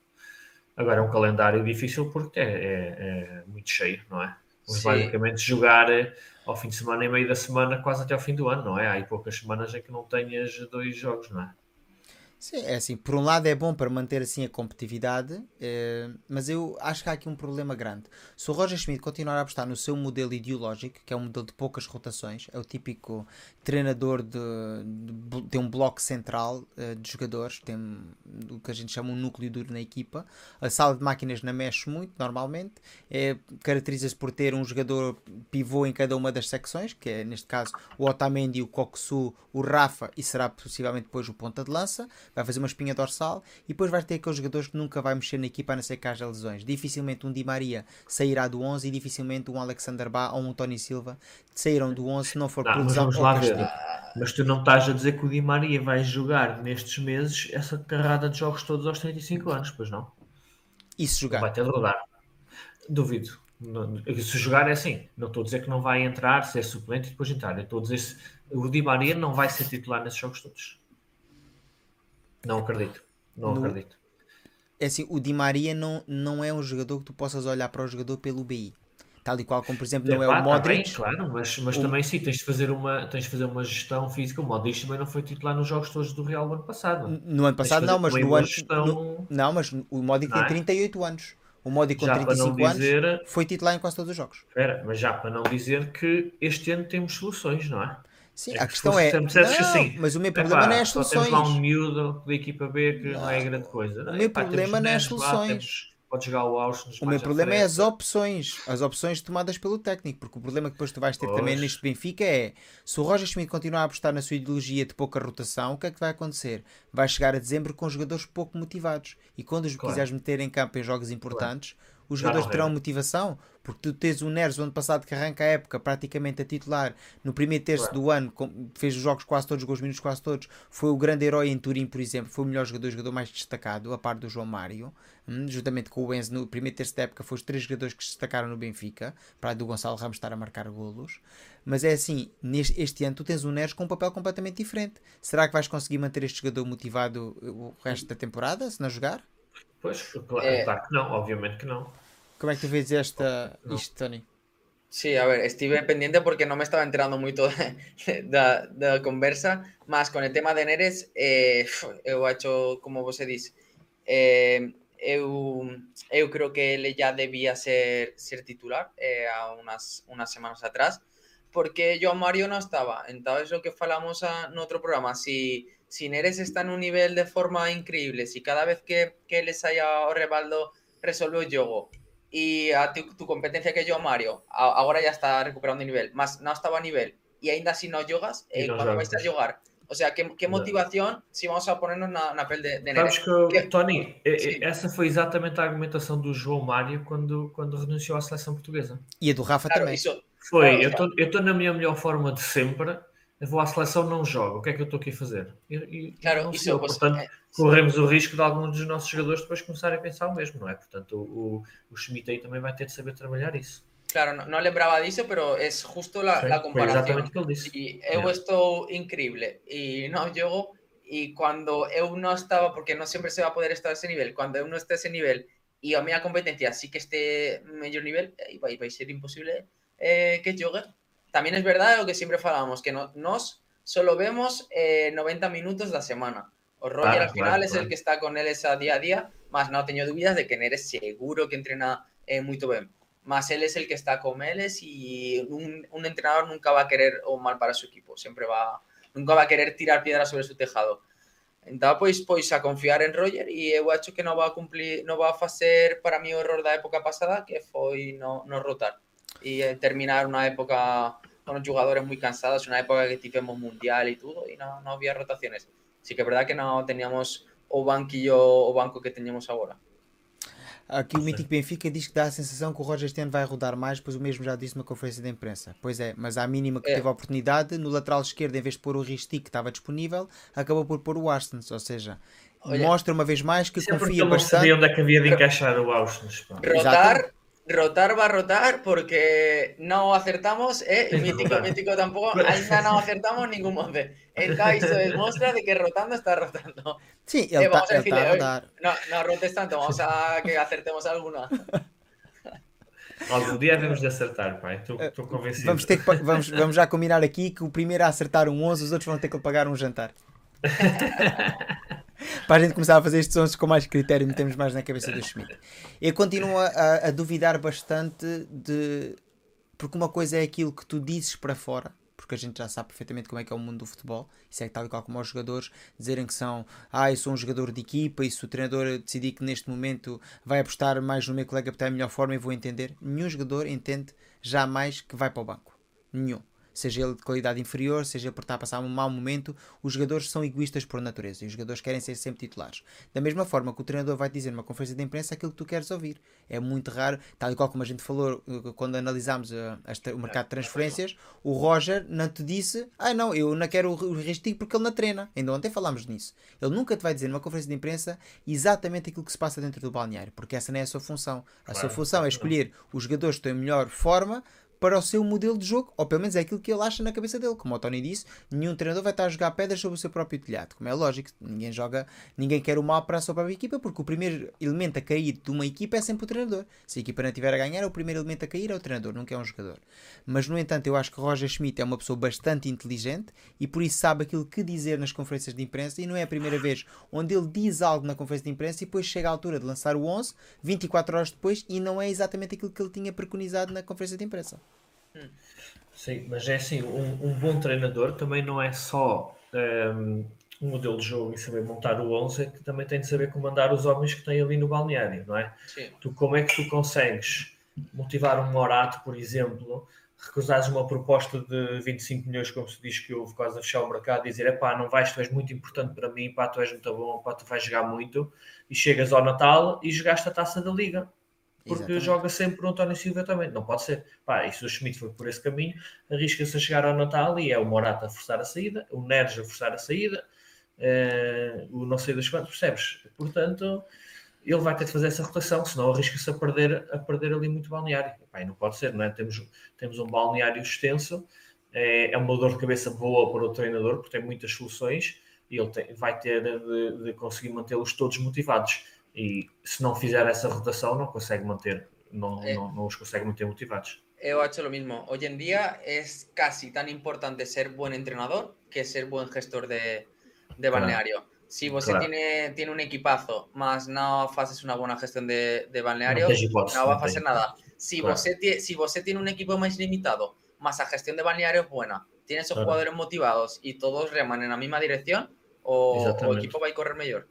[SPEAKER 3] Agora é um calendário difícil porque é, é- é muito cheio, não é? Vamos
[SPEAKER 2] Sim.
[SPEAKER 3] basicamente jogar eh, ao fim de semana e meio da semana, quase até ao fim do ano, não é? Há aí poucas semanas em que não tenhas dois jogos, não é?
[SPEAKER 1] Sim, é assim, por um lado é bom para manter assim a competitividade, eh, mas eu acho que há aqui um problema grande. Se o Roger Schmidt continuar a apostar no seu modelo ideológico, que é um modelo de poucas rotações, é o típico treinador de, de tem um bloco central eh, de jogadores, tem o que a gente chama um núcleo duro na equipa, a sala de máquinas não mexe muito normalmente, é, caracteriza-se por ter um jogador pivô em cada uma das secções, que é neste caso o Otamendi, o Coxu, o Rafa e será possivelmente depois o ponta de lança vai fazer uma espinha dorsal e depois vai ter aqueles jogadores que nunca vai mexer na equipa a não ser que haja lesões. Dificilmente um Di Maria sairá do 11 e dificilmente um Alexander Bá ou um Tony Silva sairão do 11 se não for
[SPEAKER 3] Não,
[SPEAKER 1] por lesão ou castigo.
[SPEAKER 3] Mas tu não estás a dizer que o Di Maria vai jogar nestes meses essa carrada de jogos todos aos 35 anos, pois não?
[SPEAKER 1] E se
[SPEAKER 3] Vai
[SPEAKER 1] jogar?
[SPEAKER 3] ter de rodar. Duvido. Não- Se jogar é assim. Não estou a dizer que não vai entrar, ser suplente e depois entrar. Eu estou a dizer se o Di Maria não vai ser titular nesses jogos todos. Não acredito. Não
[SPEAKER 1] No-
[SPEAKER 3] acredito.
[SPEAKER 1] É assim, o Di Maria não, não é um jogador que tu possas olhar para o jogador pelo BI. Tal e qual como, por exemplo, não é
[SPEAKER 3] Epá,
[SPEAKER 1] o
[SPEAKER 3] tá
[SPEAKER 1] Modric.
[SPEAKER 3] bem, claro, mas, mas
[SPEAKER 1] O-
[SPEAKER 3] também sim, tens de, fazer uma, tens de fazer uma gestão física. O Modric também não foi titular nos jogos todos do Real no ano passado.
[SPEAKER 1] No ano passado não, mas no ano.
[SPEAKER 3] gestão-
[SPEAKER 1] no- não, mas o Modric
[SPEAKER 3] Não
[SPEAKER 1] tem
[SPEAKER 3] é?
[SPEAKER 1] 38 anos. O Modric com
[SPEAKER 3] Já para não
[SPEAKER 1] 35 anos
[SPEAKER 3] dizer-
[SPEAKER 1] foi titular em quase todos os jogos.
[SPEAKER 3] Espera, mas já para não dizer que este ano temos soluções, não é?
[SPEAKER 1] Sim,
[SPEAKER 3] É
[SPEAKER 1] a
[SPEAKER 3] que
[SPEAKER 1] questão é. Não,
[SPEAKER 3] assim,
[SPEAKER 1] mas o meu
[SPEAKER 3] Epá,
[SPEAKER 1] problema não é as soluções.
[SPEAKER 3] Temos lá um miúdo da equipa B que não, é grande coisa.
[SPEAKER 1] O meu problema não é as soluções.
[SPEAKER 3] pode jogar o Austin.
[SPEAKER 1] O meu problema é as opções, as opções tomadas pelo técnico, porque o problema que depois tu vais ter também
[SPEAKER 3] Pois.
[SPEAKER 1] neste Benfica é se o Roger Schmidt continuar a apostar na sua ideologia de pouca rotação, o que é que vai acontecer? Vai chegar a dezembro com jogadores pouco motivados e quando os
[SPEAKER 3] Claro.
[SPEAKER 1] quiseres meter em campo em jogos importantes, os jogadores terão motivação, porque tu tens o Neres o ano passado que arranca a época praticamente a titular no primeiro terço
[SPEAKER 3] Claro.
[SPEAKER 1] do ano, com- fez os jogos quase todos, jogou os minutos quase todos, foi o grande herói em Turim, por exemplo, foi o melhor jogador, o jogador mais destacado, a par do João Mário, hum, juntamente com o Enzo no primeiro terço da época, foram os três jogadores que se destacaram no Benfica, para do Gonçalo Ramos estar a marcar golos. Mas é assim, neste, este ano tu tens o Neres com um papel completamente diferente. Será que vais conseguir manter este jogador motivado o resto da temporada, se não jogar?
[SPEAKER 3] Pois, claro,
[SPEAKER 2] É.
[SPEAKER 3] claro que não, obviamente que não.
[SPEAKER 1] Como é que tu vês esta,
[SPEAKER 3] Não.
[SPEAKER 1] isto, Tony?
[SPEAKER 2] Sí, a ver, estive pendiente porque no me estaba enterando moito da, da conversa, mas con el tema de Neres, eh, eu acho, como vos diz, eh, eu, eu creo que ele já debía ser, ser titular eh, a unas, unas semanas atrás, porque Joan Mario no estaba. Entonces, lo que falamos en otro programa, si, si Neres está en un nivel de forma increíble, si cada vez que, que les haya o Rebaldo resolve el juego y a tu, tu competencia que Joan Mario a, ahora ya está recuperando nivel, más no estaba a nivel y ainda así no jogas, eh,
[SPEAKER 3] no
[SPEAKER 2] ¿cuándo vais a jugar? O sea, ¿qué, qué motivación si vamos a ponernos na, na pele de, de
[SPEAKER 3] Sabes
[SPEAKER 2] Neres?
[SPEAKER 3] que,
[SPEAKER 2] Que-
[SPEAKER 3] Tony, eh,
[SPEAKER 2] Sim.
[SPEAKER 3] essa foi exatamente a argumentação do João Mário quando, quando renunciou à seleção portuguesa.
[SPEAKER 1] E a do Rafa
[SPEAKER 2] Claro,
[SPEAKER 1] também.
[SPEAKER 2] eso,
[SPEAKER 3] Foi,
[SPEAKER 2] Claro,
[SPEAKER 3] eu estou eu estou na minha melhor forma de sempre, eu vou à seleção, não jogo. O que é que eu estou aqui a fazer? E, e
[SPEAKER 2] claro,
[SPEAKER 3] não
[SPEAKER 2] eso,
[SPEAKER 3] sou.
[SPEAKER 2] pues,
[SPEAKER 3] Portanto,
[SPEAKER 2] eh,
[SPEAKER 3] corremos o risco de alguns dos nossos jogadores depois começarem a pensar o mesmo, não é? Portanto, o, o, o Schmidt aí também vai ter de saber trabalhar isso.
[SPEAKER 2] Claro, no, no lembraba disso, pero es justo la, comparación.
[SPEAKER 3] que ele disse.
[SPEAKER 2] Y eu
[SPEAKER 3] Yeah.
[SPEAKER 2] estou increíble y no llego y cuando eu no estaba, porque no siempre se va a poder estar a ese nivel, cuando eu no esté a ese nivel y a minha competencia sí que esté mayor nivel, eh, vai, vai ser imposible eh, que jogue. También es verdad lo que siempre falamos, que no, nos solo vemos eh, 90 minutos la semana. O Roger
[SPEAKER 3] Claro,
[SPEAKER 2] al final
[SPEAKER 3] claro,
[SPEAKER 2] es
[SPEAKER 3] claro.
[SPEAKER 2] el que está con él esa día a día, más no teño dudas de que eres seguro que entrena eh, muy bien. Más él es el que está con él y un, un entrenador nunca va a querer o mal para su equipo, siempre va, nunca va a querer tirar piedras sobre su tejado. Então, pois, pois a confiar en Roger e eu acho que non va a cumplir, non va a facer para mí o error da época pasada que foi no, no rotar e eh, terminar unha época con os jugadores moi cansados, unha época que tivemos mundial e tudo e non, non había rotaciones. Sí que é verdad que non teníamos o banquillo, o banco que teñemos agora.
[SPEAKER 1] Aqui o Mítico Benfica diz que dá a sensação que o Roger este ano vai rodar mais, pois o mesmo já disse na conferência de imprensa. Pois é, mas à mínima que
[SPEAKER 2] É.
[SPEAKER 1] teve a oportunidade, no lateral esquerdo, em vez de pôr o Ristic que estava disponível, acabou por pôr o Arstens. Ou seja,
[SPEAKER 2] Olha,
[SPEAKER 1] mostra uma vez mais que
[SPEAKER 3] é
[SPEAKER 1] confia
[SPEAKER 3] ele não
[SPEAKER 1] bastante.
[SPEAKER 3] sabia onde é que havia de encaixar o Ausnes. pá.
[SPEAKER 2] Rotar, rotar va a rotar porque no acertamos, eh, y mítico, mítico tampoco, ainda no acertamos ningún monte. Entonces eso demuestra de que rotando está rotando.
[SPEAKER 1] Sim,
[SPEAKER 2] Eh,
[SPEAKER 1] ele está
[SPEAKER 2] vamos a decirle, "Oye,
[SPEAKER 1] rodar.
[SPEAKER 2] No, no rotes tanto, vamos a que acertemos alguna.
[SPEAKER 3] Algum dia devemos de acertar, pai. Estou estou convencido.
[SPEAKER 1] Vamos, ter que, vamos, vamos já combinar aqui que o primeiro a acertar um 11, os outros vão ter que pagar um jantar. Para a gente começar a fazer estes 11 com mais critério metemos mais na cabeça do Schmidt. Eu continuo a, a duvidar bastante de. Porque uma coisa é aquilo que tu dizes para fora, porque a gente já sabe perfeitamente como é que é o mundo do futebol. Isso é tal e qual como os jogadores dizerem que são, ah, eu sou um jogador de equipa e se o treinador decidir que neste momento vai apostar mais no meu colega para estar em melhor forma, eu vou entender. Nenhum jogador entende jamais que vai para o banco. Nenhum. Seja ele de qualidade inferior, seja ele por estar a passar um mau momento, os jogadores são egoístas por natureza e os jogadores querem ser sempre titulares. Da mesma forma que o treinador vai dizer numa conferência de imprensa aquilo que tu queres ouvir. É muito raro, tal e qual como a gente falou uh, quando analisámos tra- o mercado de transferências, o Roger não te disse, ah não, eu não quero o Ristic porque ele não treina. Ainda ontem falámos nisso. Ele nunca te vai dizer numa conferência de imprensa exatamente aquilo que se passa dentro do balneário, porque essa não é a sua função. A sua
[SPEAKER 3] Claro,
[SPEAKER 1] função é escolher os jogadores que estão em melhor forma para o seu modelo de jogo, ou pelo menos é aquilo que ele acha na cabeça dele. Como o Tony disse, nenhum treinador vai estar a jogar pedras sobre o seu próprio telhado, como é lógico. Ninguém joga, ninguém quer o mal para a sua própria equipa, porque o primeiro elemento a cair de uma equipa é sempre o treinador. Se a equipa não estiver a ganhar, o primeiro elemento a cair é o treinador, nunca é um jogador. Mas no entanto, eu acho que Roger Schmidt é uma pessoa bastante inteligente e por isso sabe aquilo que dizer nas conferências de imprensa. E não é a primeira vez onde ele diz algo na conferência de imprensa e depois chega à altura de lançar o 11, 24 horas depois, e não é exatamente aquilo que ele tinha preconizado na conferência de imprensa.
[SPEAKER 3] Sim, mas é assim, um, um bom treinador também não é só um, um modelo de jogo e saber montar o 11, é que também tem de saber comandar os homens que tem ali no balneário, não é?
[SPEAKER 2] Sí.
[SPEAKER 3] Tu, como é que tu consegues motivar um Morato, por exemplo, recusares uma proposta de 25 milhões, como se diz que houve quase a fechar o mercado, e dizer, epá, não vais, tu és muito importante para mim, pá, tu és muito bom, pá, tu vais jogar muito, e chegas ao Natal e jogaste a taça da Liga. Porque
[SPEAKER 1] Exatamente.
[SPEAKER 3] joga sempre o António Silva também, não pode ser. Pá, e se o Schmidt foi por esse caminho, arrisca-se a chegar ao Natal e é o Morata a forçar a saída, o Neres a forçar a saída, eh, o não sei das quantas, percebes? Portanto, ele vai ter de fazer essa rotação, senão arrisca-se a perder, a perder ali muito balneário. Pá, e não pode ser, não é? Temos, temos um balneário extenso, é, é uma dor de cabeça boa para o treinador, porque tem muitas soluções e ele tem- vai ter de, de conseguir mantê-los todos motivados. E se não fizer essa rotação, não consegue manter, não,
[SPEAKER 2] É.
[SPEAKER 3] não, não os consegue manter motivados.
[SPEAKER 2] Yo he hecho lo mismo. Hoy en día es casi tan importante ser buen entrenador que ser buen gestor de, de
[SPEAKER 3] Claro.
[SPEAKER 2] balneario. Si você
[SPEAKER 3] Claro.
[SPEAKER 2] tiene, tiene un equipazo, más no haces una buena gestión de, de balneario, no va a hacer nada. Si,
[SPEAKER 3] Claro.
[SPEAKER 2] tie- si você tiene un equipo más limitado, más a gestión de balneario es buena, tiene esos
[SPEAKER 3] Claro.
[SPEAKER 2] jugadores motivados y todos reman en la misma dirección, o, o el equipo va a correr mejor.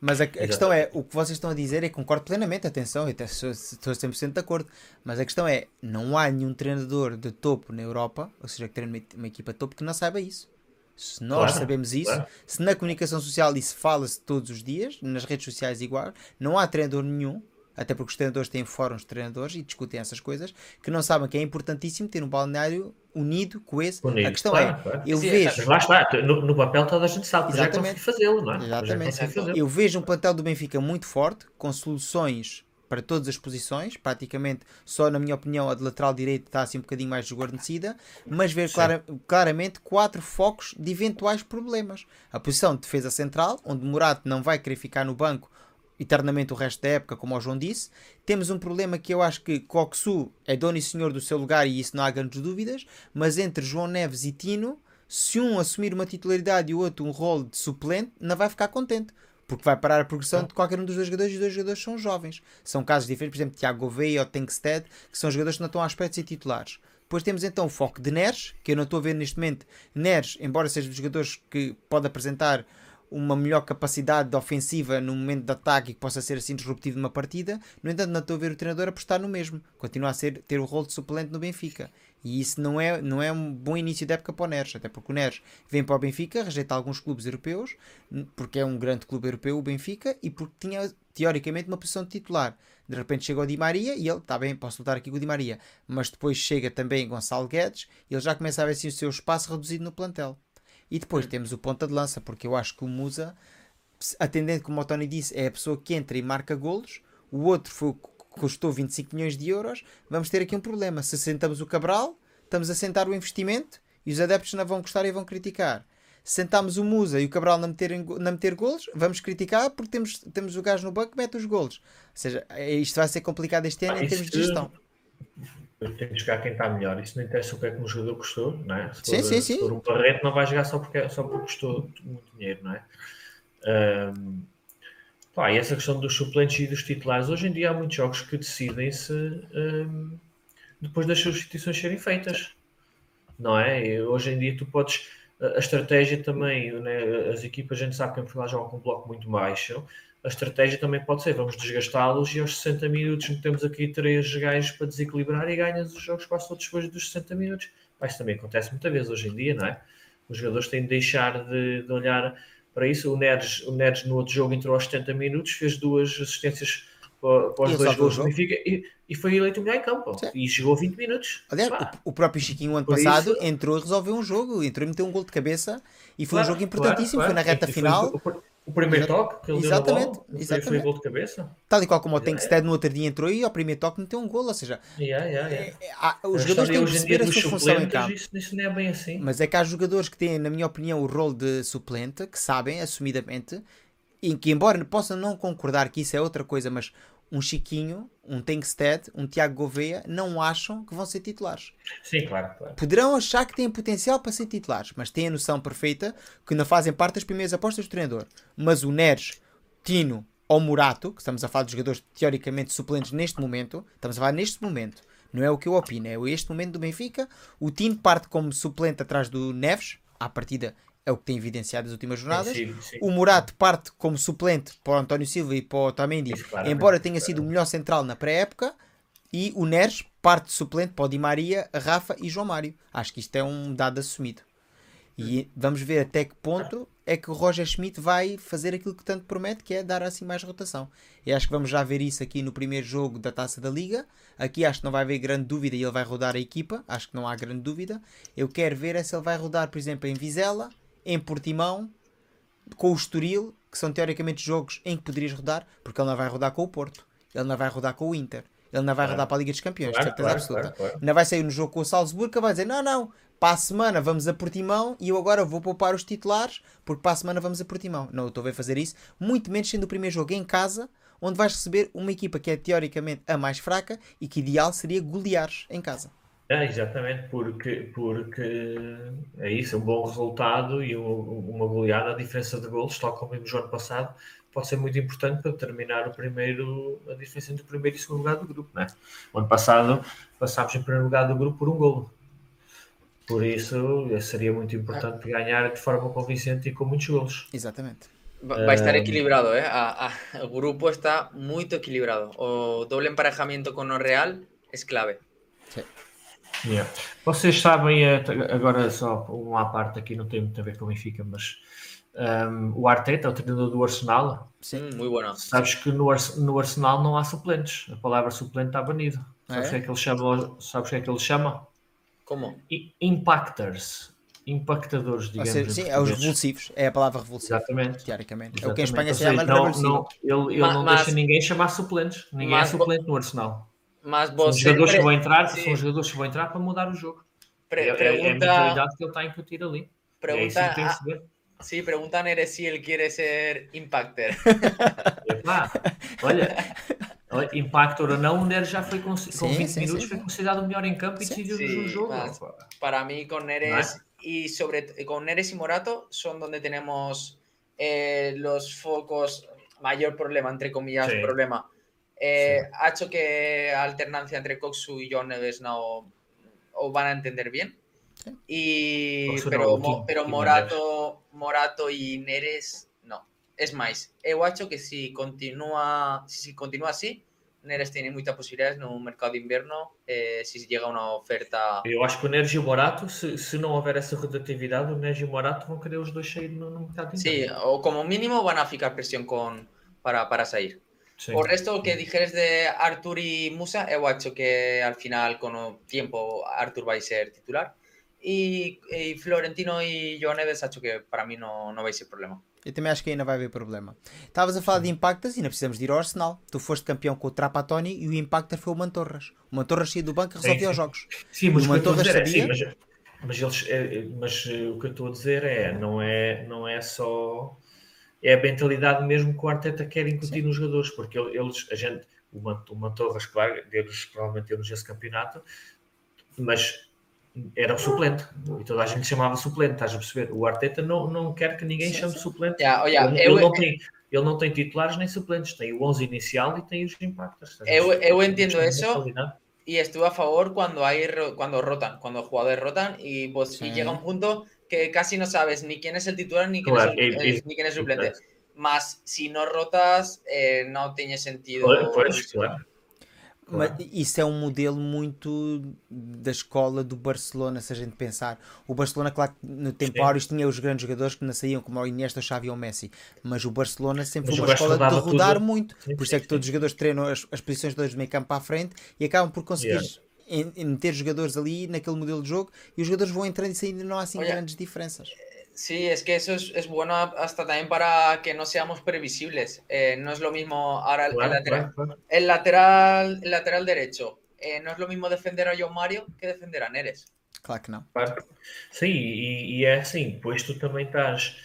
[SPEAKER 1] Mas a, a questão é, o que vocês estão a dizer e concordo plenamente, atenção, eu estou 100% de acordo, mas a questão é, não há nenhum treinador de topo na Europa, ou seja, que treine uma, uma equipa de topo, que não saiba isso. Se nós
[SPEAKER 3] Claro,
[SPEAKER 1] sabemos isso,
[SPEAKER 3] claro.
[SPEAKER 1] se na comunicação social isso fala-se todos os dias, nas redes sociais igual, não há treinador nenhum, até porque os treinadores têm fóruns de treinadores e discutem essas coisas, que não sabem que é importantíssimo ter um balneário unido, coeso.
[SPEAKER 3] Unido,
[SPEAKER 1] a questão
[SPEAKER 3] claro,
[SPEAKER 1] é,
[SPEAKER 3] claro.
[SPEAKER 1] eu
[SPEAKER 2] Sim,
[SPEAKER 1] vejo...
[SPEAKER 3] Mas lá está, no, no papel toda a gente sabe, já
[SPEAKER 1] Exatamente.
[SPEAKER 3] consegui fazê-lo, não é? Já
[SPEAKER 1] Exatamente.
[SPEAKER 3] consegui fazê-lo.
[SPEAKER 1] Eu vejo um plantel do Benfica muito forte, com soluções para todas as posições. Praticamente, só na minha opinião, a de lateral direito está assim um bocadinho mais desguarnecida, mas ver clara- claramente quatro focos de eventuais problemas. A posição de defesa central, onde Morato não vai querer ficar no banco eternamente o resto da época, como o João disse. Temos um problema que eu acho que Coxu é dono e senhor do seu lugar e isso não há grandes dúvidas, mas entre João Neves e Tino, se um assumir uma titularidade e o outro um rol de suplente, não vai ficar contente. Porque vai parar a progressão de qualquer um dos dois jogadores e os dois jogadores são jovens. São casos diferentes, por exemplo, Tiago Gouveia ou Tenkstead, que são jogadores que não estão à espera de ser titulares. Depois temos então o foco de Neres, que eu não estou a ver neste momento. Neres, embora seja dos jogadores que pode apresentar uma melhor capacidade de ofensiva no momento de ataque e que possa ser assim disruptivo numa partida, no entanto não estou a ver o treinador apostar no mesmo. Continua a ser, ter o rol de suplente no Benfica. E isso não é, não é um bom início de época para o Neres, até porque o Neres vem para o Benfica, rejeita alguns clubes europeus, porque é um grande clube europeu o Benfica, e porque tinha teoricamente uma posição de titular. De repente chega o Di Maria e ele, está bem, posso lutar aqui com o Di Maria, mas depois chega também Gonçalo Guedes e ele já começa a ver assim o seu espaço reduzido no plantel. E depois temos o ponta de lança, porque eu acho que o Musa, atendendo como o Tony disse, é a pessoa que entra e marca golos. O outro foi o que custou 25 milhões de euros. Vamos ter aqui um problema. Se sentamos o Cabral, estamos a sentar o investimento e os adeptos não vão gostar e vão criticar. Se sentamos o Musa e o Cabral não meter, não meter golos, vamos criticar porque temos, temos o gajo no banco que mete os golos. Ou seja, isto vai ser complicado este ano
[SPEAKER 3] Ah,
[SPEAKER 1] em termos de
[SPEAKER 3] isso-
[SPEAKER 1] gestão.
[SPEAKER 3] Tem que jogar quem está melhor. Isso não interessa o que é que um jogador custou, não é? Se
[SPEAKER 1] Sim,
[SPEAKER 3] for,
[SPEAKER 1] sim,
[SPEAKER 3] se
[SPEAKER 1] sim.
[SPEAKER 3] for um Barreto, não vai jogar só porque, só porque custou muito dinheiro, não é? Ahm, pá, e essa questão dos suplentes e dos titulares, hoje em dia há muitos jogos que decidem-se ahm, depois das substituições serem feitas, não é? E hoje em dia tu podes. A a estratégia também, né, as equipas, a gente sabe que em Portugal jogam com um bloco muito baixo. A estratégia também pode ser, vamos desgastá-los e aos 60 minutos temos aqui três gajos para desequilibrar e ganhas os jogos quase todos depois dos 60 minutos. Pá, isso também acontece muitas vezes hoje em dia, não é? Os jogadores têm de deixar de, de olhar para isso. O Neres, o Neres no outro jogo entrou aos 70 minutos, fez duas assistências para, para os
[SPEAKER 1] E
[SPEAKER 3] dois
[SPEAKER 1] resolveu o
[SPEAKER 3] gols do. Benfica e, e foi eleito o melhor em campo.
[SPEAKER 1] Sim.
[SPEAKER 3] E jogou 20 minutos.
[SPEAKER 1] Aliás, o, o próprio Chiquinho, ano
[SPEAKER 3] Por
[SPEAKER 1] passado,
[SPEAKER 3] isso-
[SPEAKER 1] entrou e resolveu um jogo. Entrou e meteu um gol de cabeça e foi
[SPEAKER 3] claro,
[SPEAKER 1] um jogo importantíssimo.
[SPEAKER 3] claro,
[SPEAKER 1] Foi na
[SPEAKER 3] claro.
[SPEAKER 1] reta
[SPEAKER 3] E foi
[SPEAKER 1] final.
[SPEAKER 3] O, o primeiro toque que ele deu na
[SPEAKER 1] Exatamente,
[SPEAKER 3] bola, foi-
[SPEAKER 1] exatamente.
[SPEAKER 3] gol de cabeça.
[SPEAKER 1] Tal e qual como o
[SPEAKER 3] É.
[SPEAKER 1] Tenkstead no outro dia entrou e ao primeiro toque meteu um gol. Ou seja,
[SPEAKER 3] Yeah, yeah, yeah.
[SPEAKER 1] é- há- os jogadores têm que
[SPEAKER 3] em
[SPEAKER 1] perceber a sua função em campo.
[SPEAKER 3] Isso, isso não é bem assim.
[SPEAKER 1] Mas é que há jogadores que têm, na minha opinião, o rol de suplente, que sabem, assumidamente, e que, embora possam não concordar que isso é outra coisa, mas um Chiquinho, um Tenkstead, um Tiago Gouveia, não acham que vão ser titulares.
[SPEAKER 3] Sim, claro, claro.
[SPEAKER 1] Poderão achar que têm potencial para ser titulares, mas têm a noção perfeita que não fazem parte das primeiras apostas do treinador. Mas o Neres, Tino ou Murato, que estamos a falar de jogadores teoricamente suplentes neste momento, estamos a falar neste momento, não é o que eu opino, é este momento do Benfica. O Tino parte como suplente atrás do Neves, à partida é o que tem evidenciado as últimas jornadas.
[SPEAKER 3] Sim, sim.
[SPEAKER 1] O Murato parte como suplente para o António Silva e para o Otamendi, embora tenha sido o melhor central na pré-época. E o Neres parte suplente para o Di Maria, a Rafa e João Mário. Acho que isto é um dado assumido. E vamos ver até que ponto é que o Roger Schmidt vai fazer aquilo que tanto promete, que é dar assim mais rotação. E acho que vamos já ver isso aqui no primeiro jogo da Taça da Liga. Aqui acho que não vai haver grande dúvida e ele vai rodar a equipa. Acho que não há grande dúvida. Eu quero ver é se ele vai rodar, por exemplo, em Vizela, em Portimão, com o Estoril, que são teoricamente jogos em que poderias rodar, porque ele não vai rodar com o Porto, ele não vai rodar com o Inter, ele não vai
[SPEAKER 3] Claro.
[SPEAKER 1] rodar para a Liga dos Campeões,
[SPEAKER 3] Claro,
[SPEAKER 1] de certeza
[SPEAKER 3] claro,
[SPEAKER 1] absoluta.
[SPEAKER 3] claro.
[SPEAKER 1] Ainda vai sair no jogo com o Salzburgo que vai dizer: não, não, para a semana vamos a Portimão e eu agora vou poupar os titulares porque para a semana vamos a Portimão. Não, eu estou a ver fazer isso, muito menos sendo o primeiro jogo em casa, onde vais receber uma equipa que é teoricamente a mais fraca e que ideal seria goleares em casa.
[SPEAKER 3] É, exatamente, porque, porque é isso, um bom resultado e uma goleada, a diferença de golos, tal como vimos no ano passado, pode ser muito importante para determinar o primeiro, a diferença entre o primeiro e o segundo lugar do grupo. Né? O ano passado passámos em primeiro lugar do grupo por um golo. Por isso seria muito importante ganhar de forma convincente e com muitos golos.
[SPEAKER 1] Exatamente.
[SPEAKER 2] Va a estar equilibrado, ¿eh? A, a, el grupo está muy equilibrado. O doble emparejamiento con o Real es clave.
[SPEAKER 3] Sí. Yeah. Vocês sabem, eh, agora só uma parte aqui, não tem muito a ver com o Benfica, mas um, o Arteta, o treinador do Arsenal,
[SPEAKER 2] Sim, muito bueno.
[SPEAKER 3] Sabes que no, no Arsenal não há suplentes. A palavra suplente está banido. Sabes o que é que ele chama? Sabes que é que ele chama?
[SPEAKER 2] Como?
[SPEAKER 3] Impactors impactadores, digamos.
[SPEAKER 1] Seja, sim, é os revulsivos, é a palavra revulsiva.
[SPEAKER 3] Exatamente.
[SPEAKER 1] Teoricamente.
[SPEAKER 3] Exatamente. É o
[SPEAKER 1] que em Espanha
[SPEAKER 3] se chama
[SPEAKER 1] não,
[SPEAKER 3] não, Ele, ele mas, não deixa ninguém chamar suplentes. Ninguém é mas, é suplente no Arsenal.
[SPEAKER 2] Mas
[SPEAKER 3] você... São jogadores que vão entrar, sim. são jogadores que vão entrar para mudar o jogo. Pre é, pergunta... é, a mentalidade que ele está a incutir ali.
[SPEAKER 2] Pergunta, é isso que Sí, preguntan eres si él quiere ser Impactor.
[SPEAKER 3] olha, olha, Impactor ou não, o Neres já foi com, sim, 20 sim, minutos sim, foi considerado o melhor em campo e decidiu o jogo.
[SPEAKER 2] Para mí, con Neres y sobre con Neres y Morato son donde tenemos eh, los focos, mayor problema, entre comillas, problema. Eh, ha hecho que alternancia entre Coxu y John Neves no o van a entender bien. Y, pero, pero Morato, Morato y Neres, no. Es más, eu acho que si continúa, si continúa así, Neres tiene muchas posibilidades no mercado de inverno eh, si llega una oferta.
[SPEAKER 3] Eu acho que o Neres e o Morato, se, se não houver essa rotatividade, o Neres e o Morato vão querer os dois sair no, no mercado de
[SPEAKER 2] inverno. Sí, o como mínimo van a ficar presión con, para, para sair. Sí. O resto que dijeres de Artur y Musa, eu acho que al final, con o tiempo, Artur vai ser titular. E, e Florentino e João Neves acho que para mim não, não vai ser problema.
[SPEAKER 1] Eu também acho que ainda vai haver problema. Estavas a falar de impactas e ainda precisamos de ir ao Arsenal. Tu foste campeão com o Trapatoni e o impactor foi o Mantorras. O Mantorras saía do banco e resolvia os jogos.
[SPEAKER 3] Sim, mas o Mantorras sabia... É, sim, mas, mas, eles, é, mas eh, o que eu estou a dizer é não é, não é só... É a mentalidade mesmo que o Arteta quer incutir sim. nos jogadores, porque eles, a gente, o Mantorras, claro, deles provavelmente temos esse campeonato, mas era o suplente e toda a gente chamava suplente, estás a perceber? O Arteta não, não quer que ninguém sim, chame sim. suplente.
[SPEAKER 2] Yeah, oh, yeah.
[SPEAKER 3] Ele, eu, ele, não tem, ele não tem titulares nem suplentes, tem o 11 inicial e tem os impactos.
[SPEAKER 2] Eu, eu entendo isso e estou a favor quando hay, quando rotan, quando os jogadores rotan e, vos, sí. um ponto que casi não sabes ni quem é o titular ni quem claro, é, el, el, ni quién es el suplente. Mas si no rotas, eh, no tiene sentido.
[SPEAKER 3] Pues, claro.
[SPEAKER 1] Mas isso é um modelo muito da escola do Barcelona, se a gente pensar. O Barcelona, claro que no tempo áureos tinha os grandes jogadores que não saíam, como o Iniesta, o Xavi ou o Messi. Mas o Barcelona sempre mas foi uma escola de rodar tudo. muito. Sim, por isso é que todos os jogadores treinam as, as posições todas do meio campo para a frente e acabam por conseguir yeah. Meter jogadores ali naquele modelo de jogo e os jogadores vão entrando e saindo não há assim Olha, grandes diferenças.
[SPEAKER 2] Sí, es que eso es, es, bueno hasta también para que no seamos previsibles. Eh, no es lo mismo ahora el, lateral, el lateral, el lateral derecho. Eh, no es lo mismo defender a João Mario que defender a Neres.
[SPEAKER 1] Claro que não.
[SPEAKER 3] Sim, e, e, é assim, pois tu também estás.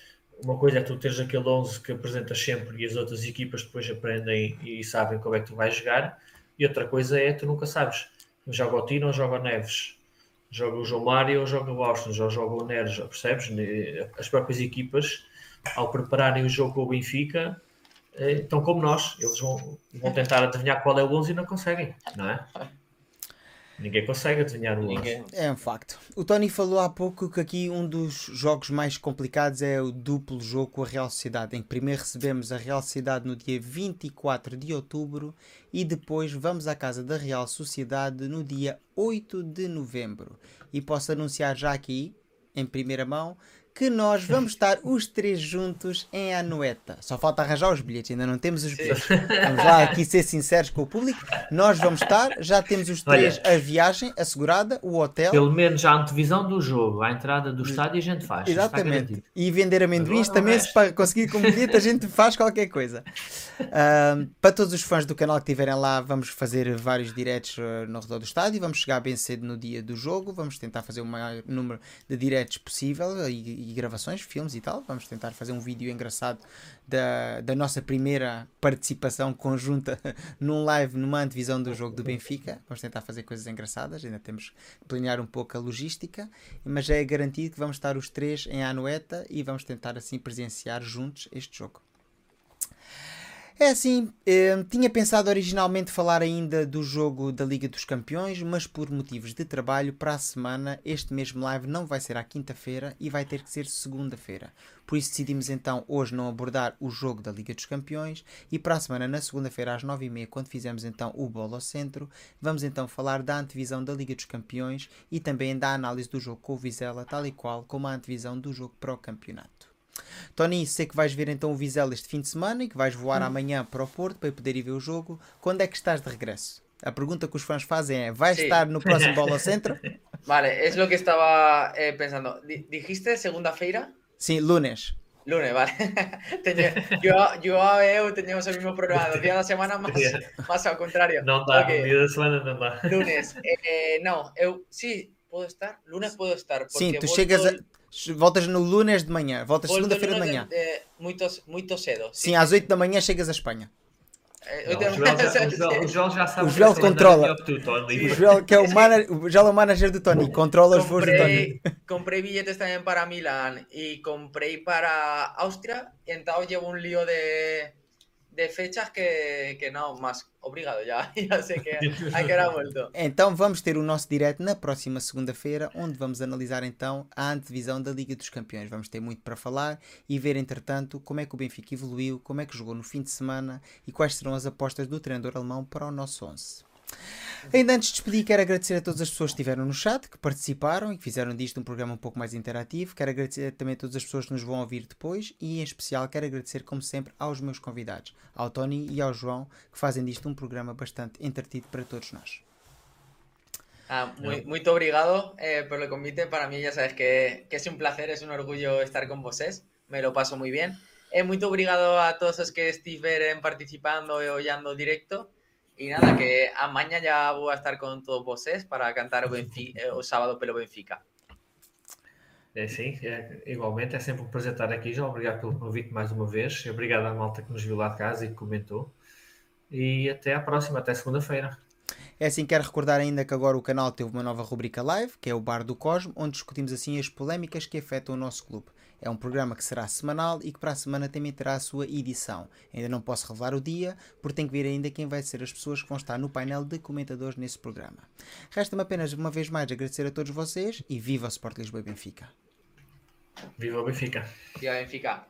[SPEAKER 3] Uma coisa é tu teres aquele 11 que apresentas sempre e as outras equipas depois aprendem e sabem como é que tu vais jogar, e outra coisa é tu nunca sabes. Joga o Tino ou joga o Neves joga o João Mário ou joga o Austin, já joga o Neres, percebes? As próprias equipas, ao prepararem o jogo com o Benfica, eh, estão como nós, eles vão, vão tentar adivinhar qual é o 11 e não conseguem, não é? Ninguém consegue adivinhar o 11.
[SPEAKER 1] É um facto. O Tony falou há pouco que aqui um dos jogos mais complicados é o duplo jogo com a Real Sociedade, em que primeiro recebemos a Real Sociedade no dia 24 de outubro e depois vamos à casa da Real Sociedade no dia 8 de novembro. E posso anunciar já aqui, em primeira mão, que nós vamos estar os três juntos em Anoeta. Só falta arranjar os bilhetes, ainda não temos os bilhetes. Vamos lá aqui ser sinceros com o público. Nós vamos estar, já temos os três Olha, a viagem assegurada, o hotel.
[SPEAKER 3] Pelo menos a antevisão do jogo, a entrada do estádio a gente faz.
[SPEAKER 1] Exatamente. E vender amendoins também, se para conseguir com bilhete, a gente faz qualquer coisa. Uh, para todos os fãs do canal que estiverem lá, vamos fazer vários diretos uh, no redor do estádio. Vamos chegar bem cedo no dia do jogo. Vamos tentar fazer o maior número de diretos possível e e gravações, filmes e tal. Vamos tentar fazer um vídeo engraçado da, da nossa primeira participação conjunta num live numa antevisão do jogo do Benfica. Vamos tentar fazer coisas engraçadas, ainda temos que planear um pouco a logística, mas é garantido que vamos estar os três em Anoeta e vamos tentar assim presenciar juntos este jogo. É assim, eh, tinha pensado originalmente falar ainda do jogo da Liga dos Campeões, mas por motivos de trabalho, para a semana, este mesmo live não vai ser à quinta-feira e vai ter que ser segunda-feira. Por isso decidimos então hoje não abordar o jogo da Liga dos Campeões e para a semana, na segunda-feira, às 9h30, quando fizemos então o Bola ao Centro, vamos então falar da antevisão da Liga dos Campeões e também da análise do jogo com o Vizela, tal e qual como a antevisão do jogo para o campeonato. Tony, sei que vais ver então o Vizela este fim de semana e que vais voar hum. amanhã para o Porto para poder ir ver o jogo. Quando é que estás de regresso? A pergunta que os fãs fazem é: vais sí. estar no próximo Bola Centro?
[SPEAKER 2] Vale, é o que estava eh, pensando. Dijiste segunda-feira?
[SPEAKER 1] Sim, lunes.
[SPEAKER 2] Lunes, vale. yo, yo eu teníamos el mismo programa, dos días da semana más, más ao contrario.
[SPEAKER 3] Non dá, okay. día da semana non dá.
[SPEAKER 2] Lunes, eh, eu, sí, podo estar, lunes podo estar.
[SPEAKER 1] Sim, tu chegas a, Voltas no lunes de manhã, voltas segunda-feira de manhã. De,
[SPEAKER 2] de, muito, muito cedo.
[SPEAKER 1] Sim, sim, às 8 da manhã chegas à Espanha.
[SPEAKER 3] Não, o, Joel já, o, Joel, já sabe
[SPEAKER 1] o Joel controla. Tu, o Joel, que é o, manager, o Joel é o manager do Tony, controla os voos do Tony.
[SPEAKER 2] Comprei billetes também para Milán e comprei para Áustria, e então llevo um lío de de fechas que, que não, mas obrigado, já, já sei que hay que dar volta.
[SPEAKER 1] Então vamos ter o nosso direto na próxima segunda-feira, onde vamos analisar então a antevisão da Liga dos Campeões. Vamos ter muito para falar e ver, entretanto, como é que o Benfica evoluiu, como é que jogou no fim de semana e quais serão as apostas do treinador alemão para o nosso 11. Ainda antes de despedir, quero agradecer a todas as pessoas que estiveram no chat, que participaram e que fizeram disto um programa um pouco mais interativo. Quero agradecer também a todas as pessoas que nos vão ouvir depois e, em especial, quero agradecer, como sempre, aos meus convidados, ao Tony e ao João, que fazem disto um programa bastante entretido para todos nós.
[SPEAKER 2] Ah, muy, muito obrigado eh, pelo convite. Para mim, já sabes que, que é um placer, é um orgulho estar com vocês. Me lo paso muy bien. Eh, muito obrigado a todos os que estiveram participando e olhando directo. Y nada, que a mañana ya voy a estar con todos vosotros para cantar o, Benfica, eh, o sábado pelo Benfica.
[SPEAKER 3] É sim, é, igualmente é sempre um prazer estar aqui, João. Obrigado pelo convite mais uma vez. Obrigado à malta que nos viu lá de casa e que comentou. E até à próxima, até segunda-feira.
[SPEAKER 1] É assim, quero recordar ainda que agora o canal teve uma nova rubrica live, que é o Bar do Cosmo, onde discutimos assim as polémicas que afetam o nosso clube. É um programa que será semanal e que para a semana também terá a sua edição. Ainda não posso revelar o dia, porque tem que vir ainda quem vai ser as pessoas que vão estar no painel de comentadores nesse programa. Resta-me apenas uma vez mais agradecer a todos vocês e viva o Sport Lisboa e Benfica!
[SPEAKER 3] Viva o Benfica!
[SPEAKER 2] Viva o Benfica!